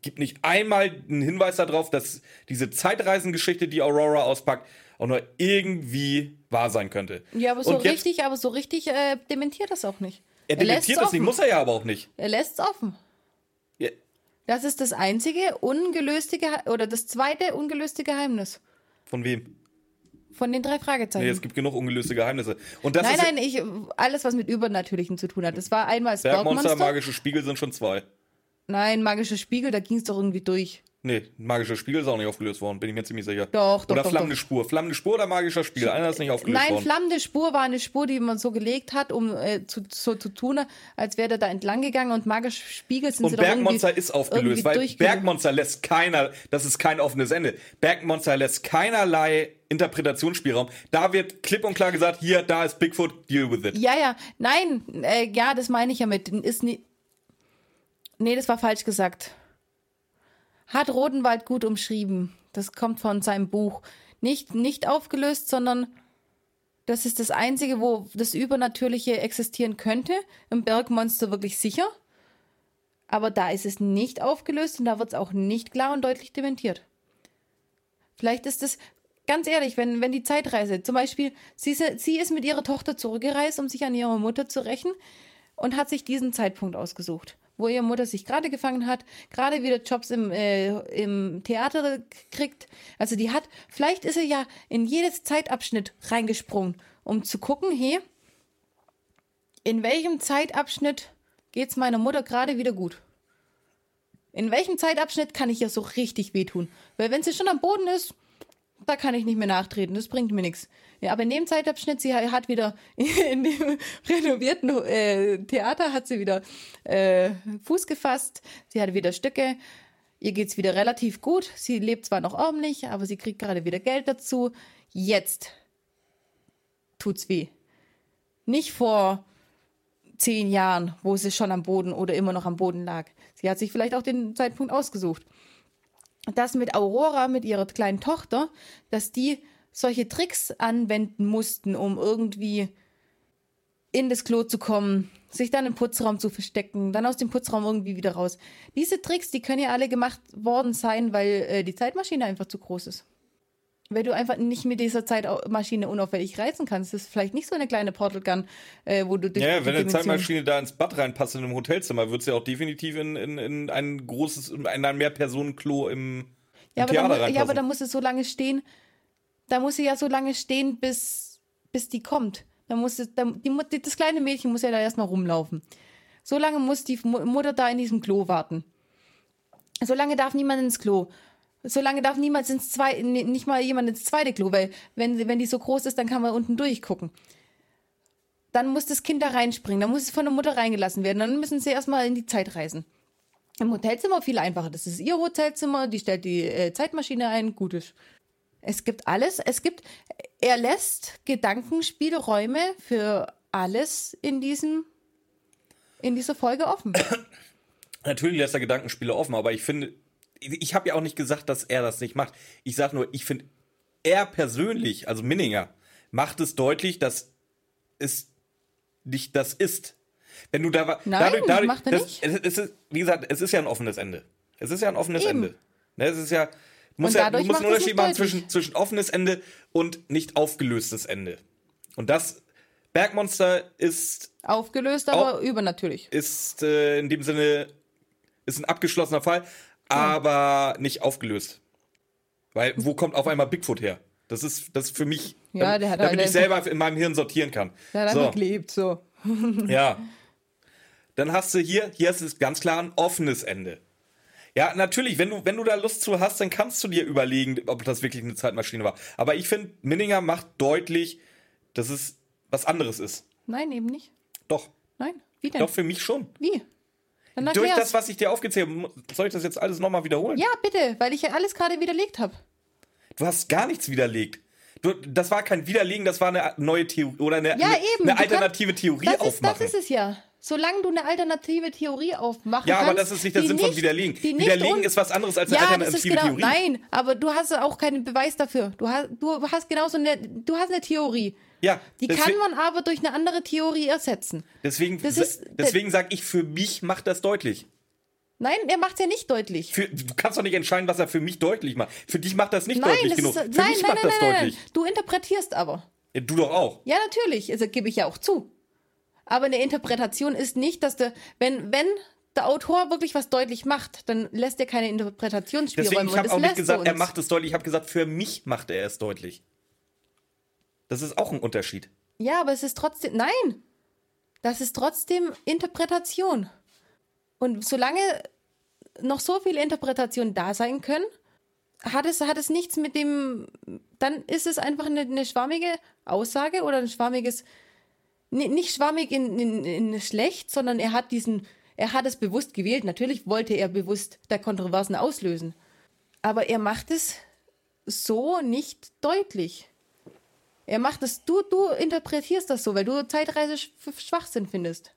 gibt nicht einmal einen Hinweis darauf, dass diese Zeitreisengeschichte, die Aurora auspackt, auch nur irgendwie wahr sein könnte. Ja, aber so Und jetzt- richtig, aber so richtig äh, dementiert das auch nicht. Er dementiert das nicht, muss er ja aber auch nicht. Er lässt es offen. Ja, Das ist das einzige ungelöste Gehe oder das zweite ungelöste Geheimnis von wem? von den drei Fragezeichen. Nee, es gibt genug ungelöste Geheimnisse. Und das nein, ist nein, ich, alles, was mit Übernatürlichen zu tun hat. Das war einmal das Bergmonster, Bergmonster. magische Spiegel sind schon zwei. Nein, magische Spiegel, da ging es doch irgendwie durch. Nee, magischer Spiegel ist auch nicht aufgelöst worden, bin ich mir ziemlich sicher. Doch, doch, Oder doch, flammende doch. Spur. Flammende Spur oder magischer Spiegel? Einer ist nicht aufgelöst Nein, worden. flammende Spur war eine Spur, die man so gelegt hat, um äh, zu, so zu tun, als wäre der da entlang gegangen und magische Spiegel sind Und sie doch Bergmonster ist aufgelöst, weil Bergmonster lässt keiner, das ist kein offenes Ende. Bergmonster lässt keinerlei Interpretationsspielraum. Da wird klipp und klar gesagt, hier, da ist Bigfoot, deal with it. Ja, ja, nein, äh, ja, das meine ich ja mit. Ist nie, nee, das war falsch gesagt. Hat Rodenwald gut umschrieben. Das kommt von seinem Buch. Nicht, nicht aufgelöst, sondern das ist das Einzige, wo das Übernatürliche existieren könnte. Im Bergmonster wirklich sicher. Aber da ist es nicht aufgelöst und da wird es auch nicht klar und deutlich dementiert. Vielleicht ist es, ganz ehrlich, wenn, wenn die Zeitreise, zum Beispiel, sie, sie ist mit ihrer Tochter zurückgereist, um sich an ihre Mutter zu rächen und hat sich diesen Zeitpunkt ausgesucht, wo ihre Mutter sich gerade gefangen hat, gerade wieder Jobs im, äh, im Theater kriegt. Also die hat, vielleicht ist sie ja in jedes Zeitabschnitt reingesprungen, um zu gucken, hey, in welchem Zeitabschnitt geht's meiner Mutter gerade wieder gut? In welchem Zeitabschnitt kann ich ihr so richtig wehtun? Weil wenn sie schon am Boden ist, da kann ich nicht mehr nachtreten, das bringt mir nichts. Ja, aber in dem Zeitabschnitt, sie hat wieder in dem renovierten äh, Theater hat sie wieder äh, Fuß gefasst, sie hat wieder Stücke, ihr geht's wieder relativ gut, sie lebt zwar noch ordentlich, aber sie kriegt gerade wieder Geld dazu. Jetzt tut's weh. Nicht vor zehn Jahren, wo sie schon am Boden oder immer noch am Boden lag. Sie hat sich vielleicht auch den Zeitpunkt ausgesucht. Das mit Aurora, mit ihrer kleinen Tochter, dass die solche Tricks anwenden mussten, um irgendwie in das Klo zu kommen, sich dann im Putzraum zu verstecken, dann aus dem Putzraum irgendwie wieder raus. Diese Tricks, die können ja alle gemacht worden sein, weil äh, die Zeitmaschine einfach zu groß ist. Weil du einfach nicht mit dieser Zeitmaschine unauffällig reizen kannst. Das ist vielleicht nicht so eine kleine Portal Gun, äh, wo du durch Ja, wenn eine Zeitmaschine da ins Bad reinpasst in einem Hotelzimmer, wird sie auch definitiv in, in, in ein großes, in ein Mehrpersonen-Klo im, im Ja, aber, Theater dann, mu- reinpassen. ja, aber da muss es so lange stehen. Da muss sie ja so lange stehen, bis, bis die kommt. Da muss es, da, die, das kleine Mädchen muss ja da erstmal rumlaufen. So lange muss die Mu- Mutter da in diesem Klo warten. So lange darf niemand ins Klo. So lange darf niemand ins zweite, nicht mal jemand ins zweite Klo, weil wenn, wenn die so groß ist, dann kann man unten durchgucken. Dann muss das Kind da reinspringen, dann muss es von der Mutter reingelassen werden, dann müssen sie erstmal in die Zeit reisen. Im Hotelzimmer viel einfacher. Das ist ihr Hotelzimmer, die stellt die äh, Zeitmaschine ein, gut ist. Es gibt alles. Es gibt, er lässt Gedankenspielräume für alles in diesem, in dieser Folge offen. Natürlich lässt er Gedankenspiele offen, aber ich finde, ich habe ja auch nicht gesagt, dass er das nicht macht. Ich sage nur, ich finde, er persönlich, also Minninger, macht es deutlich, dass es nicht das ist. Wenn du da wa- Nein, macht er das, nicht. Es, es ist, wie gesagt, es ist ja ein offenes Ende. Es ist ja ein offenes Eben. Ende. Ne, es ist ja, du musst, Und ja, du dadurch musst einen Unterschied machen deutlich. zwischen, zwischen offenes Ende und nicht aufgelöstes Ende. Und das Bergmonster ist Aufgelöst, aber übernatürlich. ist äh, in dem Sinne ist ein abgeschlossener Fall, aber nicht aufgelöst. Weil wo kommt auf einmal Bigfoot her? Das ist das ist für mich, Ja, damit, damit halt ich selber in meinem Hirn sortieren kann. Der hat so, einfach gelebt, so. ja. Dann hast du hier, hier ist es ganz klar ein offenes Ende. Ja, natürlich, wenn du, wenn du da Lust zu hast, dann kannst du dir überlegen, ob das wirklich eine Zeitmaschine war. Aber ich finde, Minninger macht deutlich, dass es was anderes ist. Nein, eben nicht. Doch. Nein. Wie denn? Doch, für mich schon. Wie? Durch das, was ich dir aufgezählt habe, soll ich das jetzt alles nochmal wiederholen? Ja, bitte, weil ich ja alles gerade widerlegt habe. Du hast gar nichts widerlegt. Du, das war kein Widerlegen, das war eine neue Theorie oder eine, Ja, eine, eben. eine alternative Theorie Das ist, aufmachen. das ist es ja. Solange du eine alternative Theorie aufmachen ja, kannst. aber das ist nicht der Sinn von Widerlegen. Widerlegen ist was anderes als eine ja, das ist alternative genau. Theorie. Nein, aber du hast auch keinen Beweis dafür. Du hast, du hast genauso eine, du hast eine Theorie. Ja, Die deswe- kann man aber durch eine andere Theorie ersetzen. deswegen, ist- deswegen sage ich, für mich macht das deutlich. Nein, er macht es ja nicht deutlich. Für, du kannst doch nicht entscheiden, was er für mich deutlich macht. Für dich macht das nicht nein, deutlich das genug. ist, für nein, mich nein, macht nein, das deutlich. nein. Du interpretierst aber. Ja, du doch auch. Ja, natürlich, also gebe ich ja auch zu. Aber eine Interpretation ist nicht, dass der, wenn, wenn der Autor wirklich was deutlich macht, dann lässt er keine Interpretationsspielräume. Deswegen, ich habe auch nicht gesagt, er macht es deutlich. Ich habe gesagt, für mich macht er es deutlich. Das ist auch ein Unterschied. Ja, aber es ist trotzdem. Nein! Das ist trotzdem Interpretation. Und solange noch so viele Interpretationen da sein können, hat es, hat es nichts mit dem. Dann ist es einfach eine, eine schwammige Aussage oder ein schwammiges. Ni- Nicht schwammig in, in, in schlecht, sondern er hat diesen. Er hat es bewusst gewählt. Natürlich wollte er bewusst der Kontroversen auslösen. Aber er macht es so nicht deutlich. Er macht es, du, du interpretierst das so, weil du Zeitreise für Schwachsinn findest,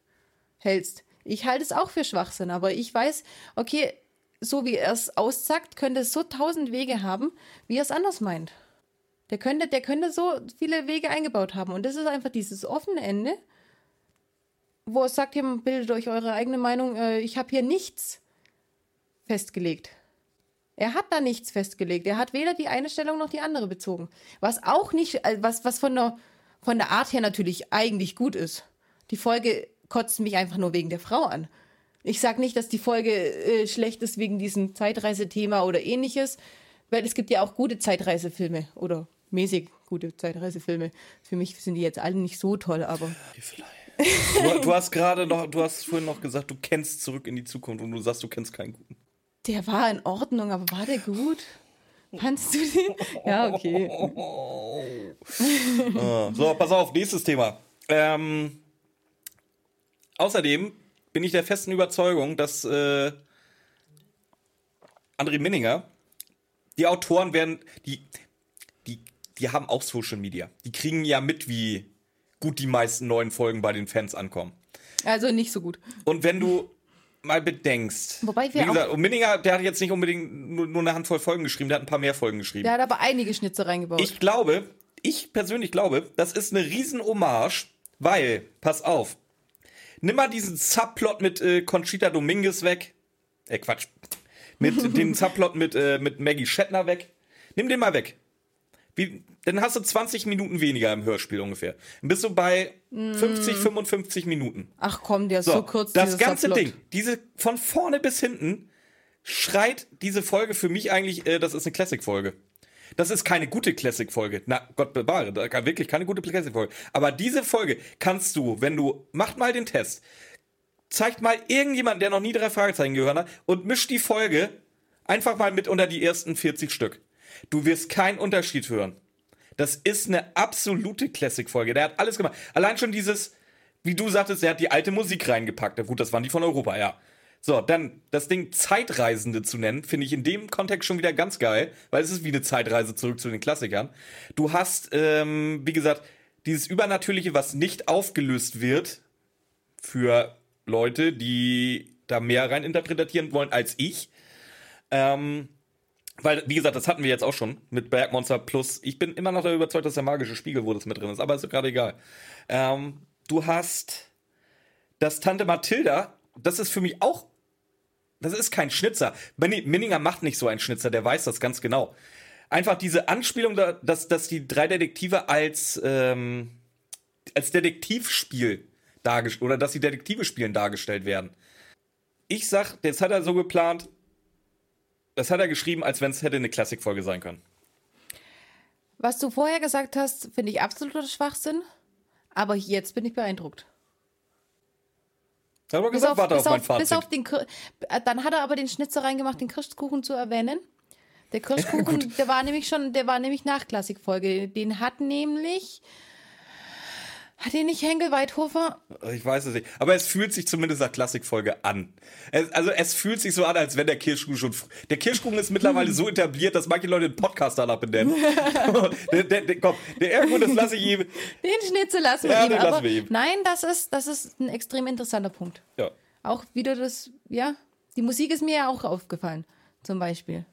hältst. Ich halte es auch für Schwachsinn, aber ich weiß, okay, so wie er es aussagt, könnte es so tausend Wege haben, wie er es anders meint. Der könnte, der könnte so viele Wege eingebaut haben. Und das ist einfach dieses offene Ende, wo er sagt, ihr bildet euch eure eigene Meinung, äh, ich habe hier nichts festgelegt. Er hat da nichts festgelegt. Er hat weder die eine Stellung noch die andere bezogen. Was auch nicht, äh, was, was von der, von der Art her natürlich eigentlich gut ist. Die Folge kotzt mich einfach nur wegen der Frau an. Ich sage nicht, dass die Folge äh, schlecht ist wegen diesem Zeitreisethema oder ähnliches, weil es gibt ja auch gute Zeitreisefilme oder mäßig gute Zeitreisefilme. Für mich sind die jetzt alle nicht so toll, aber Du, du hast gerade noch, du hast vorhin noch gesagt, du kennst zurück in die Zukunft und du sagst, du kennst keinen guten. der war in Ordnung, aber war der gut? Fandst du den? Ja, okay. Ah, So, pass auf, nächstes Thema. Ähm, außerdem bin ich der festen Überzeugung, dass äh, André Minninger, die Autoren werden, die, die, haben auch Social Media. Die kriegen ja mit, wie gut die meisten neuen Folgen bei den Fans ankommen. Also nicht so gut. Und wenn du mal bedenkst, Wobei wir wie gesagt, und Minninger, der hat jetzt nicht unbedingt nur, nur eine Handvoll Folgen geschrieben, der hat ein paar mehr Folgen geschrieben. Der hat aber einige Schnitze reingebaut. Ich glaube, ich persönlich glaube, das ist eine riesen Hommage, weil, pass auf, nimm mal diesen Subplot mit äh, Conchita Dominguez weg. Äh, Quatsch. Mit dem Subplot mit, äh, mit Maggie Shatner weg. Nimm den mal weg. Wie, dann hast du 20 Minuten weniger im Hörspiel ungefähr. Dann bist du bei 50, 55 Minuten. Ach komm, der ist So, so, kurz. das ganze Subplot. Ding, diese von vorne bis hinten schreit diese Folge für mich eigentlich, äh, das ist eine Classic-Folge. Das ist keine gute Classic-Folge. Na, Gott bewahre, wirklich keine gute Classic-Folge. Aber diese Folge kannst du, wenn du, macht mal den Test, zeigt mal irgendjemand, der noch nie drei Fragezeichen gehört hat und mischt die Folge einfach mal mit unter die ersten 40 Stück. Du wirst keinen Unterschied hören. Das ist eine absolute Classic-Folge. Der hat alles gemacht. Allein schon dieses, wie du sagtest, er hat die alte Musik reingepackt. Gut, das waren die von Europa, ja. So, dann das Ding Zeitreisende zu nennen, finde ich in dem Kontext schon wieder ganz geil, weil es ist wie eine Zeitreise zurück zu den Klassikern. Du hast, ähm, wie gesagt, dieses Übernatürliche, was nicht aufgelöst wird für Leute, die da mehr rein interpretieren wollen als ich. Ähm, weil, wie gesagt, das hatten wir jetzt auch schon mit Bergmonster Plus. Ich bin immer noch überzeugt, dass der magische Spiegel, wo das mit drin ist, aber ist gerade egal. Ähm, du hast das Tante Mathilda, das ist für mich auch, das ist kein Schnitzer. Minni- Minninger macht nicht so einen Schnitzer, der weiß das ganz genau. Einfach diese Anspielung, da, dass, dass die drei Detektive als, ähm, als Detektivspiel dargestellt, oder dass die Detektive spielen dargestellt werden. Ich sag, das hat er so geplant, das hat er geschrieben, als wenn es hätte eine Klassikfolge sein können. Was du vorher gesagt hast, finde ich absoluter Schwachsinn. Aber jetzt bin ich beeindruckt. Hat er gesagt, auf, warte bis auf mein auf, Fazit. bis auf den Dann hat er aber den Schnitzer reingemacht, den Kirschkuchen zu erwähnen. Der Kirschkuchen, der war nämlich schon, der war nämlich nach Klassikfolge. Den hat nämlich Hat ihn nicht Henkel Weidhofer? Ich weiß es nicht. Aber es fühlt sich zumindest nach Klassikfolge an. Es, also es fühlt sich so an, als wenn der Kirschkuchen schon. Der Kirschkuchen ist mittlerweile so etabliert, dass manche Leute den Podcast danach benennen. der, der, der, komm, der Ergo, das lasse ich ihm. Den Schnitzel lassen wir Ja, ihm. den lassen wir ihm. Nein, das ist, das ist ein extrem interessanter Punkt. Ja. Auch wieder das, ja, die Musik ist mir ja auch aufgefallen, zum Beispiel.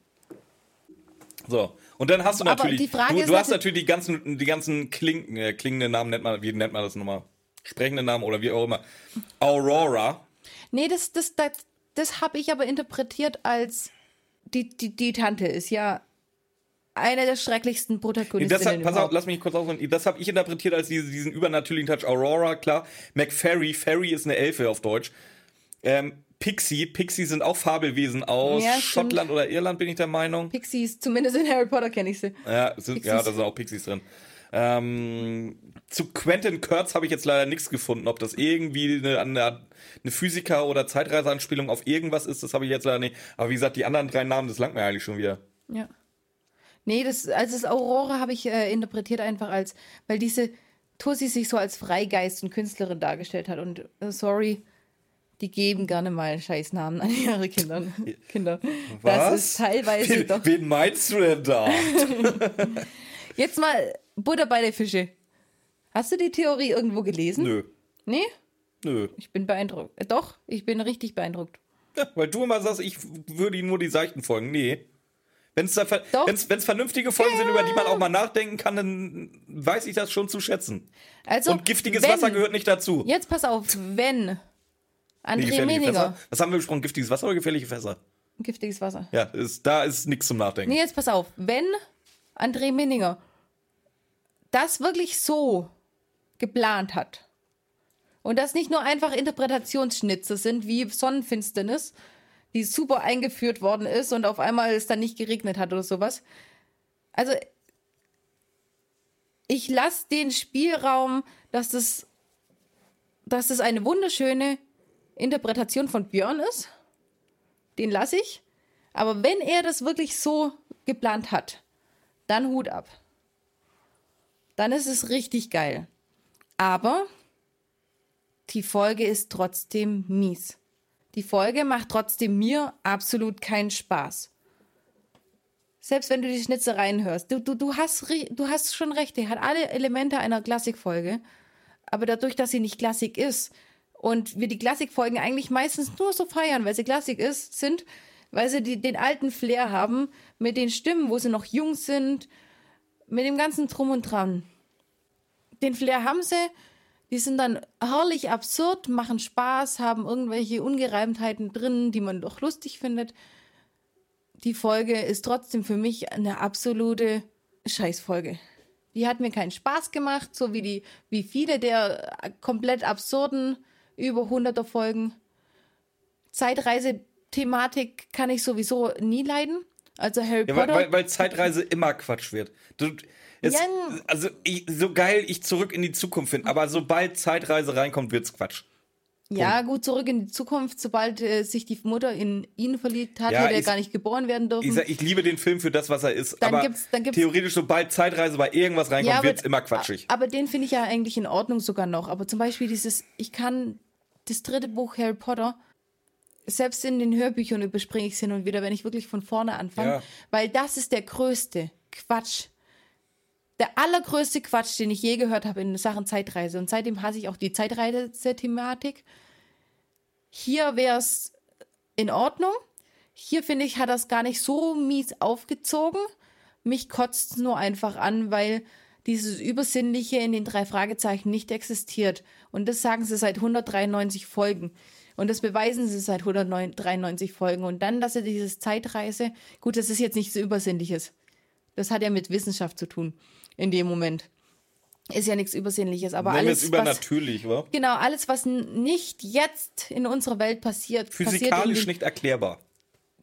So. Und dann hast du natürlich. du, du hast natürlich- natürlich die ganzen, die ganzen kling, äh, klingenden Namen, nennt man, wie nennt man das nochmal? Sprechende Namen oder wie auch immer. Aurora. Nee, das, das, das, das habe ich aber interpretiert als die, die, die Tante ist ja eine der schrecklichsten Nee, Protagonistinnen das hat, pass auf, lass mich kurz ausholen. Das habe ich interpretiert als diese, diesen übernatürlichen Touch. Aurora, klar. McFerry, Fairy ist eine Elfe auf Deutsch. Ähm, Pixie, Pixie sind auch Fabelwesen aus Ja. Schottland oder Irland, bin ich der Meinung. Pixies, zumindest in Harry Potter kenne ich sie. Ja, sind, Pixies. ja, da sind auch Pixies drin. Ähm, zu Quentin Kurtz habe ich jetzt leider nichts gefunden. Ob das irgendwie eine, eine, eine Physiker- oder Zeitreiseanspielung auf irgendwas ist, das habe ich jetzt leider nicht. Aber wie gesagt, die anderen drei Namen, das langt mir eigentlich schon wieder. Ja. Nee, das, also das Aurora habe ich äh, interpretiert einfach als, weil diese Tussi sich so als Freigeist und Künstlerin dargestellt hat. Und äh, sorry, die geben gerne mal einen Scheißnamen an ihre Kinder. Kinder. Das ist teilweise wen, doch. wen meinst du denn da? Jetzt mal Butter bei der Fische. Hast du die Theorie irgendwo gelesen? Nö, Nee? nö. Ich bin beeindruckt. Äh, doch, ich bin richtig beeindruckt. Ja, weil du immer sagst, ich würde ihnen nur die seichten folgen. Nee. Wenn es wenn's vernünftige Folgen sind, über die man auch mal nachdenken kann, dann weiß ich das schon zu schätzen. Also, Und giftiges wenn, Wasser gehört nicht dazu. Jetzt pass auf, wenn André gefährliche Meninger. Was haben wir besprochen? Giftiges Wasser oder gefährliche Fässer? Giftiges Wasser. Ja, ist, da ist nichts zum Nachdenken. Nee, jetzt pass auf. Wenn André Minninger das wirklich so geplant hat und das nicht nur einfach Interpretationsschnitze sind wie Sonnenfinsternis, die super eingeführt worden ist und auf einmal es dann nicht geregnet hat oder sowas. Also ich lasse den Spielraum, dass das, dass das eine wunderschöne Interpretation von Björn ist. Den lasse ich. Aber wenn er das wirklich so geplant hat, dann Hut ab. Dann ist es richtig geil. Aber die Folge ist trotzdem mies. Die Folge macht trotzdem mir absolut keinen Spaß. Selbst wenn du die Schnitzereien hörst. Du, du, du, hast, du hast schon recht, die hat alle Elemente einer Klassikfolge. Aber dadurch, dass sie nicht Klassik ist und wir die Klassikfolgen eigentlich meistens nur so feiern, weil sie Klassik ist, sind, weil sie die, den alten Flair haben, mit den Stimmen, wo sie noch jung sind, mit dem ganzen Drum und Dran. Den Flair haben sie, die sind dann herrlich absurd, machen Spaß, haben irgendwelche Ungereimtheiten drin, die man doch lustig findet. Die Folge ist trotzdem für mich eine absolute Scheißfolge. Die hat mir keinen Spaß gemacht, so wie die, wie viele der komplett absurden über hunderter Folgen. Zeitreise-Thematik kann ich sowieso nie leiden. Also Harry Ja, weil, Potter. weil, weil Zeitreise immer Quatsch wird. Du, es, Ja, also ich, so geil ich zurück in die Zukunft finde, aber sobald Zeitreise reinkommt, wird's Quatsch. ja, gut, zurück in die Zukunft. Sobald äh, sich die Mutter in ihn verliebt hat, Ja, hätte er gar nicht geboren werden dürfen. Ich, sag, ich liebe den Film für das, was er ist, Dann aber gibt's- dann gibt's- theoretisch, sobald Zeitreise bei irgendwas reinkommt, aber- wird's immer quatschig. Aber den finde ich ja eigentlich in Ordnung sogar noch. Aber zum Beispiel dieses, ich kann das dritte Buch Harry Potter, selbst in den Hörbüchern überspringe ich es hin und wieder, wenn ich wirklich von vorne anfange. Ja. Weil das ist der größte Quatsch. Der allergrößte Quatsch, den ich je gehört habe in Sachen Zeitreise. Und seitdem hasse ich auch die Zeitreise-Thematik. Hier wäre es in Ordnung. Hier finde ich, hat das gar nicht so mies aufgezogen. Mich kotzt nur einfach an, weil dieses Übersinnliche in den drei Fragezeichen nicht existiert. Und das sagen sie seit 193 Folgen. Und das beweisen sie seit 193 Folgen. Und dann, dass sie dieses Zeitreise, gut, das ist jetzt nichts Übersinnliches. Das hat ja mit Wissenschaft zu tun in dem Moment. Ist ja nichts Übersinnliches, aber Nennen alles, was, übernatürlich, wa? genau, alles, was nicht jetzt in unserer Welt passiert, passiert Physikalisch den, nicht erklärbar.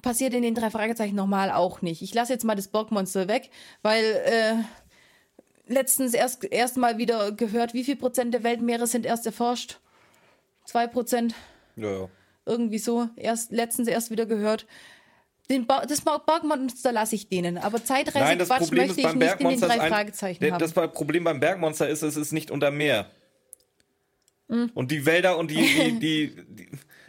passiert in den drei Fragezeichen normal auch nicht. Ich lasse jetzt mal das Borgmonster weg, weil äh, letztens erst, erst mal wieder gehört, wie viel Prozent der Weltmeere sind erst erforscht? Zwei Prozent, Ja, ja. irgendwie so. Erst letztens erst wieder gehört. Den Bo das Borgmonster lasse ich denen, aber Zeitreise Quatsch Problem möchte ich beim nicht in den Bergmonster drei ein, Fragezeichen haben. das Problem beim Bergmonster ist, es ist nicht unter Meer. Mhm. Und die Wälder und die, die, die,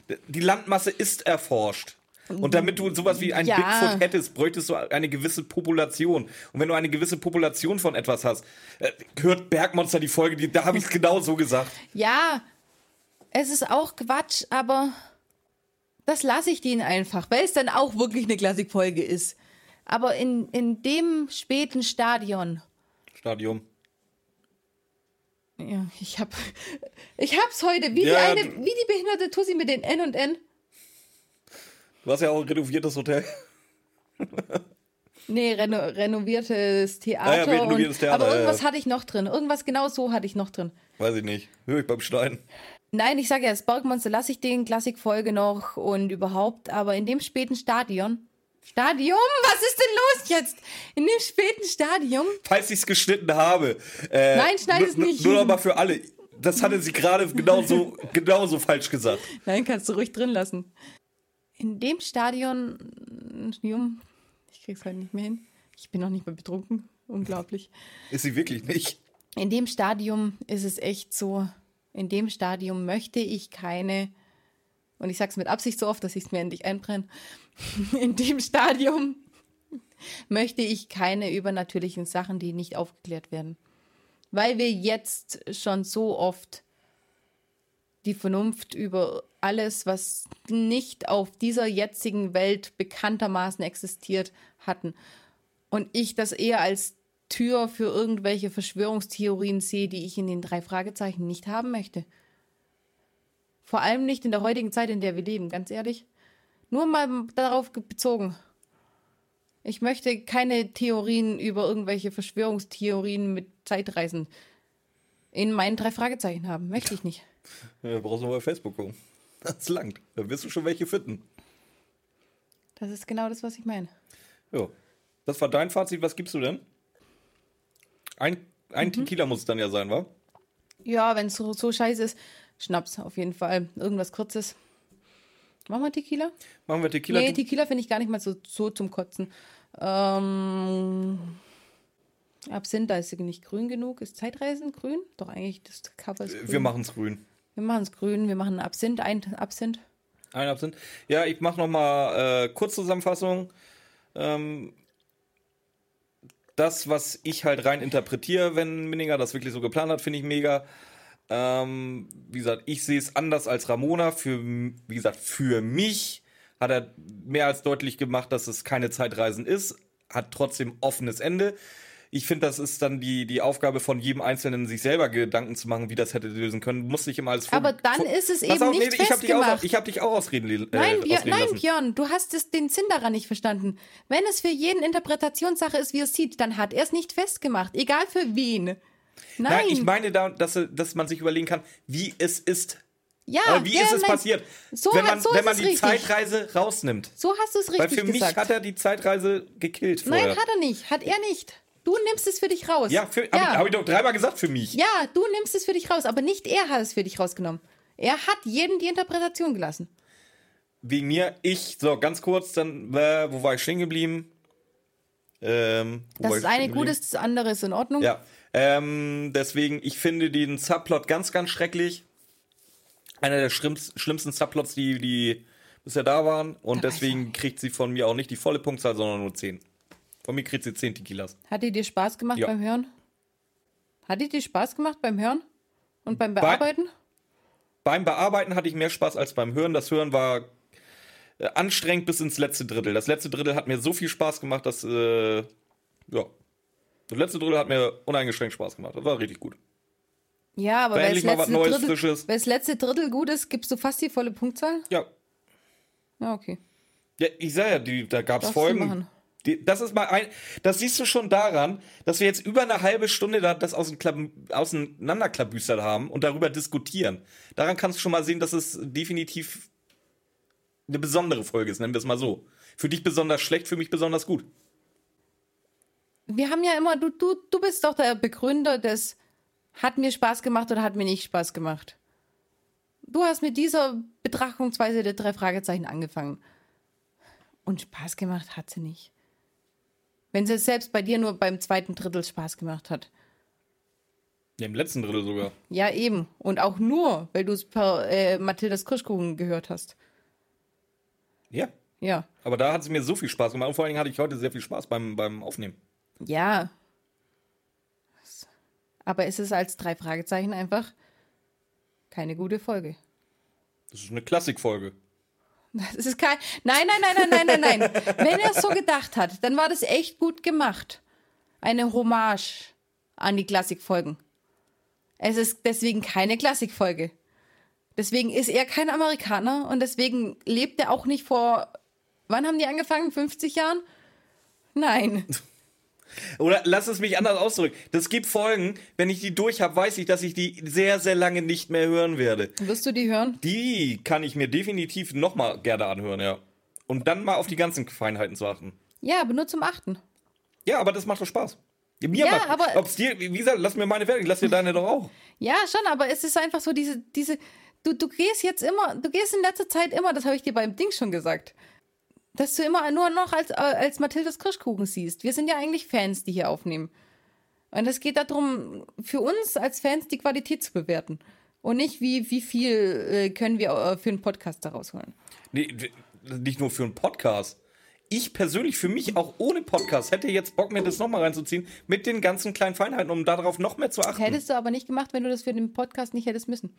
die, die Landmasse ist erforscht. Und damit du sowas wie ein Ja. Bigfoot hättest, bräuchtest du eine gewisse Population. Und wenn du eine gewisse Population von etwas hast, äh, hört Bergmonster die Folge, die, da habe ich es genau so gesagt. Ja, es ist auch Quatsch, aber das lasse ich denen einfach, weil es dann auch wirklich eine Klassikfolge ist. Aber in, in dem späten Stadion, Stadium. ja, ich hab, ich hab's heute, wie Ja, die eine, wie die behinderte Tussi mit den N und N. Du hast ja auch ein renoviertes Hotel. Nee, reno, renoviertes Theater. Ah ja, renoviertes und, Theater, aber ja, irgendwas ja. hatte ich noch drin. Irgendwas genau so hatte ich noch drin. Weiß ich nicht. Höre ich beim Stein. Nein, ich sage ja, das Bergmonster lasse ich den Klassikfolge noch und überhaupt, aber in dem späten Stadion. Stadium? Was ist denn los jetzt? In dem späten Stadium? Falls ich es geschnitten habe. Äh, Nein, schneid nur- es nicht. Nur noch mal für alle. Das hatte sie gerade genauso, genauso falsch gesagt. Nein, kannst du ruhig drin lassen. In dem Stadion. Ich krieg's heute nicht mehr hin. Ich bin noch nicht mehr betrunken. Unglaublich. Ist sie wirklich nicht. In dem Stadium ist es echt so. In dem Stadium möchte ich keine. Und ich sag's mit Absicht so oft, dass ich es mir endlich einbrenne. In dem Stadium möchte ich keine übernatürlichen Sachen, die nicht aufgeklärt werden. Weil wir jetzt schon so oft die Vernunft über alles, was nicht auf dieser jetzigen Welt bekanntermaßen existiert, hatten. Und ich das eher als Tür für irgendwelche Verschwörungstheorien sehe, die ich in den drei Fragezeichen nicht haben möchte. Vor allem nicht in der heutigen Zeit, in der wir leben, ganz ehrlich. Nur mal darauf ge- bezogen. Ich möchte keine Theorien über irgendwelche Verschwörungstheorien mit Zeitreisen in meinen drei Fragezeichen haben. Möchte ich nicht. Ja, brauchst du mal Facebook gucken. Das langt. Da wirst du schon welche finden. Das ist genau das, was ich meine. Jo. Das war dein Fazit. Was gibst du denn? Ein, Mhm. ein Tequila muss es dann ja sein, wa? Ja, wenn es so, so scheiße ist, Schnaps auf jeden Fall. Irgendwas Kurzes. Machen wir Tequila? Machen wir Tequila. Nee, Tequila finde ich gar nicht mal so, so zum Kotzen. Ähm, Absinth, da ist nicht grün genug. Ist Zeitreisen grün? Doch eigentlich, das Cover ist grün. wir machen es grün. Wir machen es grün. Wir machen Absinth, ein Absinth. Ein Absinth. Ja, ich mache noch mal äh, Kurzzusammenfassung. Ähm, das, was ich halt rein interpretiere, wenn Minninger das wirklich so geplant hat, finde ich mega. Ähm, wie gesagt, ich sehe es anders als Ramona. Für, wie gesagt, für mich hat er mehr als deutlich gemacht, dass es keine Zeitreisen ist. Hat trotzdem offenes Ende. Ich finde, das ist dann die, die Aufgabe von jedem Einzelnen, sich selber Gedanken zu machen, wie das hätte lösen können. Muss nicht immer alles vor- Aber dann ist es eben auf, nicht ich habe dich, auch- festgemacht. ich hab dich auch ausreden, äh, Nein, Björn, ausreden nein lassen. Björn, du hast es, den Sinn daran nicht verstanden. Wenn es für jeden Interpretationssache ist, wie er es sieht, dann hat er es nicht festgemacht. Egal für wen. Nein. Nein, ich meine, da, dass, dass man sich überlegen kann, wie es ist. ja, Äh, wie ja, ist es nein. passiert? So wenn hat- man, so wenn man es die richtig. Zeitreise rausnimmt. So hast du es richtig Weil für mich gesagt. hat er die Zeitreise gekillt vorher. Nein, hat er nicht. Hat er nicht. Du nimmst es für dich raus. ja, ja. Habe hab ich doch dreimal gesagt für mich. ja, du nimmst es für dich raus, aber nicht er hat es für dich rausgenommen. Er hat jedem die Interpretation gelassen. Wegen mir, ich, so ganz kurz, dann, äh, wo war ich stehen geblieben? Ähm, Das ist eine gut ist, das andere ist in Ordnung. Ja, ähm, deswegen, ich finde den Subplot ganz, ganz schrecklich. Einer der schlimmsten, Subplots, die, die bisher da waren. Und Da deswegen kriegt sie von mir auch nicht die volle Punktzahl, sondern nur 10. Von mir kriegt sie 10 Tequilas. Hat dir dir Spaß gemacht Ja. beim Hören? Hat dir dir Spaß gemacht beim Hören? Und beim Bearbeiten? Beim Bearbeiten hatte ich mehr Spaß als beim Hören. Das Hören war äh, anstrengend bis ins letzte Drittel. Das letzte Drittel hat mir so viel Spaß gemacht, dass, äh, ja. Das letzte Drittel hat mir uneingeschränkt Spaß gemacht. Das war richtig gut. Ja, aber weil das, das letzte Drittel gut ist, gibst du fast die volle Punktzahl? Ja. Ja, okay. Ja, ich sag ja, die, da gab es Folgen. Das ist mal ein. Das siehst du schon daran, dass wir jetzt über eine halbe Stunde da das auseinander- auseinanderklabüstert haben und darüber diskutieren. Daran kannst du schon mal sehen, dass es definitiv eine besondere Folge ist, nennen wir es mal so. Für dich besonders schlecht, für mich besonders gut. Wir haben ja immer, du, du, du bist doch der Begründer des hat mir Spaß gemacht oder hat mir nicht Spaß gemacht. Du hast mit dieser Betrachtungsweise der drei Fragezeichen angefangen. Und Spaß gemacht hat sie nicht. Wenn sie selbst bei dir nur beim zweiten Drittel Spaß gemacht hat. Im letzten Drittel sogar. Ja, eben. Und auch nur, weil du es per äh, Mathildas Kirschkuchen gehört hast. Ja. Ja. Aber da hat es mir so viel Spaß gemacht. Und vor allen Dingen hatte ich heute sehr viel Spaß beim, beim Aufnehmen. Ja. Aber es ist als drei Fragezeichen einfach keine gute Folge. Das ist eine Klassikfolge. Das ist kein. Nein, nein, nein, nein, nein, nein, nein. Wenn er es so gedacht hat, dann war das echt gut gemacht. Eine Hommage an die Klassikfolgen. Es ist deswegen keine Klassikfolge. Deswegen ist er kein Amerikaner und deswegen lebt er auch nicht vor. Wann haben die angefangen? 50 Jahren? Nein. Oder lass es mich anders ausdrücken. Das gibt Folgen, wenn ich die durch habe, weiß ich, dass ich die sehr, sehr lange nicht mehr hören werde. Wirst du die hören? Die kann ich mir definitiv nochmal gerne anhören, ja. Und dann mal auf die ganzen Feinheiten zu achten. Ja, aber nur zum Achten. Ja, aber das macht doch Spaß. Mir Ja, macht, aber- ob's dir, wie gesagt, lass mir meine fertig, lass dir deine doch auch. Ja, schon, aber es ist einfach so diese, diese, du, du gehst jetzt immer, du gehst in letzter Zeit immer, das habe ich dir beim Ding schon gesagt, dass du immer nur noch als, äh, als Mathildas Kirschkuchen siehst. Wir sind ja eigentlich Fans, die hier aufnehmen. Und es geht darum, für uns als Fans die Qualität zu bewerten. Und nicht, wie, wie viel äh, können wir äh, für einen Podcast daraus holen. Nee, nicht nur für einen Podcast. Ich persönlich, für mich auch ohne Podcast, hätte jetzt Bock, mir das nochmal reinzuziehen, mit den ganzen kleinen Feinheiten, um darauf noch mehr zu achten. Hättest du aber nicht gemacht, wenn du das für den Podcast nicht hättest müssen.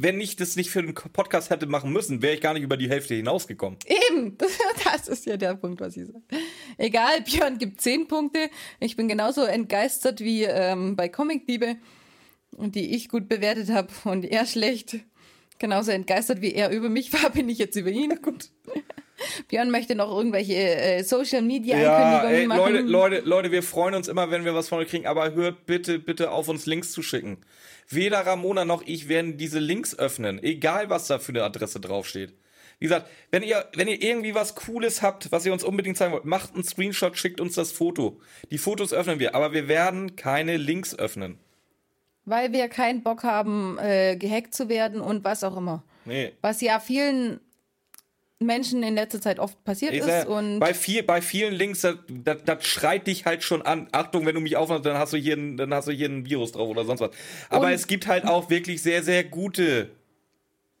Wenn ich das nicht für den Podcast hätte machen müssen, wäre ich gar nicht über die Hälfte hinausgekommen. Eben, das, ist ja der Punkt, was ich sage. Egal, Björn gibt 10 Punkte. Ich bin genauso entgeistert wie ähm, bei Comic-Liebe, die ich gut bewertet habe und er schlecht. Genauso entgeistert wie er über mich war, bin ich jetzt über ihn. Gut. Björn möchte noch irgendwelche äh, Ja, Social-Media-Ankündigungen ey, machen. Leute, Leute, Leute, wir freuen uns immer, wenn wir was von euch kriegen, aber hört bitte, bitte auf, uns Links zu schicken. Weder Ramona noch ich werden diese Links öffnen, egal was da für eine Adresse draufsteht. Wie gesagt, wenn ihr, wenn ihr irgendwie was Cooles habt, was ihr uns unbedingt zeigen wollt, macht einen Screenshot, schickt uns das Foto. Die Fotos öffnen wir, aber wir werden keine Links öffnen. Weil wir keinen Bock haben, äh, gehackt zu werden und was auch immer. Nee. Was ja vielen Menschen in letzter Zeit oft passiert Ich ist. sag, Und bei, viel, bei vielen Links, das, das, das schreit dich halt schon an. Achtung, wenn du mich aufmachst, dann hast du hier ein, dann hast du hier ein Virus drauf oder sonst was. Aber es gibt halt auch wirklich sehr, sehr gute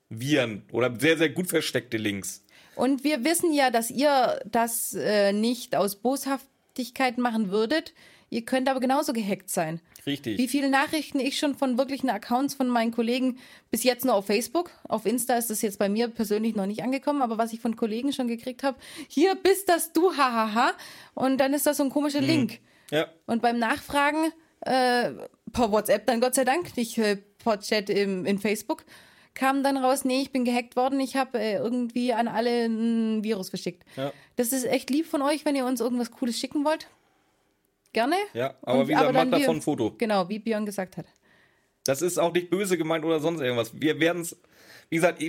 Viren oder sehr, sehr gut versteckte Links. Und wir wissen ja, dass ihr das äh, nicht aus Boshaftigkeit machen würdet. Ihr könnt aber genauso gehackt sein. Richtig. Wie viele Nachrichten ich schon von wirklichen Accounts von meinen Kollegen bis jetzt nur auf Facebook, auf Insta ist das jetzt bei mir persönlich noch nicht angekommen, aber was ich von Kollegen schon gekriegt habe, hier bist das du, hahaha. Und dann ist das so ein komischer Link. Ja. Und beim Nachfragen äh, per WhatsApp dann Gott sei Dank, nicht äh, per Chat im, in Facebook, kam dann raus, nee, ich bin gehackt worden, ich habe äh, irgendwie an alle ein Virus verschickt. Ja. Das ist echt lieb von euch, wenn ihr uns irgendwas Cooles schicken wollt. Gerne. Ja, aber Und- wie gesagt, macht davon ein Foto. Genau, wie Björn gesagt hat. Das ist auch nicht böse gemeint oder sonst irgendwas. Wir werden es, wie gesagt,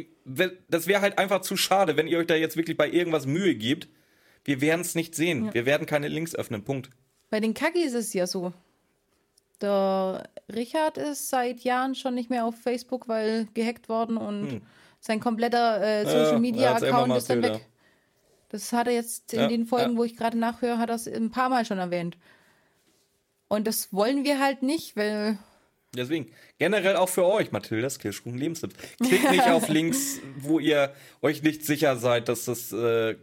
das wäre halt einfach zu schade, wenn ihr euch da jetzt wirklich bei irgendwas Mühe gebt. Wir werden es nicht sehen. Wir werden keine Links öffnen. Punkt. Bei den Kaki ist es ja so. Der Richard ist seit Jahren schon nicht mehr auf Facebook, weil gehackt worden und sein kompletter äh, Social Media Hm. hat's irgendwann Account ist dann weg. Das hat er jetzt in Ja, den Folgen, ja. wo ich gerade nachhöre, hat er es ein paar Mal schon erwähnt. Und das wollen wir halt nicht, weil Deswegen, generell auch für euch, Mathildas Kirschkuchen Lebenstipps. Klickt nicht auf Links, wo ihr euch nicht sicher seid, dass das äh,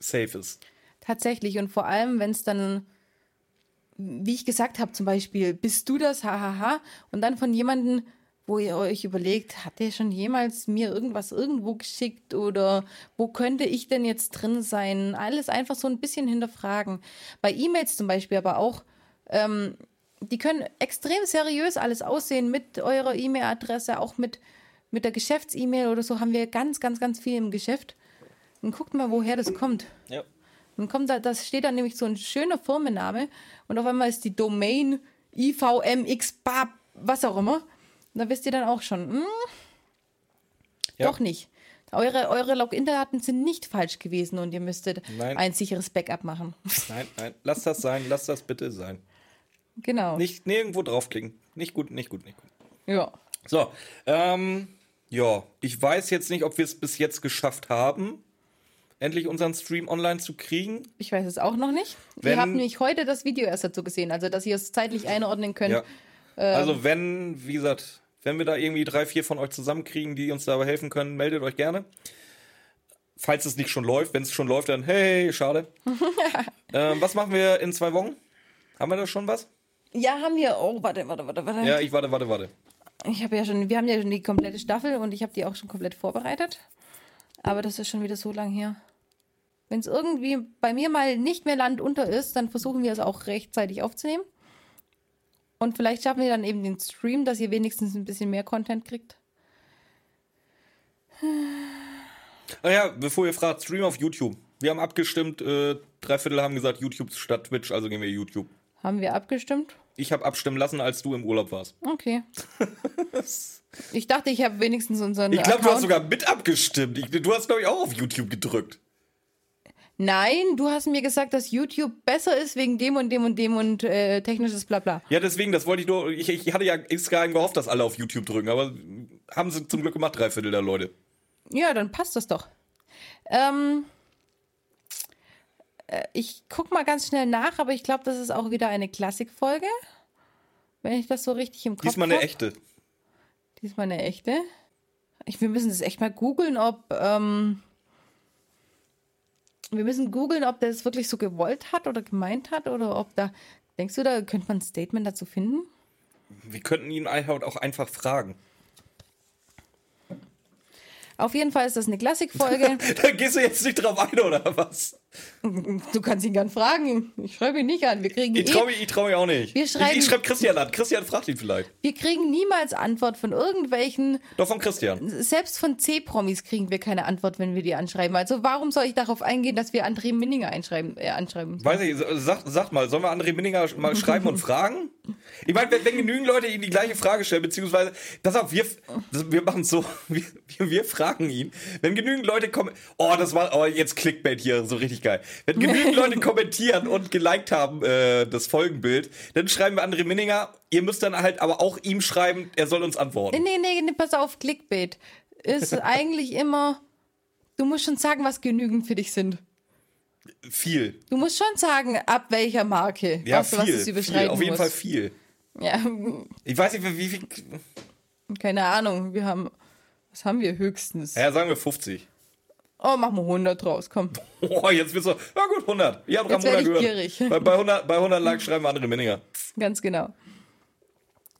safe ist. tatsächlich und vor allem, wenn es dann, wie ich gesagt habe, zum Beispiel, bist du das, hahaha, und dann von jemandem, wo ihr euch überlegt, hat der schon jemals mir irgendwas irgendwo geschickt oder wo könnte ich denn jetzt drin sein? Alles einfach so ein bisschen hinterfragen. Bei E-Mails zum Beispiel aber auch, ähm, die können extrem seriös alles aussehen mit eurer E-Mail-Adresse, auch mit, mit der Geschäfts-E-Mail oder so haben wir ganz, ganz, ganz viel im Geschäft. Und guckt mal, woher das kommt. Ja. Dann kommt da, das steht dann nämlich so ein schöner Firmenname und auf einmal ist die Domain IVMX, Bab, was auch immer. Und da wisst ihr dann auch schon, hm, Ja. doch nicht. Eure, eure Login-Daten sind nicht falsch gewesen und ihr müsstet Nein. ein sicheres Backup machen. Nein, nein, lasst das sein, lasst das bitte sein. Genau. Nicht nirgendwo draufklicken. Nicht gut, nicht gut, nicht gut. Ja. So, ähm, ja, ich weiß jetzt nicht, ob wir es bis jetzt geschafft haben, endlich unseren Stream online zu kriegen. Ich weiß es auch noch nicht. Wenn- ihr habt nämlich heute das Video erst dazu gesehen, also dass ihr es zeitlich einordnen könnt. Ja. Also wenn, wie gesagt, wenn wir da irgendwie drei, vier von euch zusammenkriegen, die uns dabei helfen können, meldet euch gerne. Falls es nicht schon läuft, wenn es schon läuft, dann hey, schade. ähm, was machen wir in zwei Wochen? Haben wir da schon was? Ja, haben wir. Oh, warte, warte, warte, warte. Ja, ich warte, warte, warte. Ich habe ja schon, wir haben ja schon die komplette Staffel und ich habe die auch schon komplett vorbereitet. Aber das ist schon wieder so lang her. Wenn es irgendwie bei mir mal nicht mehr Land unter ist, dann versuchen wir es auch rechtzeitig aufzunehmen. Und vielleicht schaffen wir dann eben den Stream, dass ihr wenigstens ein bisschen mehr Content kriegt. Ah ja, bevor ihr fragt, Stream auf YouTube. Wir haben abgestimmt, äh, drei Viertel haben gesagt YouTube statt Twitch, also gehen wir YouTube. Haben wir abgestimmt? Ich habe abstimmen lassen, als du im Urlaub warst. Okay. ich dachte, ich habe wenigstens unseren. Ich glaube, du hast sogar mit abgestimmt. Ich, du hast, glaube ich, auch auf YouTube gedrückt. Nein, du hast mir gesagt, dass YouTube besser ist wegen dem und dem und dem und äh, technisches Blabla. Ja, deswegen, das wollte ich nur. Ich, ich hatte ja insgeheim gehofft, dass alle auf YouTube drücken, aber haben sie zum Glück gemacht, drei Viertel der Leute. Ja, dann passt das doch. Ähm, äh, ich guck mal ganz schnell nach, aber ich glaube, das ist auch wieder eine Klassikfolge. Wenn ich das so richtig im Kopf Diesmal eine hab. echte. Diesmal eine echte. Ich, wir müssen das echt mal googeln, ob. Ähm, wir müssen googeln, ob der es wirklich so gewollt hat oder gemeint hat oder ob da. Denkst du, da könnte man ein Statement dazu finden? Wir könnten ihn halt auch einfach fragen. Auf jeden Fall ist das eine Klassikfolge. Da gehst du jetzt nicht drauf ein, oder was? Du kannst ihn gern fragen. Ich schreibe ihn nicht an. Wir kriegen Ich eh traue mich, ich trau mich auch nicht. Wir schreiben- ich ich schreibe Christian an. Christian fragt ihn vielleicht. Wir kriegen niemals Antwort von irgendwelchen, Doch von Christian. selbst von C-Promis kriegen wir keine Antwort, wenn wir die anschreiben. Also warum soll ich darauf eingehen, dass wir André Minninger einschreiben, äh, anschreiben? Weiß ich, sag, sag mal, sollen wir André Minninger mal schreiben und fragen? Ich meine, wenn, wenn genügend Leute ihm die gleiche Frage stellen, beziehungsweise, pass auf, wir, wir machen es so, wir, wir, wir fragen ihn. Wenn genügend Leute kommen, oh, das war, oh, jetzt Clickbait hier, so richtig geil. Wenn genügend Leute kommentieren und geliked haben, äh, das Folgenbild, dann schreiben wir André Minninger, ihr müsst dann halt aber auch ihm schreiben, er soll uns antworten. Nee, nee, nee, pass auf, Clickbait ist eigentlich immer, du musst schon sagen, was genügend für dich sind. Viel. Du musst schon sagen, ab welcher Marke, Ja, was, viel. was es viel. überschreiten Auf jeden muss. Fall viel. Ja, Ich weiß nicht, wie viel. keine Ahnung, wir haben, was haben wir höchstens? Ja, sagen wir 50. Oh, machen wir 100 draus, komm. Oh, jetzt bist du. Ja, gut, 100. Ihr habt Jetzt Ramona ich gehört. gierig. Bei, bei, 100, bei 100 Likes schreiben wir André Minninger. Ganz genau.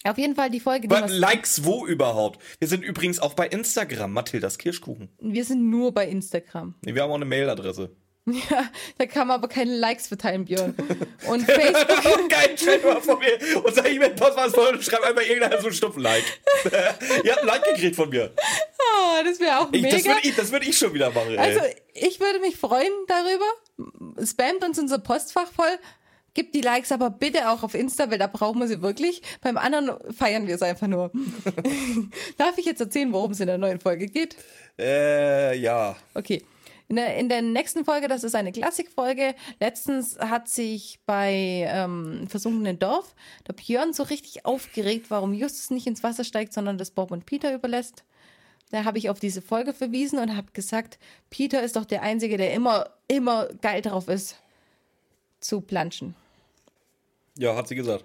Auf jeden Fall die Folge, die Likes wo überhaupt? Wir sind übrigens auch bei Instagram, Mathildas Kirschkuchen. wir sind nur bei Instagram. Nee, wir haben auch eine Mailadresse. Ja, da kann man aber keine Likes verteilen, Björn. Und Facebook, Geil, stell dir mal vor mir. Unser E-Mail-Postfach ist voll und schreibt einfach irgendeiner so einen stumpfen Like. Ihr habt ein Like gekriegt von mir. oh, das wäre auch Ich, mega. das würde ich, das würd ich schon wieder machen, ey. also, ich würde mich freuen darüber. Spamt uns unser Postfach voll. Gibt die Likes aber bitte auch auf Insta, weil da brauchen wir sie wirklich. Beim anderen feiern wir es einfach nur. Darf ich jetzt erzählen, worum es in der neuen Folge geht? äh, ja. Okay. In der, in der nächsten Folge, das ist eine Klassikfolge. Letztens hat sich bei ähm, Versunkenen Dorf der Björn so richtig aufgeregt, warum Justus nicht ins Wasser steigt, sondern das Bob und Peter überlässt. Da habe ich auf diese Folge verwiesen und habe gesagt, Peter ist doch der Einzige, der immer, immer geil drauf ist, zu planschen. Ja, hat sie gesagt.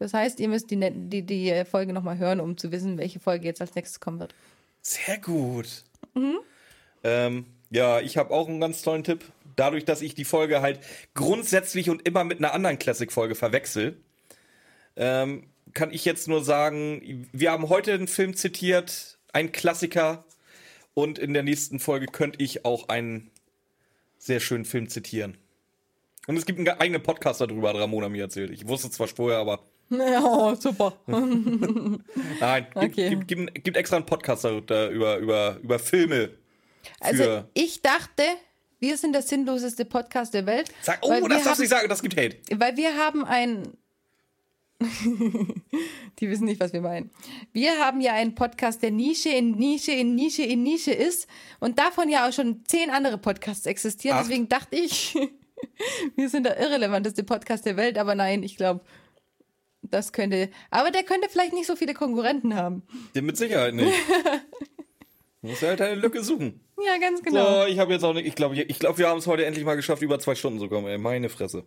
Das heißt, ihr müsst die, ne- die, die Folge nochmal hören, um zu wissen, welche Folge jetzt als nächstes kommen wird. Sehr gut. Ähm, ja, ich habe auch einen ganz tollen Tipp. Dadurch, dass ich die Folge halt grundsätzlich und immer mit einer anderen Classic-Folge verwechsel, ähm, kann ich jetzt nur sagen, wir haben heute einen Film zitiert, einen Klassiker, und in der nächsten Folge könnte ich auch einen sehr schönen Film zitieren. Und es gibt einen eigenen Podcast darüber, hat Ramona mir erzählt. Ich wusste zwar vorher, aber Ja, super. nein, gibt, Okay. gibt, gibt, gibt extra einen Podcast darüber, über, über, über Filme. Also ich dachte, wir sind der sinnloseste Podcast der Welt. Sag, oh, das darfst du nicht sagen, das gibt Hate. Weil wir haben ein... Die wissen nicht, was wir meinen. Wir haben ja einen Podcast, der Nische in Nische in Nische in Nische ist und davon ja auch schon zehn andere Podcasts existieren. Acht. Deswegen dachte ich, wir sind der irrelevanteste Podcast der Welt, aber nein, ich glaube, das könnte... Aber der könnte vielleicht nicht so viele Konkurrenten haben. Ja, mit Sicherheit nicht. Muss halt eine Lücke suchen. Ja, ganz genau. So, ich habe jetzt auch nicht, ich glaube, ich, glaub, wir haben es heute endlich mal geschafft, über zwei Stunden zu kommen, ey. Meine Fresse.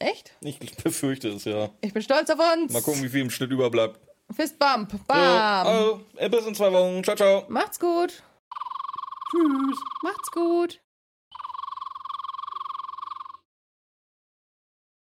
Echt? Ich befürchte es, ja. Ich bin stolz auf uns. Mal gucken, wie viel im Schnitt überbleibt. Fistbump. Bam. So, also, bis in zwei Wochen. Ciao, ciao. Macht's gut. Tschüss. Macht's gut.